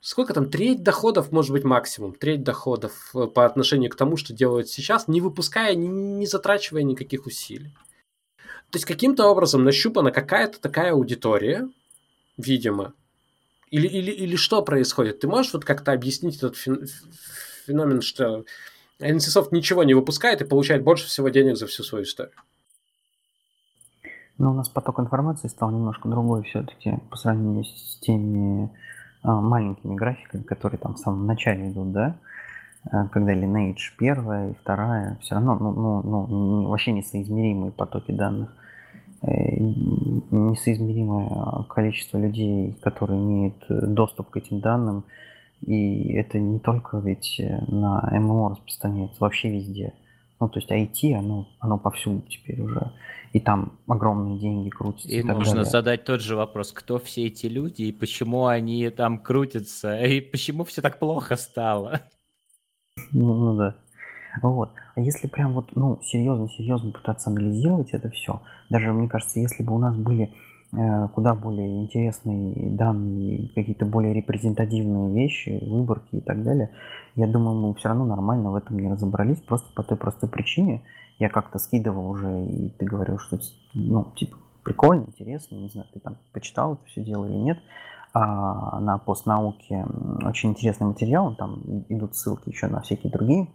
сколько там, треть доходов, может быть, максимум, треть доходов э, по отношению к тому, что делают сейчас, не выпуская, не, не затрачивая никаких усилий. То есть каким-то образом нащупана какая-то такая аудитория, видимо, или, или, или что происходит? Ты можешь вот как-то объяснить этот феномен, что NCSoft ничего не выпускает и получает больше всего денег за всю свою историю? Ну, у нас поток информации стал немножко другой все-таки по сравнению с теми а, маленькими графиками, которые там в самом начале идут, да? А, когда Lineage первая и вторая, все равно ну, ну, ну, вообще несоизмеримые потоки данных. Э, несоизмеримое количество людей, которые имеют э, доступ к этим данным. И это не только ведь э, на ММО распространяется, вообще везде. Ну, то есть IT, оно, оно повсюду теперь уже. И там огромные деньги крутятся. И, и можно далее. задать тот же вопрос, кто все эти люди и почему они там крутятся, и почему все так плохо стало. Ну, ну да. Вот. А если прям вот, ну, серьезно-серьезно пытаться анализировать это все, даже, мне кажется, если бы у нас были э, куда более интересные данные, какие-то более репрезентативные вещи, выборки и так далее. Я думаю, мы все равно нормально в этом не разобрались, просто по той простой причине. Я как-то скидывал уже, и ты говорил, что, ну, типа, прикольно, интересно, не знаю, ты там почитал это все дело или нет. А на постнауке очень интересный материал, там идут ссылки еще на всякие другие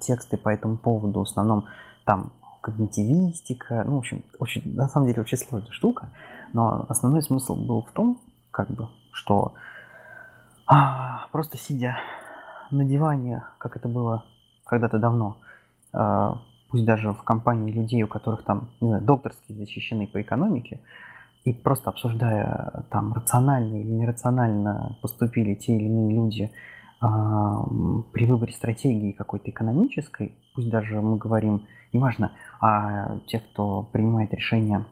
тексты по этому поводу, в основном там когнитивистика, ну, в общем, очень, на самом деле очень сложная штука, но основной смысл был в том, как бы, что а, просто сидя на диване, как это было когда-то давно, а, пусть даже в компании людей, у которых там, не знаю, докторские защищены по экономике, и просто обсуждая там рационально или нерационально поступили те или иные люди при выборе стратегии какой-то экономической, пусть даже мы говорим, неважно, о тех, кто принимает решения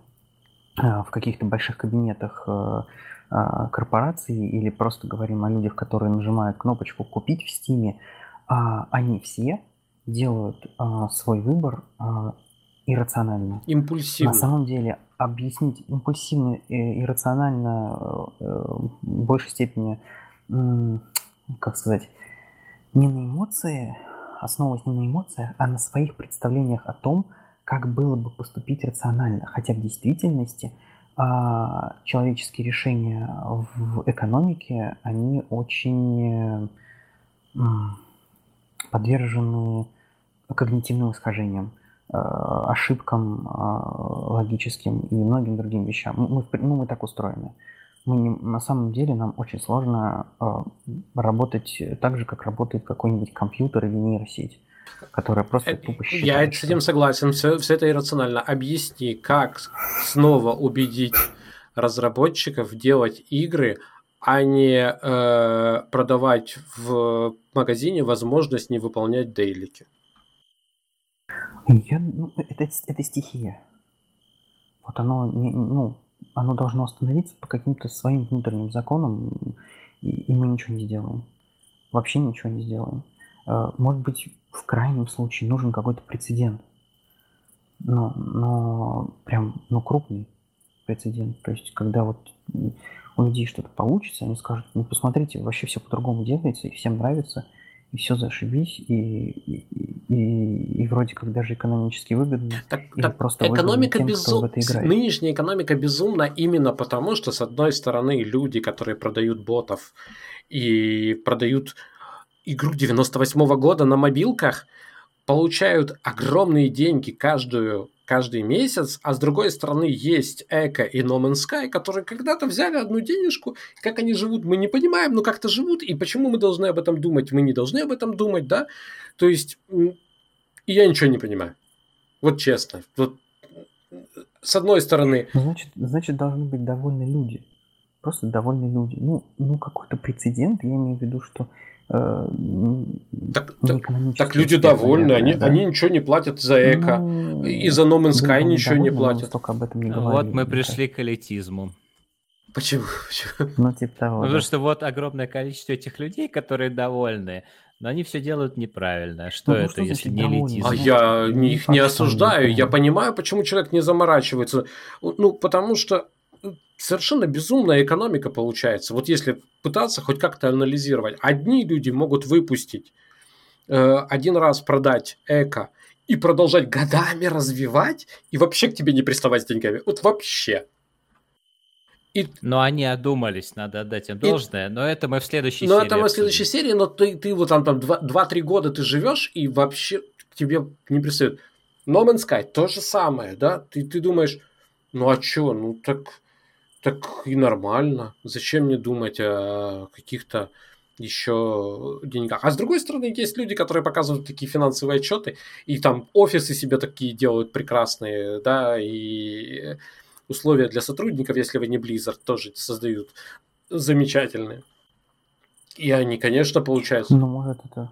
а, в каких-то больших кабинетах а, а, корпораций или просто говорим о людях, которые нажимают кнопочку «Купить» в Стиме, а, они все делают а, свой выбор а, иррационально. Импульсивно. На самом деле объяснить импульсивно и иррационально э, в большей степени, как сказать, не на эмоции, основываясь не на эмоциях, а на своих представлениях о том, как было бы поступить рационально. Хотя в действительности а, человеческие решения в экономике, они очень подвержены когнитивным искажениям. Э, ошибкам э, логическим и многим другим вещам. Мы, ну, мы так устроены. Мы не, на самом деле нам очень сложно э, работать так же, как работает какой-нибудь компьютер или нейросеть которая просто тупо считает. Я с этим согласен, все, все это иррационально. Объясни, как снова убедить разработчиков делать игры, а не э, продавать в магазине возможность не выполнять дейлики. Я, ну, это, это стихия. Вот оно, не, ну, оно должно остановиться по каким-то своим внутренним законам, и, и мы ничего не сделаем. Вообще ничего не сделаем. Э, может быть, в крайнем случае нужен какой-то прецедент. Но, но прям, ну, крупный прецедент. То есть, когда вот у людей что-то получится, они скажут, ну, посмотрите, вообще все по-другому делается, и всем нравится – и все зашибись, и, и, и, и вроде как даже экономически выгодно. Так, так просто экономика тем, безум... Нынешняя экономика безумна именно потому, что, с одной стороны, люди, которые продают ботов и продают игру 98 -го года на мобилках, получают огромные деньги каждую каждый месяц, а с другой стороны есть Эко и No Man's Sky, которые когда-то взяли одну денежку, как они живут, мы не понимаем, но как-то живут, и почему мы должны об этом думать, мы не должны об этом думать, да, то есть, и я ничего не понимаю, вот честно, вот с одной стороны... Значит, значит должны быть довольны люди, просто довольны люди, ну, ну какой-то прецедент, я имею в виду, что так, так, так люди довольны, они, да. они ничего не платят за эко, ну, и за No Man's Sky ничего не платят. Только об этом не вот мы пришли к элитизму. Почему? Почему? Ну, типа того. Потому да. что вот огромное количество этих людей, которые довольны, но они все делают неправильно. Что ну, это, что если не элитизм? А я их не осуждаю. Я понимаю, почему человек не заморачивается. Ну, потому что совершенно безумная экономика получается. Вот если пытаться хоть как-то анализировать. Одни люди могут выпустить, э, один раз продать эко и продолжать годами развивать и вообще к тебе не приставать с деньгами. Вот вообще. И... Но они одумались, надо отдать им должное. И... Но это мы в следующей но серии. Но это мы в следующей серии, но ты, ты вот там, там 2-3 года ты живешь, и вообще к тебе не пристает. No Man's Sky то же самое, да? Ты, ты думаешь, ну а чё, ну так так и нормально. Зачем мне думать о каких-то еще деньгах. А с другой стороны, есть люди, которые показывают такие финансовые отчеты, и там офисы себе такие делают прекрасные, да, и условия для сотрудников, если вы не Blizzard, тоже создают замечательные. И они, конечно, получаются. Ну, может, это,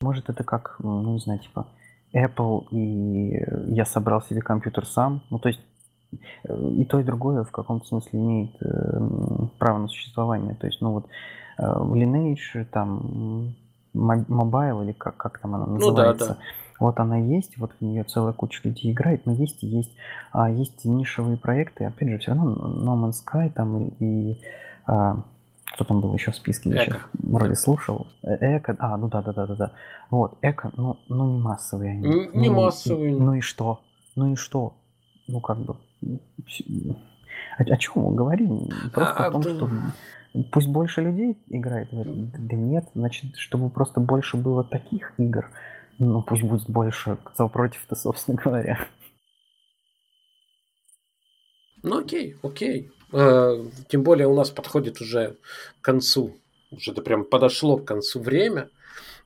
может, это как, ну, не знаю, типа Apple, и я собрал себе компьютер сам. Ну, то есть и то, и другое в каком-то смысле имеет э, право на существование. То есть, ну вот, э, в Lineage там Mobile или как, как там она Ну да, называется. да. Вот она есть, вот в нее целая куча людей играет, но есть и есть. А есть нишевые проекты, опять же, все равно No Man's Sky там и, и а, кто там был еще в списке, я сейчас вроде слушал. Э- Эко, а, ну да, да, да, да, да. Вот, Эко, ну, ну не массовые они. Н- не Ну, массовые. Ну и что? Ну и что? Ну как бы... О, о чем мы говорим? Просто А, о том, да. что пусть больше людей играет в это. Да нет, значит, чтобы просто больше было таких игр. Ну пусть будет больше. Кто против-то, собственно говоря. Ну окей, окей. Э, Тем более у нас подходит уже к концу. Уже это прям подошло к концу время.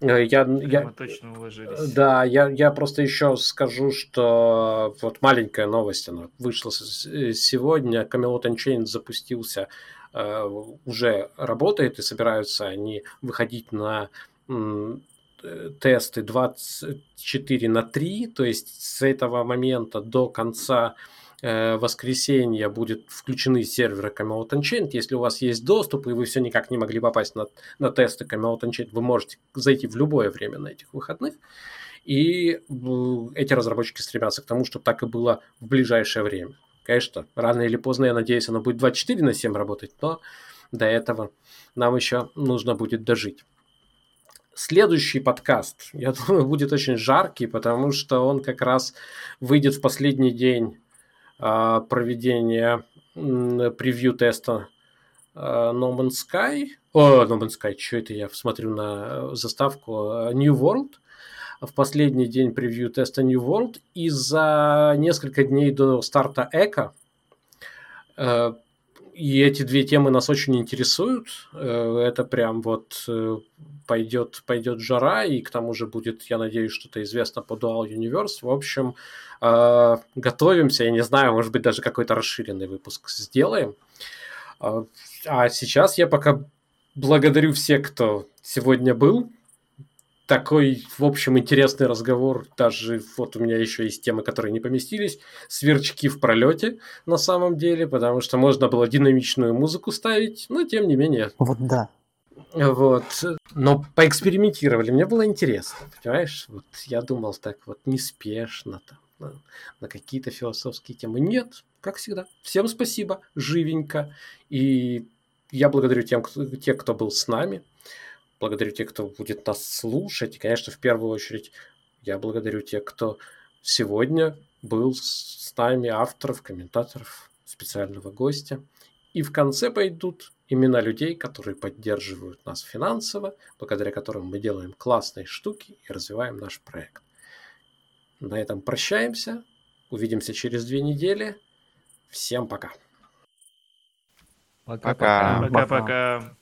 Э, Я, я, Мы точно уложились. Да, я, я просто еще скажу, что вот маленькая новость, она вышла сегодня. Camelot Unchained запустился, э, уже работает, и собираются они выходить на э, тесты 24 на 3, то есть с этого момента до конца э, воскресенья будет включены серверы Camelot Unchained. Если у вас есть доступ, и вы все никак не могли попасть на, на тесты Camelot Unchained, вы можете зайти в любое время на этих выходных. И эти разработчики стремятся к тому, чтобы так и было в ближайшее время. Конечно, рано или поздно, я надеюсь, оно будет 24 на 7 работать, но до этого нам еще нужно будет дожить. Следующий подкаст, я думаю, будет очень жаркий, потому что он как раз выйдет в последний день проведения м, превью-теста а, No Man's Sky. О, No Man's Sky, что это я смотрю на э, заставку э, New World. В последний день превью-теста New World. И за несколько дней до старта Эко э, и эти две темы нас очень интересуют. Э, Это прям вот э, пойдет, пойдет жара, и к тому же будет, я надеюсь, что-то известно по Dual Universe. В общем, э, готовимся, я не знаю, может быть, даже какой-то расширенный выпуск сделаем. А а сейчас я пока благодарю всех, кто сегодня был. Такой, в общем, интересный разговор. Даже вот у меня еще есть темы, которые не поместились. Сверчки в пролете на самом деле, потому что можно было динамичную музыку ставить, но тем не менее. Вот да. Вот. Но поэкспериментировали, мне было интересно, понимаешь? Вот я думал так вот неспешно там, на, на какие-то философские темы. Нет, как всегда. Всем спасибо, живенько. И я благодарю тем, кто, тех, кто был с нами. Благодарю тех, кто будет нас слушать. И, конечно, в первую очередь я благодарю тех, кто сегодня был с нами, авторов, комментаторов, специального гостя. И в конце пойдут имена людей, которые поддерживают нас финансово, благодаря которым мы делаем классные штуки и развиваем наш проект. На этом прощаемся. Увидимся через две недели. Всем пока. Пока-пока. Пока. Пока-пока.